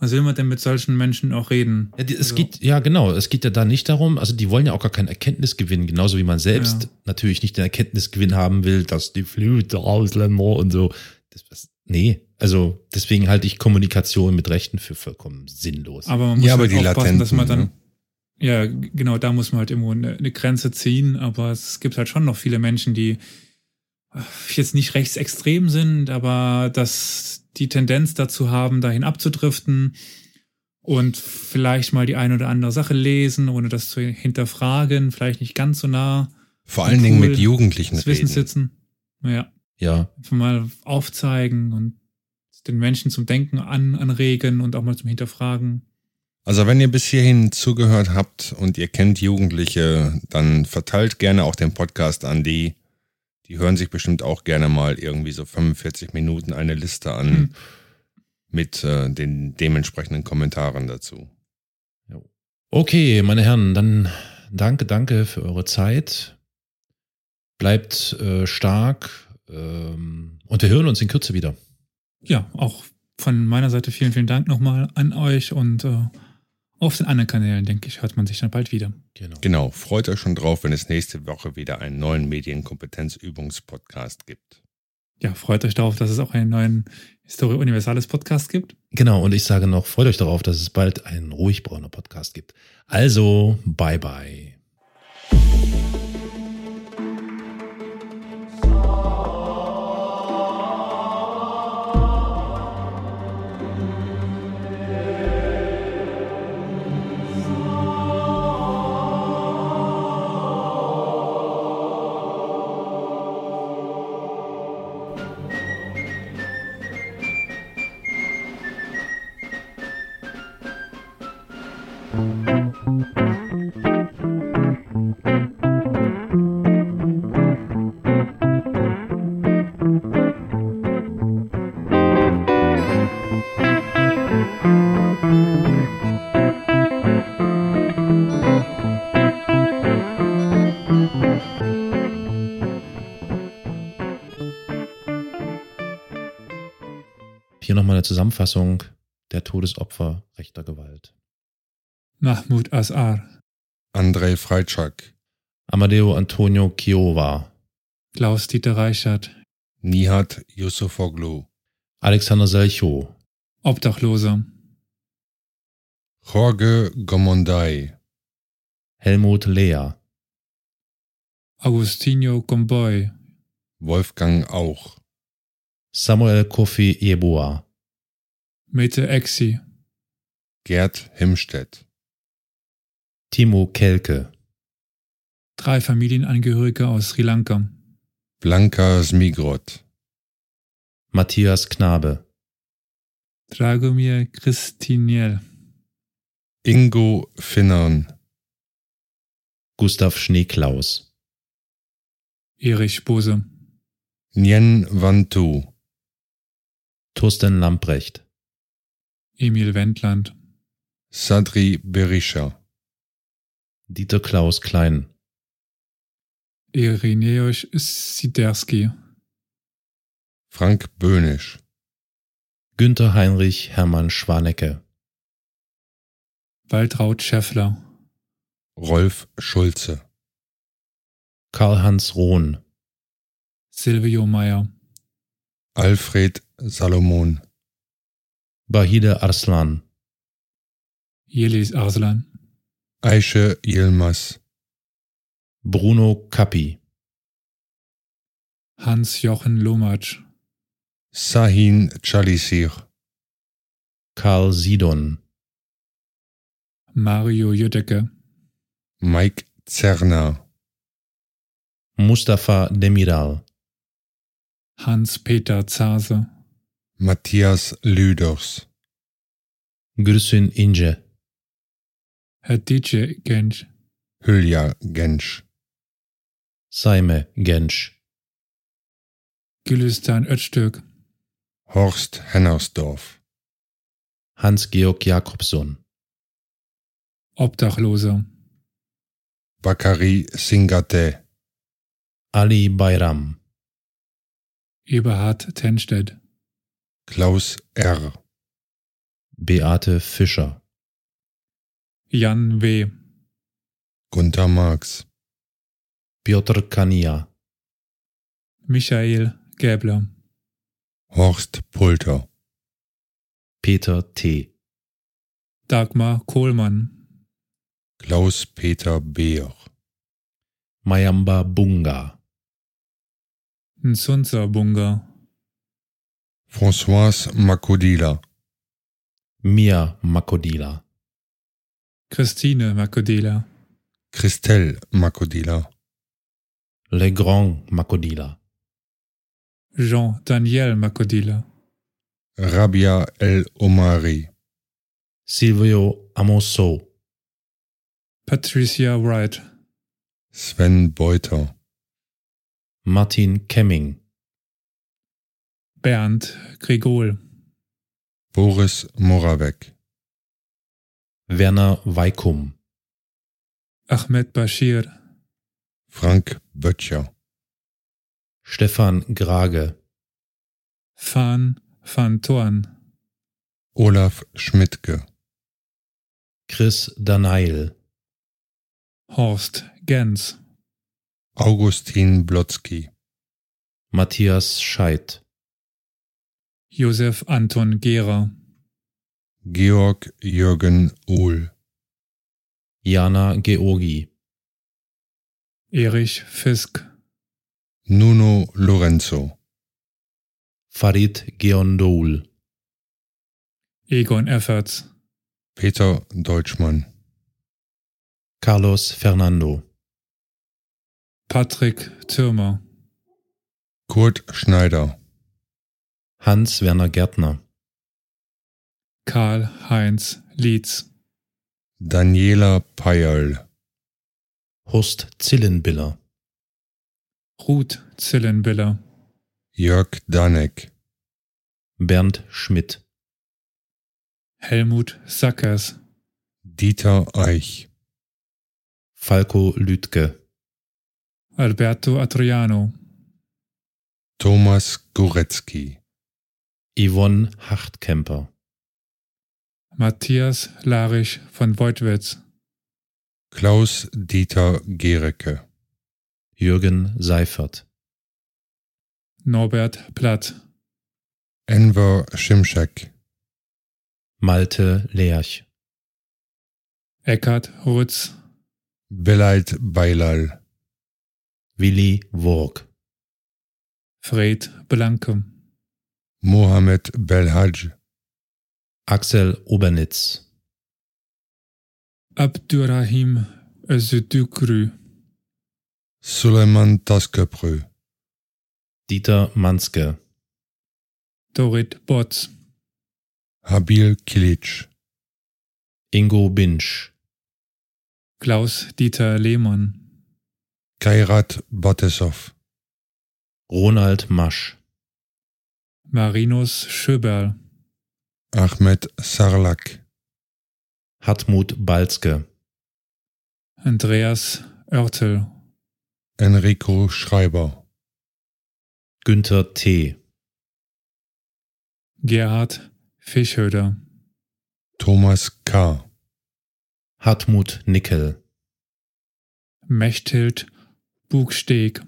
was will man denn mit solchen Menschen auch reden? Ja, die, es Also- geht, ja, genau. Es geht ja da nicht darum, also die wollen ja auch gar keinen Erkenntnisgewinn, genauso wie man selbst Ja. natürlich nicht den Erkenntnisgewinn haben will, dass die Flüte Ausländer und so. Das, das, nee, also deswegen halte ich Kommunikation mit Rechten für vollkommen sinnlos. Aber man muss Ja, aber halt die aufpassen, dass man dann. Latenten, Ja, genau, da muss man halt irgendwo eine, eine Grenze ziehen. Aber es gibt halt schon noch viele Menschen, die jetzt nicht rechtsextrem sind, aber dass die Tendenz dazu haben, dahin abzudriften und vielleicht mal die eine oder andere Sache lesen, ohne das zu hinterfragen, vielleicht nicht ganz so nah Vor allen Dingen mit Jugendlichen Wissens reden. sitzen. Ja, ja, einfach mal aufzeigen und den Menschen zum Denken an, anregen und auch mal zum Hinterfragen. Also wenn ihr bis hierhin zugehört habt und ihr kennt Jugendliche, dann verteilt gerne auch den Podcast an die. Die hören sich bestimmt auch gerne mal irgendwie so 45 Minuten eine Liste an Hm. mit äh, den dementsprechenden Kommentaren dazu. Okay, meine Herren, dann danke, danke für eure Zeit. Bleibt äh, stark ähm, und wir hören uns in Kürze wieder. ja, auch von meiner Seite vielen, vielen Dank nochmal an euch und äh, auf den anderen Kanälen, denke ich, hört man sich dann bald wieder. Genau. Genau, freut euch schon drauf, wenn es nächste Woche wieder einen neuen Medienkompetenzübungspodcast gibt. Ja, freut euch darauf, dass es auch einen neuen Historie Universales Podcast gibt. Genau, und ich sage noch, freut euch darauf, dass es bald einen Ruhigbrauner Podcast gibt. Also, bye bye. Zusammenfassung der Todesopfer rechter Gewalt. Mahmoud Asar, Andrei Freitschak, Amadeo Antonio Kiowa, Klaus-Dieter Reichert, Nihat Yusufoglu, Alexander Selchow, Obdachlose, Jorge Gomondai, Helmut Lea, Agustinho Gomboy, Wolfgang Auch, Samuel Kofi Yeboah, Mete Exi, Gerd Himstedt, Timo Kelke, drei Familienangehörige aus Sri Lanka, Blanka Smigrod, Matthias Knabe, Dragomir Christiniel, Ingo Finnern, Gustav Schneeklaus, Erich Bose, Nien Vantu, Thorsten Lamprecht, Emil Wendland, Sadri Berisha, Dieter Klaus Klein, Ireneusz Siderski, Frank Böhnisch, Günther Heinrich Hermann Schwanecke, Waltraud Schäffler, Rolf Schulze, Karl-Hans Rohn, Silvio Meyer, Alfred Salomon, Bahide Arslan, Yelis Arslan, Aische Yilmaz, Bruno Kappi, Hans-Jochen Lomatsch, Sahin Chalisir, Karl Sidon, Mario Jüdecke, Mike Zerner, Mustafa Demiral, Hans-Peter Zase, Matthias Lüders, Gülsün Ince, Hatice Genç, Hülya Gensch, Saime Gensch. Gülistan Öztürk, Horst Hennersdorf, Hans-Georg Jakobson. Obdachloser, Bakari Singate, Ali Bayram. Eberhard Tenstedt, Klaus R., Beate Fischer. Jan W., Gunther Marx, Piotr Kania. Michael Gäbler, Horst Pulter, Peter T. Dagmar Kohlmann, Klaus Peter Beer, Mayamba Bunga. Nsunza Bunga, Françoise Makodila, Mia Makodila. Christine Makodela, Christelle Makodila, Legrand Makodila. Jean Daniel Makodela, Rabia El Omari, Silvio Amoso. Patricia Wright, Sven Beuter, Martin Kemming. Bernd Gregol, Boris Moravec, Werner Weikum. Ahmed Bashir, Frank Böttcher, Stefan Grage. Fan van Thorn, Olaf Schmidtke, Chris Danail. Horst Gens, Augustin Blotzky, Matthias Scheidt. Josef Anton Gera, Georg Jürgen Uhl, Jana Georgi. Erich Fisk, Nuno Lorenzo, Farid Geondoul. Egon Efferts, Peter Deutschmann, Carlos Fernando. Patrick Thürmer, Kurt Schneider, Hans-Werner Gärtner. Karl-Heinz Lietz, Daniela Peyerl, Horst Zillenbiller. Ruth Zillenbiller, Jörg Danek, Bernd Schmidt. Helmut Sackers, Dieter Eich, Falco Lütke. Alberto Adriano, Thomas Goretzky, Yvonne Hartkemper. Matthias Larich von Beutwitz, Klaus Dieter Gericke, Jürgen Seifert. Norbert Platt, Enver Schimschek, Malte Lerch. Eckhard Rutz, Belait Beilal, Willi Wurg. Fred Blanke, Mohamed Belhaj, Axel Obernitz. Abdurrahim Özüdükrü, Suleiman Tasköprü, Dieter Manske. Dorit Botz, Habil Kilic, Ingo Binsch. Klaus Dieter Lehmann, Kairat Batesov, Ronald Masch. Marinus Schöberl, Ahmed Sarlak, Hartmut Balzke. Andreas Oertel, Enrico Schreiber, Günther T. Gerhard Fischhöder, Thomas K., Hartmut Nickel. Mechthild Bugsteg,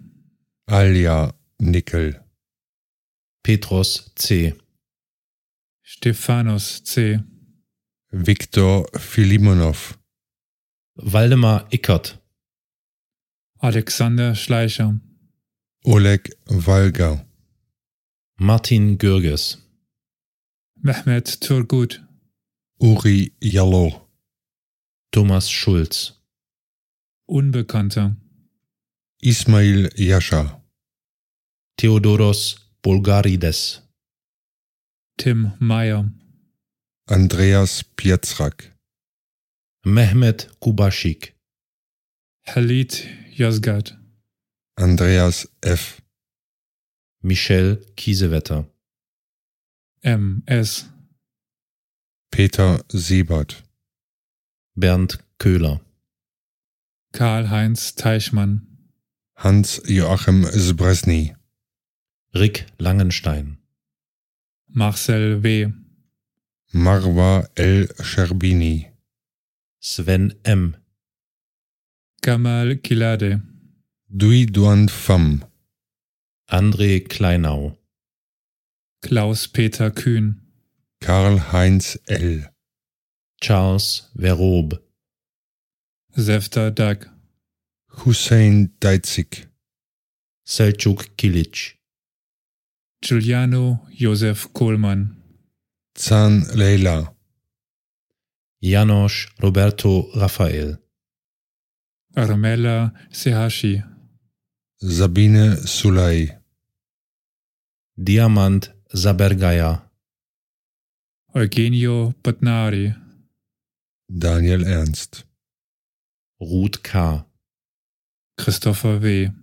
Alja Nickel, Petros C. Stephanus C., Viktor Filimonov, Waldemar Ickert. Alexander Schleicher, Oleg Walger, Martin Gürges. Mehmet Turgut, Uri Jallo, Thomas Schulz. Unbekannter, Ismail Jascha, Theodoros Bulgarides. Tim Meyer, Andreas Pietzrak, Mehmet Kubaschik. Halit Yozgat, Andreas F. Michelle Kiesewetter, M. S. Peter Siebert, Bernd Köhler, Karl-Heinz Teichmann, Hans-Joachim Zbresny, Rick Langenstein, Marcel W., Marwa El Sherbini, Sven M., Gamal Kilade, Dui Duan Pham, André Kleinau, Klaus-Peter Kühn, Karl-Heinz L., Charles Verrob, Sefter Dag, Hussein Deitzik, Selçuk Kilic, Giuliano Josef Kohlmann, Zahn Leila, Janosch Roberto Raphael, Armella Sehashi, Sabine Sulay, Diamant Sabergaya, Eugenio Botnari, Daniel Ernst, Ruth K., Christopher W.,